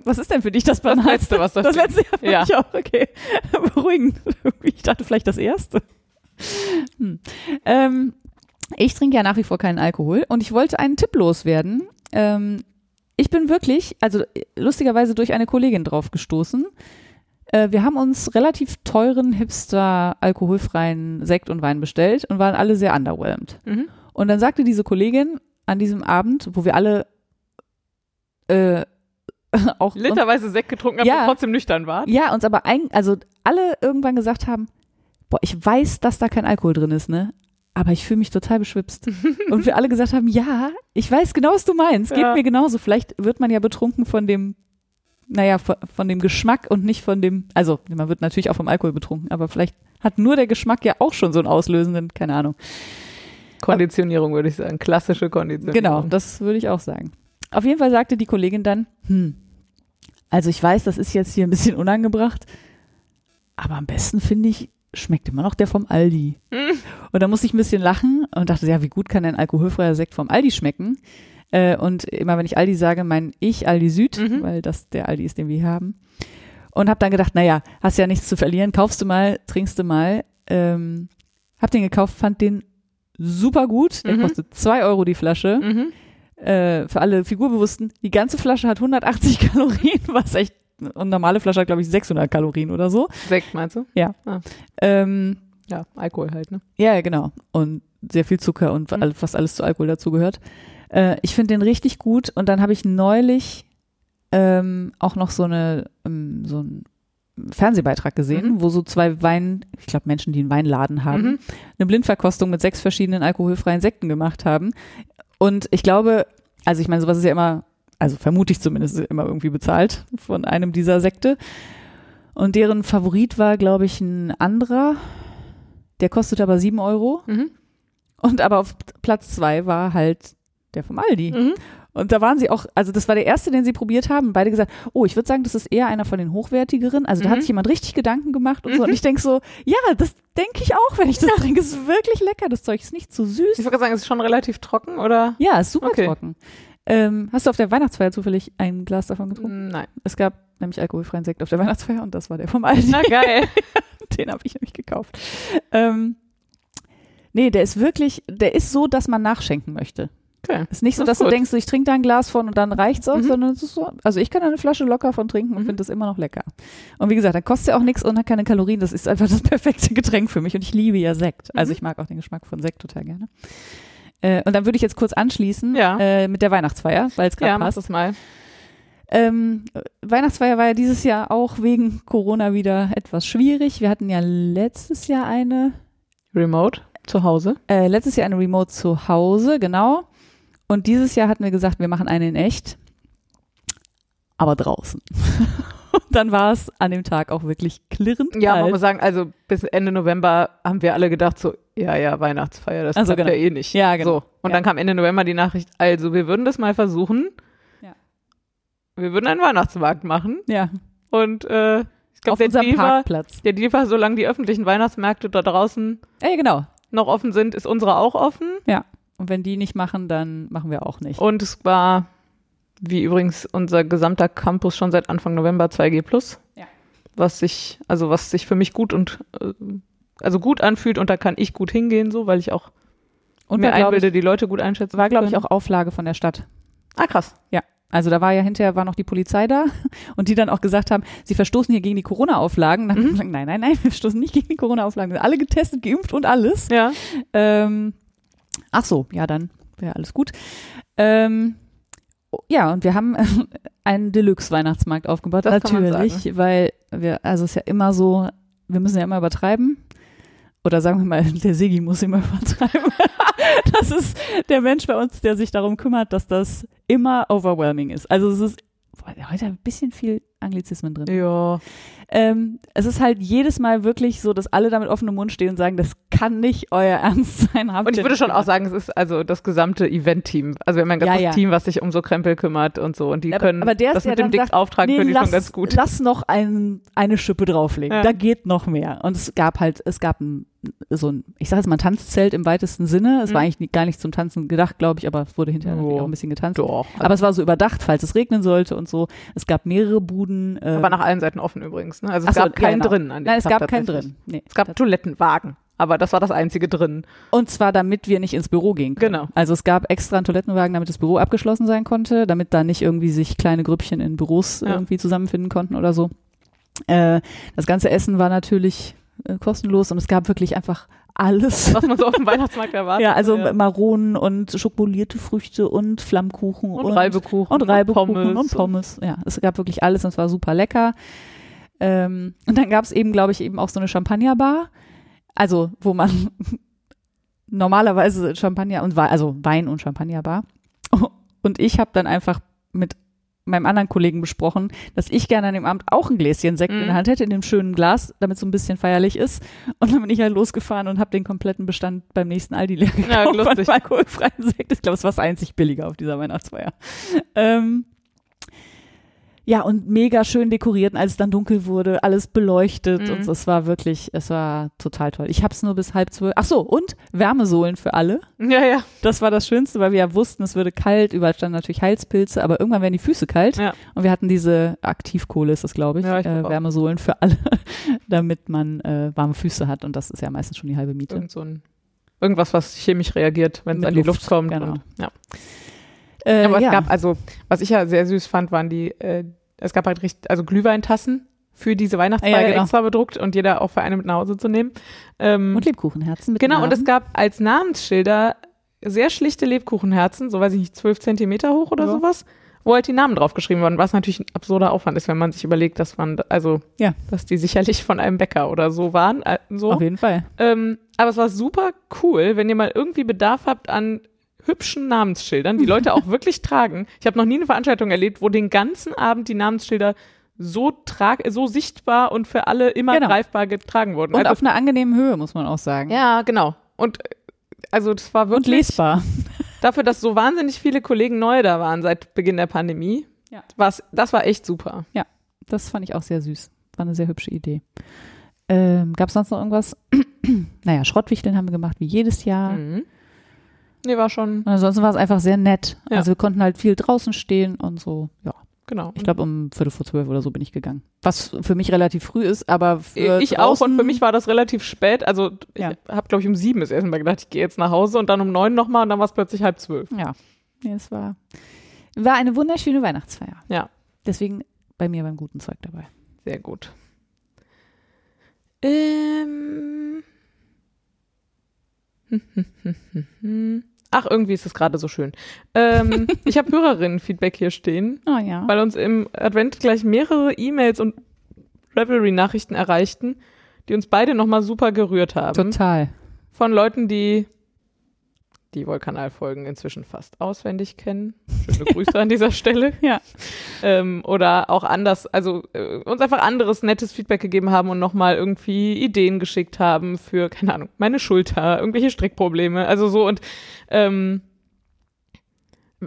Was ist denn für dich das Das banalste? letzte, was da Das letzte ja, für Ja. mich auch, okay. Beruhigend. Ich dachte vielleicht das erste. Hm. Ähm, ich trinke ja nach wie vor keinen Alkohol und ich wollte einen Tipp loswerden. Ähm, ich bin wirklich, also äh, lustigerweise durch eine Kollegin drauf gestoßen. Äh, wir haben uns relativ teuren Hipster alkoholfreien Sekt und Wein bestellt und waren alle sehr underwhelmed. Mhm. Und dann sagte diese Kollegin an diesem Abend, wo wir alle äh, auch Literweise Sekt getrunken haben Ja. und trotzdem nüchtern war. ja, uns aber ein, also alle irgendwann gesagt haben, boah, ich weiß, dass da kein Alkohol drin ist, ne? Aber ich fühle mich total beschwipst. Und wir alle gesagt haben, ja, ich weiß genau, was du meinst. Geht Ja. mir genauso. Vielleicht wird man ja betrunken von dem, naja, von, von dem Geschmack und nicht von dem, also man wird natürlich auch vom Alkohol betrunken, aber vielleicht hat nur der Geschmack ja auch schon so einen auslösenden, keine Ahnung. Konditionierung würde ich sagen. Klassische Konditionierung. Genau, das würde ich auch sagen. Auf jeden Fall sagte die Kollegin dann, hm, also ich weiß, das ist jetzt hier ein bisschen unangebracht, aber am besten finde ich, schmeckt immer noch der vom Aldi. Hm. Und da musste ich ein bisschen lachen und dachte, ja, wie gut kann ein alkoholfreier Sekt vom Aldi schmecken? Äh, und immer wenn ich Aldi sage, meine ich Aldi Süd, Mhm. weil das der Aldi ist, den wir haben. Und habe dann gedacht, naja, hast ja nichts zu verlieren, kaufst du mal, trinkst du mal. Ähm, hab den gekauft, fand den super gut. Der Mhm. kostet zwei Euro die Flasche Mhm. äh, für alle Figurbewussten, die ganze Flasche hat 180 Kalorien, was echt, und eine normale Flasche hat, glaube ich, 600 Kalorien oder so. Sekt meinst du? Ähm, Ja, Alkohol halt, ne? ja, ja, genau. Und sehr viel Zucker und Mhm. fast alles zu Alkohol dazugehört. Äh, ich finde den richtig gut und dann habe ich neulich ähm, auch noch so eine, ähm, so einen Fernsehbeitrag gesehen, Mhm. wo so zwei Wein, ich glaube Menschen, die einen Weinladen haben, Mhm. eine Blindverkostung mit sechs verschiedenen alkoholfreien Sekten gemacht haben. Und ich glaube, also ich meine, sowas ist ja immer, also vermute ich zumindest, immer irgendwie bezahlt von einem dieser Sekte. Und deren Favorit war, glaube ich, ein anderer. Der kostet aber sieben Euro. Mhm. Und aber auf Platz zwei war halt der vom Aldi. Mhm. Und da waren sie auch, also das war der erste, den sie probiert haben. Beide gesagt, oh, ich würde sagen, das ist eher einer von den hochwertigeren. Also da Mhm. hat sich jemand richtig Gedanken gemacht und so. Mhm. Und ich denke so, ja, das denke ich auch, wenn ich das trinke. Es ist wirklich lecker. Das Zeug ist nicht zu süß. Ich würde sagen, es ist schon relativ trocken, oder? Ja, ist super Okay. trocken. Ähm, hast du auf der Weihnachtsfeier zufällig ein Glas davon getrunken? Nein. Es gab nämlich alkoholfreien Sekt auf der Weihnachtsfeier und das war der vom Aldi. Na geil. Den habe ich nämlich gekauft. Ähm, nee, der ist wirklich, der ist so, dass man nachschenken möchte. Okay. Ist nicht so, Das dass du denkst, ich trinke da ein Glas von und dann reicht's auch, Mhm. sondern es ist so, also ich kann da eine Flasche locker von trinken und Mhm. finde das immer noch lecker. Und wie gesagt, dann kostet er auch nichts und hat keine Kalorien. Das ist einfach das perfekte Getränk für mich und ich liebe ja Sekt. Also Mhm. ich mag auch den Geschmack von Sekt total gerne. Äh, und dann würde ich jetzt kurz anschließen Ja. äh, mit der Weihnachtsfeier, weil es gerade Ja, passt. das mal. Ähm, Weihnachtsfeier war ja dieses Jahr auch wegen Corona wieder etwas schwierig. Wir hatten ja letztes Jahr eine, Remote zu Hause. äh, letztes Jahr eine Remote zu Hause, genau. Und dieses Jahr hatten wir gesagt, wir machen eine in echt, aber draußen. Und dann war es an dem Tag auch wirklich klirrend Ja, man kalt. muss sagen, also bis Ende November haben wir alle gedacht so, ja, ja, Weihnachtsfeier, das Also klappt genau. ja eh nicht. Ja, genau. So. Und Ja. dann kam Ende November die Nachricht, also wir würden das mal versuchen. Ja. Wir würden einen Weihnachtsmarkt machen. ja, Und äh, ich auf glaube, der Deal, war, Parkplatz. der Deal war, solange die öffentlichen Weihnachtsmärkte da draußen Ja, genau. noch offen sind, ist unsere auch offen. Und wenn die nicht machen, dann machen wir auch nicht. Und es war, wie übrigens unser gesamter Campus schon seit Anfang November 2G+. Ja. Was sich, also was sich für mich gut und äh, also gut anfühlt und da kann ich gut hingehen, so, weil ich auch Und mir einbilde, ich, die Leute gut einschätzen. war, glaube ich, auch Auflage von der Stadt. Ah, krass. Also da war ja hinterher war noch die Polizei da und die dann auch gesagt haben, sie verstoßen hier gegen die Corona-Auflagen. Dann haben wir Mhm. gesagt, nein, nein, nein, wir verstoßen nicht gegen die Corona-Auflagen. Wir sind alle getestet, geimpft und alles. Ja. Ähm, ach so, ja, dann wäre alles gut. Ähm, oh, ja, und wir haben einen Deluxe-Weihnachtsmarkt aufgebaut, Das natürlich, weil wir, also es ist ja immer so, wir müssen ja immer übertreiben. Oder sagen wir mal, der Sigi muss immer übertreiben. das ist der Mensch bei uns, der sich darum kümmert, dass das immer overwhelming ist. Also es ist boah, heute ein bisschen viel Anglizismen drin. Ja. Ähm, es ist halt jedes Mal wirklich so, dass alle da mit offenem Mund stehen und sagen, das kann nicht euer Ernst sein. Habt Und ich würde schon auch sagen, es ist also das gesamte Event-Team. Also wir haben ein ganzes Ja, ja. Team, was sich um so Krempel kümmert und so. Und die Aber- können aber der ist das ja mit dem dann dick sagt, auftragen, Nee, finde ich lass, schon ganz gut. lass noch ein, eine Schippe drauflegen. Ja. Da geht noch mehr. Und es gab halt, es gab ein, so ein, ich sage jetzt mal ein Tanzzelt im weitesten Sinne. Es war Mhm. eigentlich nie- gar nicht zum Tanzen gedacht, glaube ich, aber es wurde hinterher Oh. auch ein bisschen getanzt. Doch. Aber es war so überdacht, falls es regnen sollte und so. Es gab mehrere Buden. Äh, aber nach allen Seiten offen übrigens. Ne? Also es so, gab keinen genau. drin. An dem Nein, es Tag gab keinen drin. Nee. Es gab Toilettenwagen. Aber das war das einzige drin. Und zwar, damit wir nicht ins Büro gehen können. Genau. Also es gab extra einen Toilettenwagen, damit das Büro abgeschlossen sein konnte, damit da nicht irgendwie sich kleine Grüppchen in Büros Ja. irgendwie zusammenfinden konnten oder so. Äh, das ganze Essen war natürlich äh, kostenlos und es gab wirklich einfach alles. Was man so auf dem Weihnachtsmarkt erwartet. Ja, also ja. Maronen und schokolierte Früchte und Flammkuchen und Reibekuchen und Reibekuchen Pommes und Pommes. Ja, es gab wirklich alles und es war super lecker. Ähm, und dann gab es eben, glaube ich, eben auch so eine Champagnerbar. Also, wo man normalerweise Champagner und also Wein und Champagnerbar. Und ich habe dann einfach mit meinem anderen Kollegen besprochen, dass ich gerne an dem Abend auch ein Gläschen Sekt in Mhm. der Hand hätte, in dem schönen Glas, damit es so ein bisschen feierlich ist. Und dann bin ich halt losgefahren und habe den kompletten Bestand beim nächsten Aldi leer Ja, gekauft lustig. von alkoholfreien Sekt. Ich glaube, es war das einzig billiger auf dieser Weihnachtsfeier. Ähm, ja, und mega schön dekoriert, und als es dann dunkel wurde, alles beleuchtet Mhm. und. Es war wirklich, es war total toll. Ich habe es nur bis halb zwölf. Ach so, und Wärmesohlen für alle. Ja, ja. Das war das Schönste, weil wir ja wussten, es würde kalt, überall standen natürlich Heizpilze, aber irgendwann werden die Füße kalt. Ja. Und wir hatten diese Aktivkohle, ist das, glaube ich, Ja, ich äh. Wärmesohlen für alle, damit man äh, warme Füße hat. Und das ist ja meistens schon die halbe Miete. Irgend so ein, irgendwas, was chemisch reagiert, wenn es an die Luft, Luft kommt. genau. Und, ja. Äh, Aber ja. es gab, also, was ich ja sehr süß fand, waren die, äh, es gab halt richtig, also Glühweintassen für diese Weihnachtstage Ja, genau. extra bedruckt und jeder auch für eine mit nach Hause zu nehmen. Ähm, und Lebkuchenherzen mit genau, und es Namen. gab als Namensschilder sehr schlichte Lebkuchenherzen, so weiß ich nicht, zwölf Zentimeter hoch oder Ja. sowas, wo halt die Namen draufgeschrieben wurden, was natürlich ein absurder Aufwand ist, wenn man sich überlegt, dass man, also, Ja. dass die sicherlich von einem Bäcker oder so waren, äh, so. Auf jeden Fall. Ähm, aber es war super cool, wenn ihr mal irgendwie Bedarf habt an hübschen Namensschildern, die Leute auch wirklich tragen. Ich habe noch nie eine Veranstaltung erlebt, wo den ganzen Abend die Namensschilder so trag so sichtbar und für alle immer Genau. greifbar getragen wurden. Und also, auf einer angenehmen Höhe, muss man auch sagen. ja, genau. Und äh, also das war Und wirklich lesbar. dafür, dass so wahnsinnig viele Kollegen neu da waren seit Beginn der Pandemie. Ja. das war echt super. Das fand ich auch sehr süß. War eine sehr hübsche Idee. Ähm, Gab es sonst noch irgendwas? naja, Schrottwichteln haben wir gemacht, wie jedes Jahr. Mhm. Nee, war schon, Und ansonsten war es einfach sehr nett. Ja. Also wir konnten halt viel draußen stehen und so. Ja, genau. ich glaube um Viertel vor zwölf oder so bin ich gegangen. Was für mich relativ früh ist, aber für Äh, ich auch und für mich war das relativ spät. Also Ja. ich habe, glaube ich, um sieben das erste Mal gedacht, ich gehe jetzt nach Hause und dann um neun nochmal und dann war es plötzlich halb zwölf. Ja, nee, es war, war eine wunderschöne Weihnachtsfeier. Ja. Deswegen bei mir beim guten Zeug dabei. Sehr gut. Ähm. Ach, irgendwie ist es gerade so schön. Ähm, ich habe Hörerinnen-Feedback hier stehen, Oh ja. weil uns im Advent gleich mehrere E-Mails und Revelry-Nachrichten erreichten, die uns beide nochmal super gerührt haben. Total. Von Leuten, die die Wollkanal-Folgen inzwischen fast auswendig kennen. Schöne Grüße an dieser Stelle. Ja. Ähm, oder auch anders, also äh, uns einfach anderes nettes Feedback gegeben haben und nochmal irgendwie Ideen geschickt haben für, keine Ahnung, meine Schulter, irgendwelche Strickprobleme, also so und ähm,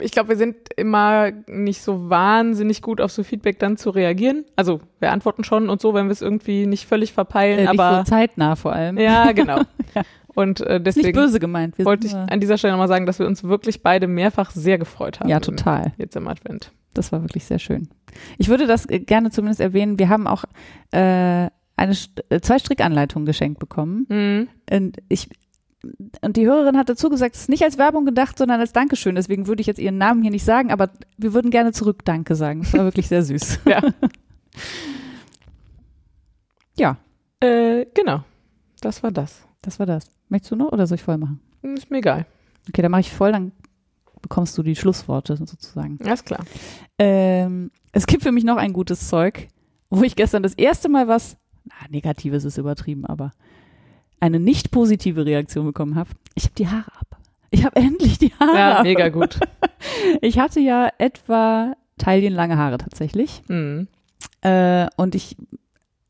ich glaube, wir sind immer nicht so wahnsinnig gut auf so Feedback dann zu reagieren. Also wir antworten schon und so, wenn wir es irgendwie nicht völlig verpeilen, Äh, nicht aber so zeitnah vor allem. ja, genau. Ja. Und äh, Ist nicht deswegen böse gemeint. Wir wollte ich an dieser Stelle nochmal sagen, dass wir uns wirklich beide mehrfach sehr gefreut haben. ja, total. Jetzt im Advent. Das war wirklich sehr schön. Ich würde das äh, gerne zumindest erwähnen. Wir haben auch äh, eine, äh, zwei Strickanleitungen geschenkt bekommen. Mhm. Und ich und die Hörerin hat dazu gesagt, es ist nicht als Werbung gedacht, sondern als Dankeschön. Deswegen würde ich jetzt ihren Namen hier nicht sagen, aber wir würden gerne zurück Danke sagen. Das war wirklich sehr süß. Ja. Ja, Äh, genau. Das war das. das war das. Möchtest du noch oder soll ich voll machen? Hm, Ist mir egal. Okay, dann mache ich voll, dann bekommst du die Schlussworte sozusagen. Alles klar. Ähm, es gibt für mich noch ein gutes Zeug, wo ich gestern das erste Mal was, na, negatives ist übertrieben, aber eine nicht positive Reaktion bekommen habe. Ich habe die Haare ab. Ich habe endlich die Haare Ja, ab. mega gut. Ich hatte ja etwa taillenlange Haare tatsächlich. Mhm. Äh, und ich,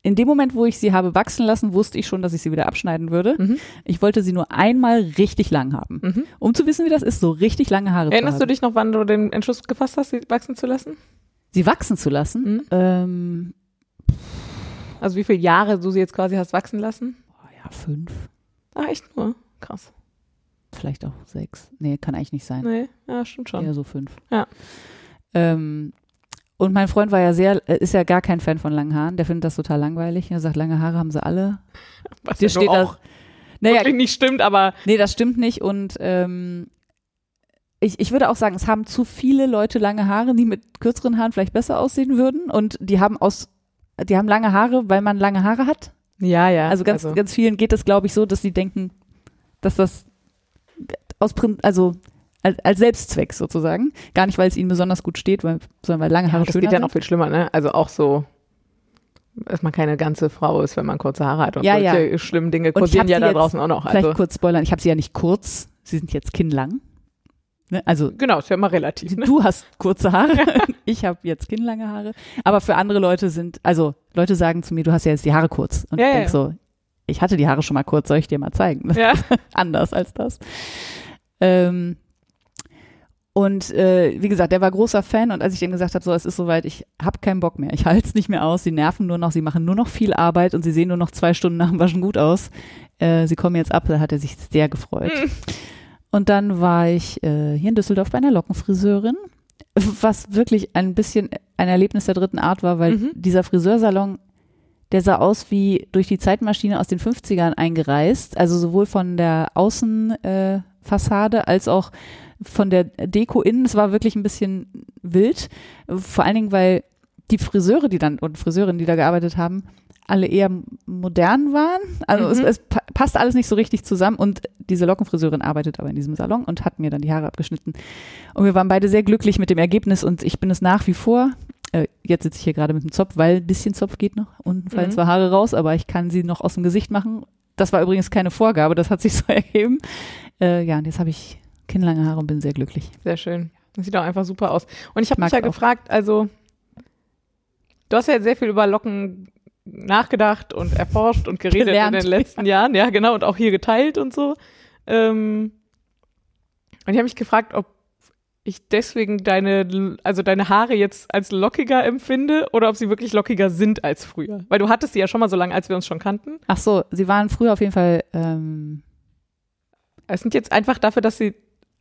in dem Moment, wo ich sie habe wachsen lassen, wusste ich schon, dass ich sie wieder abschneiden würde. Mhm. Ich wollte sie nur einmal richtig lang haben, Mhm. um zu wissen, wie das ist, so richtig lange Haare Erinnerst zu du haben. dich noch, wann du den Entschluss gefasst hast, sie wachsen zu lassen? Sie wachsen zu lassen? Mhm. Ähm, Also wie viele Jahre du sie jetzt quasi hast wachsen lassen? oh ja, fünf, Ah, echt nur? Krass. vielleicht auch sechs. Nee, kann eigentlich nicht sein. Nee, ja, stimmt schon. Eher so fünf. Ja. Ähm, und mein Freund war ja sehr, äh, ist ja gar kein Fan von langen Haaren. Der findet das total langweilig. Er sagt, lange Haare haben sie alle. Was Dir ja steht auch das. Naja, nicht stimmt, aber nee, das stimmt nicht. Und ähm, ich, ich würde auch sagen, es haben zu viele Leute lange Haare, die mit kürzeren Haaren vielleicht besser aussehen würden. Und die haben aus, die haben lange Haare, weil man lange Haare hat. ja, ja. Also ganz, ganz vielen geht es, glaube ich, so, dass sie denken, dass das aus also als, als Selbstzweck sozusagen. Gar nicht, weil es ihnen besonders gut steht, weil, sondern weil lange Haare das schöner geht ja noch viel schlimmer, ne? Also auch so, dass man keine ganze Frau ist, wenn man kurze Haare hat. Und Ja, solche schlimmen Dinge kursieren ja da draußen auch noch. Vielleicht Also, kurz spoilern, ich habe sie ja nicht kurz, sie sind jetzt kinnlang. Ne? Also genau, ist ja immer relativ. Ne? du hast kurze Haare, ich habe jetzt kinnlange Haare. Aber für andere Leute sind, also Leute sagen zu mir, du hast ja jetzt die Haare kurz. Und Ja, ich ja, denk ja. so, ich hatte die Haare schon mal kurz, soll ich dir mal zeigen? Das Ja. anders als das. Ähm, und äh, wie gesagt, der war großer Fan und als ich ihm gesagt habe, so es ist soweit, ich habe keinen Bock mehr, ich halte es nicht mehr aus, sie nerven nur noch, sie machen nur noch viel Arbeit und sie sehen nur noch zwei Stunden nach dem Waschen gut aus. Äh, sie kommen jetzt ab, da hat er sich sehr gefreut. Mhm. Und dann war ich äh, hier in Düsseldorf bei einer Lockenfriseurin, was wirklich ein bisschen ein Erlebnis der dritten Art war, weil Mhm. dieser Friseursalon, der sah aus wie durch die Zeitmaschine aus den 50ern eingereist, also sowohl von der Außenfassade äh, als auch von der Deko innen. Es war wirklich ein bisschen wild, vor allen Dingen, weil die Friseure, die dann und Friseurinnen, die da gearbeitet haben, alle eher modern waren. Also es, Mhm. es pa passt alles nicht so richtig zusammen und diese Lockenfriseurin arbeitet aber in diesem Salon und hat mir dann die Haare abgeschnitten. Und wir waren beide sehr glücklich mit dem Ergebnis und ich bin es nach wie vor. Äh, jetzt sitze ich hier gerade mit dem Zopf, weil ein bisschen Zopf geht noch. Unten fallen Mhm. zwar Haare raus, aber ich kann sie noch aus dem Gesicht machen. Das war übrigens keine Vorgabe, das hat sich so ergeben. Äh, ja, und jetzt habe ich kinnlange Haare und bin sehr glücklich. Sehr schön. Das sieht auch einfach super aus. Und ich habe mich ja auch. gefragt, also du hast ja sehr viel über Locken nachgedacht und erforscht und geredet Gelernt. in den letzten Jahren. Ja, genau, und auch hier geteilt und so. Ähm, und ich habe mich gefragt, ob ich deswegen deine, also deine Haare jetzt als lockiger empfinde oder ob sie wirklich lockiger sind als früher. Weil du hattest sie ja schon mal so lange, als wir uns schon kannten. Ach so, sie waren früher auf jeden Fall ähm, Es sind jetzt einfach dafür, dass sie,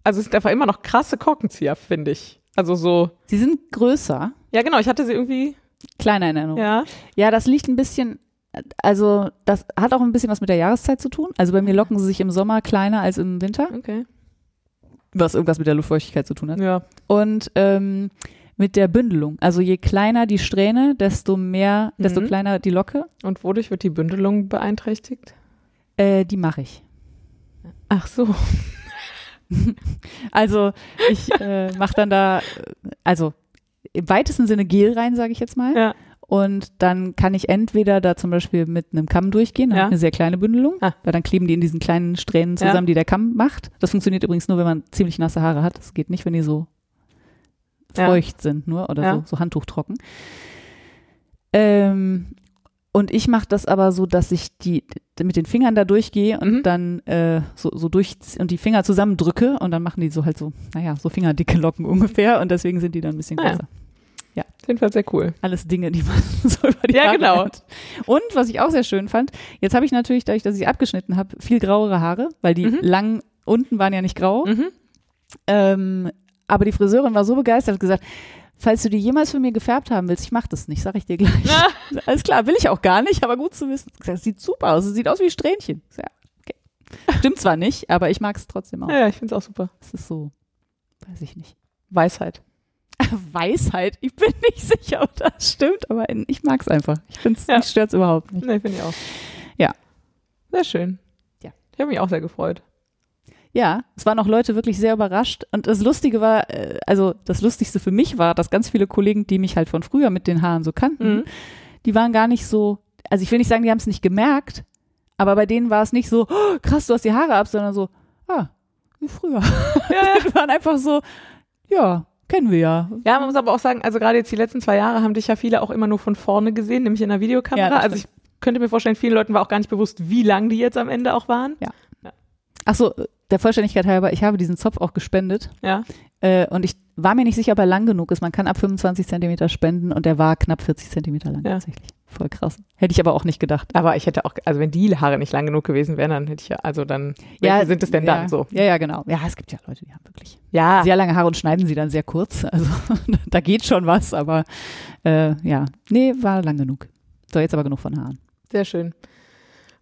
also es sind einfach immer noch krasse Korkenzieher, finde ich. Also so, Sie sind größer, ja genau, ich hatte sie irgendwie, kleiner in Erinnerung. ja. Ja, das liegt ein bisschen, also das hat auch ein bisschen was mit der Jahreszeit zu tun. Also bei mir locken sie sich im Sommer kleiner als im Winter, Okay. was irgendwas mit der Luftfeuchtigkeit zu tun hat. Ja. Und ähm, mit der Bündelung. Also je kleiner die Strähne, desto mehr, desto Mhm. kleiner die Locke. Und wodurch wird die Bündelung beeinträchtigt? Äh, die mache ich. Ach so. Also ich äh, mache dann da, also im weitesten Sinne Gel rein, sage ich jetzt mal. Ja. Und dann kann ich entweder da zum Beispiel mit einem Kamm durchgehen, Ja. eine sehr kleine Bündelung, Ah. weil dann kleben die in diesen kleinen Strähnen Ja. zusammen, die der Kamm macht. Das funktioniert übrigens nur, wenn man ziemlich nasse Haare hat. Das geht nicht, wenn die so Ja. feucht sind nur oder Ja. so, so handtuchtrocken. Ähm, und ich mache das aber so, dass ich die mit den Fingern da durchgehe und Mhm. dann äh, so, so durch und die Finger zusammendrücke und dann machen die so halt so, naja, so fingerdicke Locken ungefähr und deswegen sind die dann ein bisschen Ah ja. größer. Auf jeden Fall sehr cool. Alles Dinge, die man so über die Ja, Haare genau. hat. Und was ich auch sehr schön fand, jetzt habe ich natürlich, dadurch, dass ich abgeschnitten habe, viel grauere Haare, weil die Mhm. lang unten waren ja nicht grau. Mhm. Ähm, aber die Friseurin war so begeistert, hat gesagt, falls du die jemals für mir gefärbt haben willst, ich mach das nicht, sag ich dir gleich. Ah. Alles klar, will ich auch gar nicht, aber gut zu wissen. Das sieht super aus, es sieht aus wie Strähnchen. Ja, okay. Stimmt zwar nicht, aber ich mag es trotzdem auch. Ja, ja, ich finde es auch super. Es ist so, weiß ich nicht. Weisheit. Weisheit, ich bin nicht sicher, ob das stimmt, aber ich mag es einfach. Ich finde es, Ja. mich stört überhaupt nicht. Nee, finde ich auch. Ja. Sehr schön. Ja. Ich habe mich auch sehr gefreut. Ja, es waren auch Leute wirklich sehr überrascht. Und das Lustige war, äh, also das Lustigste für mich war, dass ganz viele Kollegen, die mich halt von früher mit den Haaren so kannten, Mhm. die waren gar nicht so, also ich will nicht sagen, die haben es nicht gemerkt, aber bei denen war es nicht so, oh, krass, du hast die Haare ab, sondern so, ah, wie früher. Ja, ja. die waren einfach so, ja, kennen wir ja. Ja, man muss aber auch sagen, also gerade jetzt die letzten zwei Jahre haben dich ja viele auch immer nur von vorne gesehen, nämlich in der Videokamera. Ja, also ich könnte mir vorstellen, vielen Leuten war auch gar nicht bewusst, wie lang die jetzt am Ende auch waren. Ach so, der Vollständigkeit halber, ich habe diesen Zopf auch gespendet Ja. äh, und ich war mir nicht sicher, ob er lang genug ist. Man kann ab 25 Zentimeter spenden und der war knapp 40 Zentimeter lang Ja. tatsächlich. Voll krass. Hätte ich aber auch nicht gedacht. Aber ich hätte auch, also wenn die Haare nicht lang genug gewesen wären, dann hätte ich ja, also dann, welche sind es denn ja, dann so? Ja, ja, genau. Ja, es gibt ja Leute, die haben wirklich Ja, sehr lange Haare und schneiden sie dann sehr kurz. Also da geht schon was, aber äh, ja, nee, war lang genug. So, jetzt aber genug von Haaren. sehr schön.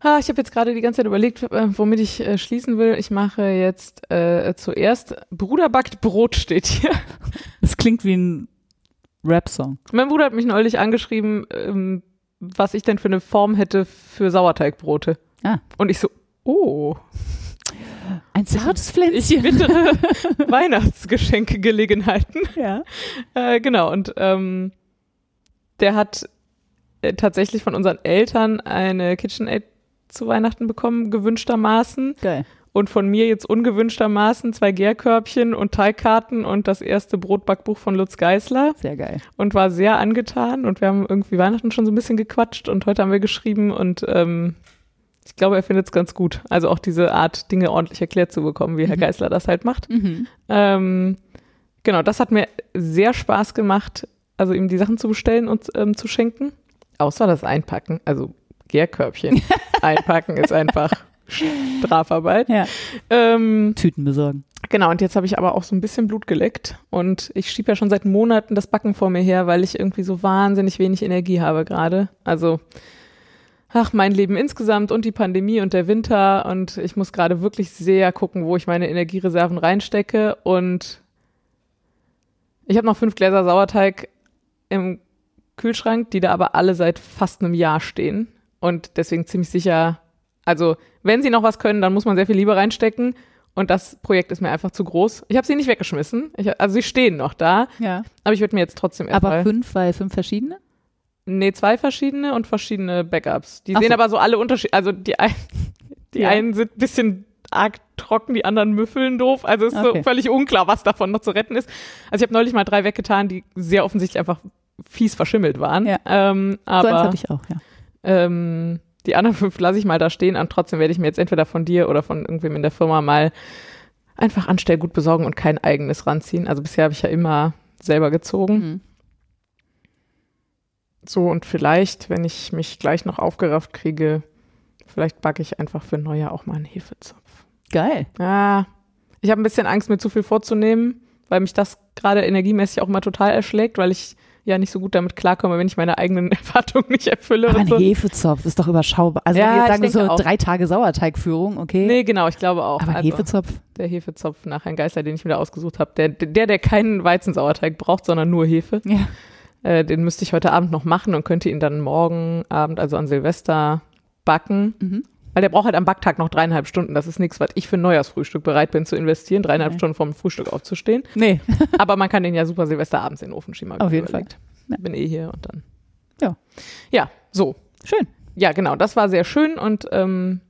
Ah, ich habe jetzt gerade die ganze Zeit überlegt, äh, womit ich äh, schließen will. Ich mache jetzt äh, zuerst Bruder backt Brot steht hier. Das klingt wie ein Rap-Song. Mein Bruder hat mich neulich angeschrieben, ähm, was ich denn für eine Form hätte für Sauerteigbrote. Ah. Und ich so, oh, Ein zartes ich Pflänzchen. bittere Weihnachtsgeschenkegelegenheiten. Ja. Äh, genau, und ähm, der hat äh, tatsächlich von unseren Eltern eine KitchenAid zu Weihnachten bekommen, gewünschtermaßen. Geil. Und von mir jetzt ungewünschtermaßen zwei Gärkörbchen und Teigkarten und das erste Brotbackbuch von Lutz Geisler Sehr geil. und war sehr angetan. Und wir haben irgendwie Weihnachten schon so ein bisschen gequatscht und heute haben wir geschrieben und ähm, ich glaube, er findet es ganz gut. Also auch diese Art, Dinge ordentlich erklärt zu bekommen, wie Herr Mhm. Geisler das halt macht. Mhm. Ähm, genau, das hat mir sehr Spaß gemacht, also ihm die Sachen zu bestellen und ähm, zu schenken. Außer das Einpacken, also Gärkörbchen einpacken ist einfach Strafarbeit. Ja. Ähm, Tüten besorgen. genau, und jetzt habe ich aber auch so ein bisschen Blut geleckt und ich schiebe ja schon seit Monaten das Backen vor mir her, weil ich irgendwie so wahnsinnig wenig Energie habe gerade. Also ach, mein Leben insgesamt und die Pandemie und der Winter und ich muss gerade wirklich sehr gucken, wo ich meine Energiereserven reinstecke und ich habe noch fünf Gläser Sauerteig im Kühlschrank, die da aber alle seit fast einem Jahr stehen und deswegen ziemlich sicher, also wenn sie noch was können, dann muss man sehr viel Liebe reinstecken und das Projekt ist mir einfach zu groß. Ich habe sie nicht weggeschmissen, ich, also sie stehen noch da, Ja. aber ich würde mir jetzt trotzdem Aber erstmal fünf, weil fünf verschiedene? Nee, zwei verschiedene und verschiedene Backups. Die Ach sehen so. aber so alle unterschiedlich. Also die, ein, die Ja. einen sind ein bisschen arg trocken, die anderen müffeln doof. Also es ist Okay. so völlig unklar, was davon noch zu retten ist. Also ich habe neulich mal drei weggetan, die sehr offensichtlich einfach fies verschimmelt waren. Ja. Ähm, so eins aber hatte ich auch, ja. Ähm, die anderen fünf lasse ich mal da stehen und trotzdem werde ich mir jetzt entweder von dir oder von irgendwem in der Firma mal einfach Anstellgut besorgen und kein eigenes ranziehen. Also bisher habe ich ja immer selber gezogen. Mhm. So, und vielleicht, wenn ich mich gleich noch aufgerafft kriege, vielleicht backe ich einfach für Neujahr auch mal einen Hefezopf. Geil. Ja, ich habe ein bisschen Angst, mir zu viel vorzunehmen, weil mich das gerade energiemäßig auch immer total erschlägt, weil ich ja nicht so gut damit klarkomme, wenn ich meine eigenen Erwartungen nicht erfülle. Aber ein so. Hefezopf ist doch überschaubar. Also Ja, ich sagen, so auch. drei Tage Sauerteigführung, okay. Nee, genau, ich glaube auch. aber Also, Hefezopf, der Hefezopf nach Herrn Geißler, den ich mir da ausgesucht habe, der, der, der keinen Weizensauerteig braucht, sondern nur Hefe. ja. Äh, den müsste ich heute Abend noch machen und könnte ihn dann morgen Abend, also an Silvester, backen. Mhm. Weil der braucht halt am Backtag noch dreieinhalb Stunden. Das ist nichts, was ich für ein Neujahrsfrühstück bereit bin zu investieren, dreieinhalb Nee. Stunden vorm Frühstück aufzustehen. Nee, Aber man kann den ja super Silvesterabends in den Ofen schieben. Auf jeden überlegt. Ja. Bin eh hier und dann. Ja. Ja, so. schön. Ja, genau. Das war sehr schön und ähm,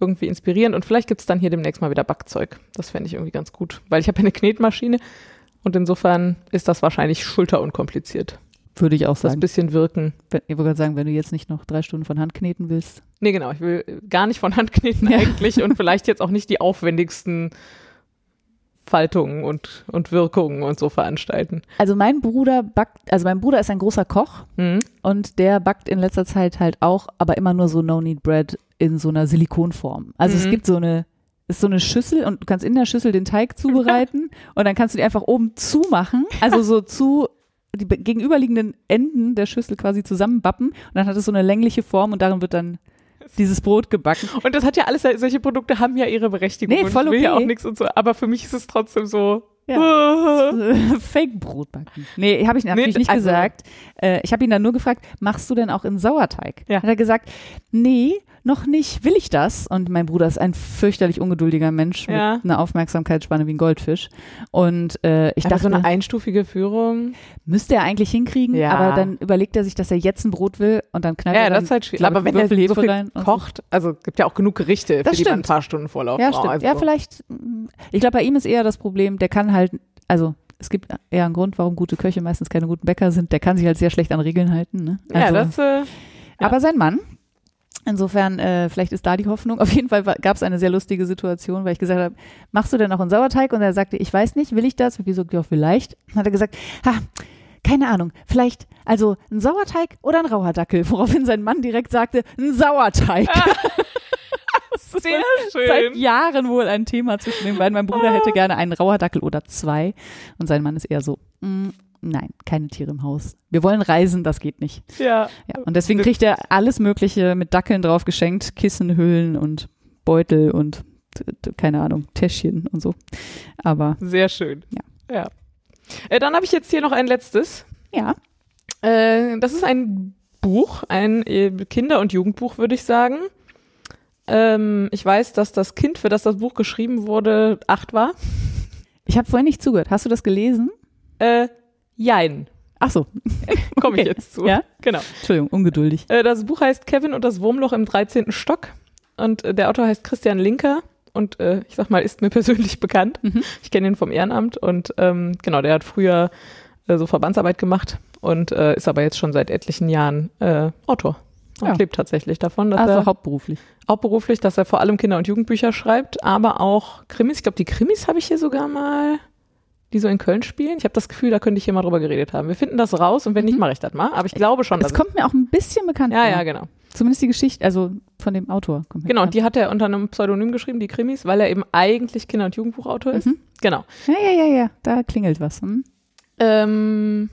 irgendwie inspirierend. Und vielleicht gibt's dann hier demnächst mal wieder Backzeug. Das fände ich irgendwie ganz gut. Weil ich habe ja eine Knetmaschine und insofern ist das wahrscheinlich schulterunkompliziert. Würde ich auch Das sagen. bisschen wirken. Ich wollte gerade sagen, wenn du jetzt nicht noch drei Stunden von Hand kneten willst. Nee, genau. Ich will gar nicht von Hand kneten Ja. eigentlich und vielleicht jetzt auch nicht die aufwendigsten Faltungen und, und Wirkungen und so veranstalten. Also mein Bruder backt, also mein Bruder ist ein großer Koch Mhm. und der backt in letzter Zeit halt auch, aber immer nur so No-Knead-Bread in so einer Silikonform. Also es Mhm. gibt so eine, ist so eine Schüssel und du kannst in der Schüssel den Teig zubereiten und dann kannst du die einfach oben zumachen, also so zu die be- gegenüberliegenden Enden der Schüssel quasi zusammenbappen und dann hat es so eine längliche Form und darin wird dann dieses Brot gebacken. Und das hat ja alles, solche Produkte haben ja ihre Berechtigung. Nee, voll ich will ja okay. auch nichts und so. Aber für mich ist es trotzdem so. Ja. Fake-Brot backen. Nee, habe ich natürlich Nee, nicht also- gesagt. Äh, ich habe ihn dann nur gefragt, machst du denn auch in Sauerteig? Ja. Hat er gesagt, nee, noch nicht, will ich das? Und mein Bruder ist ein fürchterlich ungeduldiger Mensch Ja. mit einer Aufmerksamkeitsspanne wie ein Goldfisch. Und äh, ich Aber dachte, so eine einstufige Führung. müsste er eigentlich hinkriegen, Ja. aber dann überlegt er sich, dass er jetzt ein Brot will und dann knallt Ja, er dann das ist halt schwierig. Aber wenn er so viel kocht, also gibt ja auch genug Gerichte, Das für die man ein stimmt. paar Stunden Vorlauf Ja, stimmt. Also, Ja, vielleicht. mm, Ich glaube, bei ihm ist eher das Problem, der kann halt, also es gibt eher einen Grund, warum gute Köche meistens keine guten Bäcker sind. Der kann sich halt sehr schlecht an Regeln halten. Ne? ja, Also- das, äh, Ja. Aber sein Mann, insofern, äh, vielleicht ist da die Hoffnung. Auf jeden Fall gab es eine sehr lustige Situation, weil ich gesagt habe, machst du denn noch einen Sauerteig? Und er sagte, ich weiß nicht, will ich das? Und ich so, ja, vielleicht. Dann hat er gesagt, ha, keine Ahnung, vielleicht, also ein Sauerteig oder ein rauer Dackel? Woraufhin sein Mann direkt sagte, ein Sauerteig. ist sehr wohl seit schön. Jahren wohl ein Thema zwischen den beiden. Mein Bruder hätte gerne einen rauer Dackel oder zwei. Und sein Mann ist eher so, mm, nein, keine Tiere im Haus. Wir wollen reisen, das geht nicht. Ja. Ja, und deswegen kriegt er alles Mögliche mit Dackeln drauf geschenkt, Kissenhüllen und Beutel und t- keine Ahnung, Täschchen und so. Aber Sehr schön. Ja. ja. Äh, dann habe ich jetzt hier noch ein letztes. ja, Äh, das ist ein Buch, ein äh, Kinder- und Jugendbuch, würde ich sagen. Ähm, ich weiß, dass das Kind, für das das Buch geschrieben wurde, acht war. ich habe vorhin nicht zugehört. Hast du das gelesen? Äh, jein. Ach so, Komme ich Okay. jetzt zu. Ja? Genau. Entschuldigung, ungeduldig. Äh, das Buch heißt Kevin und das Wurmloch im 13. Stock. Und äh, der Autor heißt Christian Linker. Und äh, ich sag mal, ist mir persönlich bekannt. Mhm. Ich kenne ihn vom Ehrenamt. Und ähm, genau, der hat früher äh, so Verbandsarbeit gemacht und äh, ist aber jetzt schon seit etlichen Jahren äh, Autor. Und Ja. lebt tatsächlich davon, dass Also er hauptberuflich. auch beruflich, dass er vor allem Kinder- und Jugendbücher schreibt, aber auch Krimis. Ich glaube, die Krimis habe ich hier sogar mal, die so in Köln spielen. Ich habe das Gefühl, da könnte ich hier mal drüber geredet haben. Wir finden das raus und wenn nicht, Mhm. mache ich das mal. Aber ich glaube schon, dass Es kommt mir auch ein bisschen bekannt es, ja, vor. ja, genau. Zumindest die Geschichte, also von dem Autor. Kommt Genau, die hat er unter einem Pseudonym geschrieben, die Krimis, weil er eben eigentlich Kinder- und Jugendbuchautor ist. Mhm. Genau. Ja, ja, ja, ja, da klingelt was. Hm? Ähm,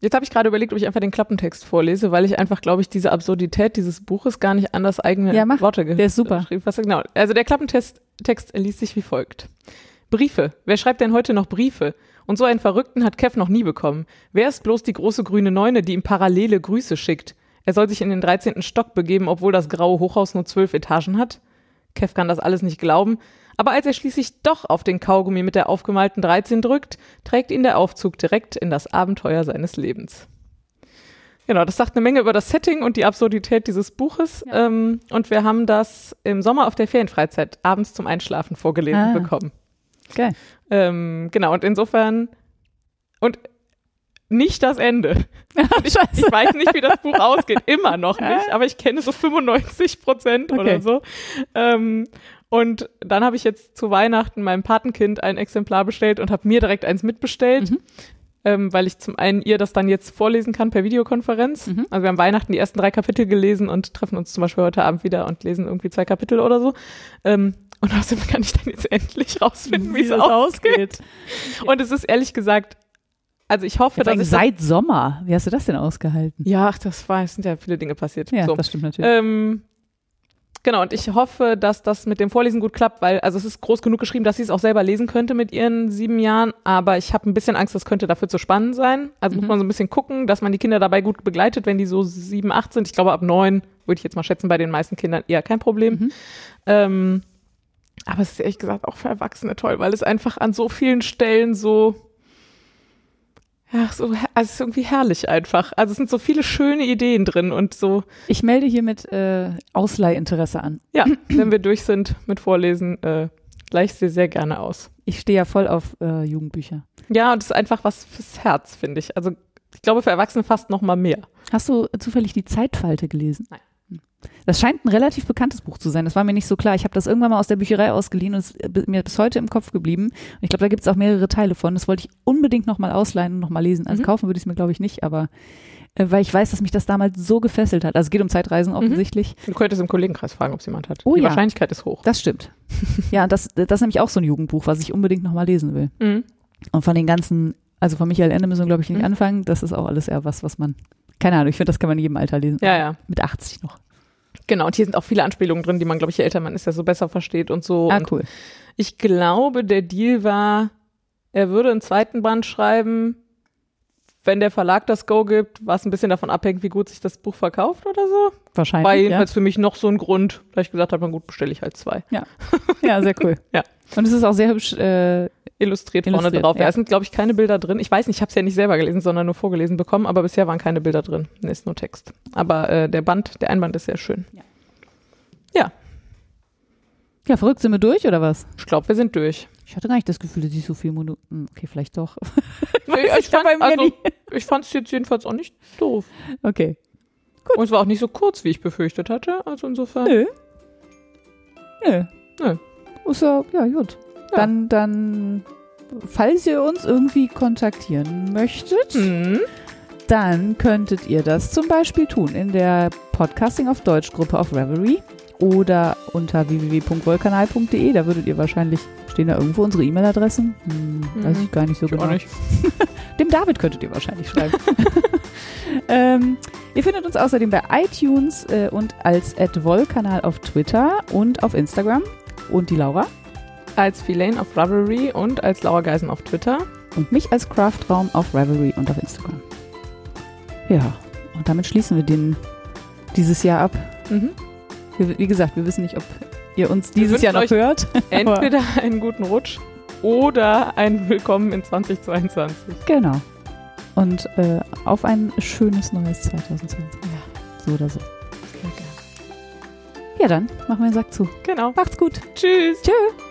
jetzt habe ich gerade überlegt, ob ich einfach den Klappentext vorlese, weil ich einfach, glaube ich, diese Absurdität dieses Buches gar nicht anders eigene Ja, mach. Worte ge- Der ist super. geschrieben habe. Genau. Also der Klappentext Text liest sich wie folgt. Briefe. Wer schreibt denn heute noch Briefe? Und so einen Verrückten hat Kev noch nie bekommen. Wer ist bloß die große grüne Neune, die ihm parallele Grüße schickt? Er soll sich in den 13. Stock begeben, obwohl das graue Hochhaus nur zwölf Etagen hat? Kev kann das alles nicht glauben. Aber als er schließlich doch auf den Kaugummi mit der aufgemalten 13 drückt, trägt ihn der Aufzug direkt in das Abenteuer seines Lebens. Genau, das sagt eine Menge über das Setting und die Absurdität dieses Buches. Ja. Ähm, und wir haben das im Sommer auf der Ferienfreizeit abends zum Einschlafen vorgelesen Ah. bekommen. Geil. Ähm, genau, und insofern und nicht das Ende. Ich, ich weiß nicht, wie das Buch ausgeht, immer noch nicht, aber ich kenne so 95 Prozent oder Okay. so. Ähm, und dann habe ich jetzt zu Weihnachten meinem Patenkind ein Exemplar bestellt und habe mir direkt eins mitbestellt, Mhm. ähm, weil ich zum einen ihr das dann jetzt vorlesen kann per Videokonferenz. Mhm. Also wir haben Weihnachten die ersten drei Kapitel gelesen und treffen uns zum Beispiel heute Abend wieder und lesen irgendwie zwei Kapitel oder so. Ähm, und außerdem kann ich dann jetzt endlich rausfinden, wie es das ausgeht. Und es ist ehrlich gesagt, also ich hoffe, Ja, dass ich das, seit Sommer. Wie hast du das denn ausgehalten? ja, ach, das war, es sind ja viele Dinge passiert. Ja, so. das stimmt natürlich. Ähm, genau, und ich hoffe, dass das mit dem Vorlesen gut klappt, weil, also es ist groß genug geschrieben, dass sie es auch selber lesen könnte mit ihren sieben Jahren, aber ich habe ein bisschen Angst, das könnte dafür zu spannend sein. Also muss Mhm. man so ein bisschen gucken, dass man die Kinder dabei gut begleitet, wenn die so sieben, acht sind. Ich glaube, ab neun würde ich jetzt mal schätzen, bei den meisten Kindern eher kein Problem. Mhm. Ähm, aber es ist ehrlich gesagt auch für Erwachsene toll, weil es einfach an so vielen Stellen so, ja, so, also es ist irgendwie herrlich einfach. Also es sind so viele schöne Ideen drin und so, Ich melde hiermit äh, Ausleihinteresse an. ja, wenn wir durch sind mit Vorlesen, äh, gleich sehr, sehr gerne aus. Ich stehe ja voll auf äh, Jugendbücher. Ja, und es ist einfach was fürs Herz, finde ich. Also ich glaube für Erwachsene fast noch mal mehr. Hast du zufällig die Zeitfalte gelesen? Nein. Das scheint ein relativ bekanntes Buch zu sein. Das war mir nicht so klar. Ich habe das irgendwann mal aus der Bücherei ausgeliehen und es ist mir bis heute im Kopf geblieben. Und ich glaube, da gibt es auch mehrere Teile von. Das wollte ich unbedingt nochmal ausleihen und nochmal lesen. Also Mhm. kaufen würde ich es mir, glaube ich, nicht, aber äh, weil ich weiß, dass mich das damals so gefesselt hat. Also es geht um Zeitreisen offensichtlich. Du könntest im Kollegenkreis fragen, ob es jemand hat. Oh Die ja. Wahrscheinlichkeit ist hoch. Das stimmt. ja, das, das ist nämlich auch so ein Jugendbuch, was ich unbedingt nochmal lesen will. Mhm. Und von den ganzen, also von Michael Ende müssen wir, glaube ich, nicht Mhm. anfangen. Das ist auch alles eher was, was man, keine Ahnung, ich finde, das kann man in jedem Alter lesen. Ja, ja. Mit 80 noch. Genau, und hier sind auch viele Anspielungen drin, die man, glaube ich, je älter man ist, ja so besser versteht und so. ah, und cool. Ich glaube, der Deal war, er würde einen zweiten Band schreiben, wenn der Verlag das Go gibt, was ein bisschen davon abhängt, wie gut sich das Buch verkauft oder so. Wahrscheinlich. War ja. jedenfalls für mich noch so ein Grund, da ich gesagt habe, na gut, bestelle ich halt zwei. ja, sehr cool. Ja. Und es ist auch sehr hübsch. Äh, Illustriert, vorne Illustriert, drauf. Ja. ja. es sind, glaube ich, keine Bilder drin. Ich weiß nicht, ich habe es ja nicht selber gelesen, sondern nur vorgelesen bekommen, aber bisher waren keine Bilder drin. Nee, ist nur Text. Aber äh, der Band, der Einband ist sehr schön. ja, verrückt sind wir durch oder was? Ich glaube, wir sind durch. Ich hatte gar nicht das Gefühl, dass ich so viele Minuten. Okay, vielleicht doch. Weiß ich fand also, ich fand es jetzt jedenfalls auch nicht doof. Okay. Und es war auch nicht so kurz, wie ich befürchtet hatte. Also insofern. Nö. Nö. Nö. Ist ja, ja, gut. Ja. Dann, dann, falls ihr uns irgendwie kontaktieren möchtet, Mhm. dann könntet ihr das zum Beispiel tun in der Podcasting auf Deutsch Gruppe auf Reverie oder unter www.wollkanal.de. Da würdet ihr wahrscheinlich, stehen da irgendwo unsere E-Mail-Adressen? Hm, Weiß Mhm. ich gar nicht so Ich genau. nicht. Dem David könntet ihr wahrscheinlich schreiben. ähm, ihr findet uns außerdem bei iTunes äh, und als @wollkanal auf Twitter und auf Instagram. Und die Laura Als Filane auf Ravelry und als Laura Geisen auf Twitter. und mich als Craftraum auf Ravelry und auf Instagram. Ja, und damit schließen wir den dieses Jahr ab. Mhm. Wir, wie gesagt, wir wissen nicht, ob ihr uns dieses Jahr noch hört. Entweder einen guten Rutsch oder ein Willkommen in 2022. Genau. Und äh, auf ein schönes neues 2020. So oder so. Sehr gerne. Ja, dann machen wir den Sack zu. Genau. Macht's gut. Tschüss. Tschö.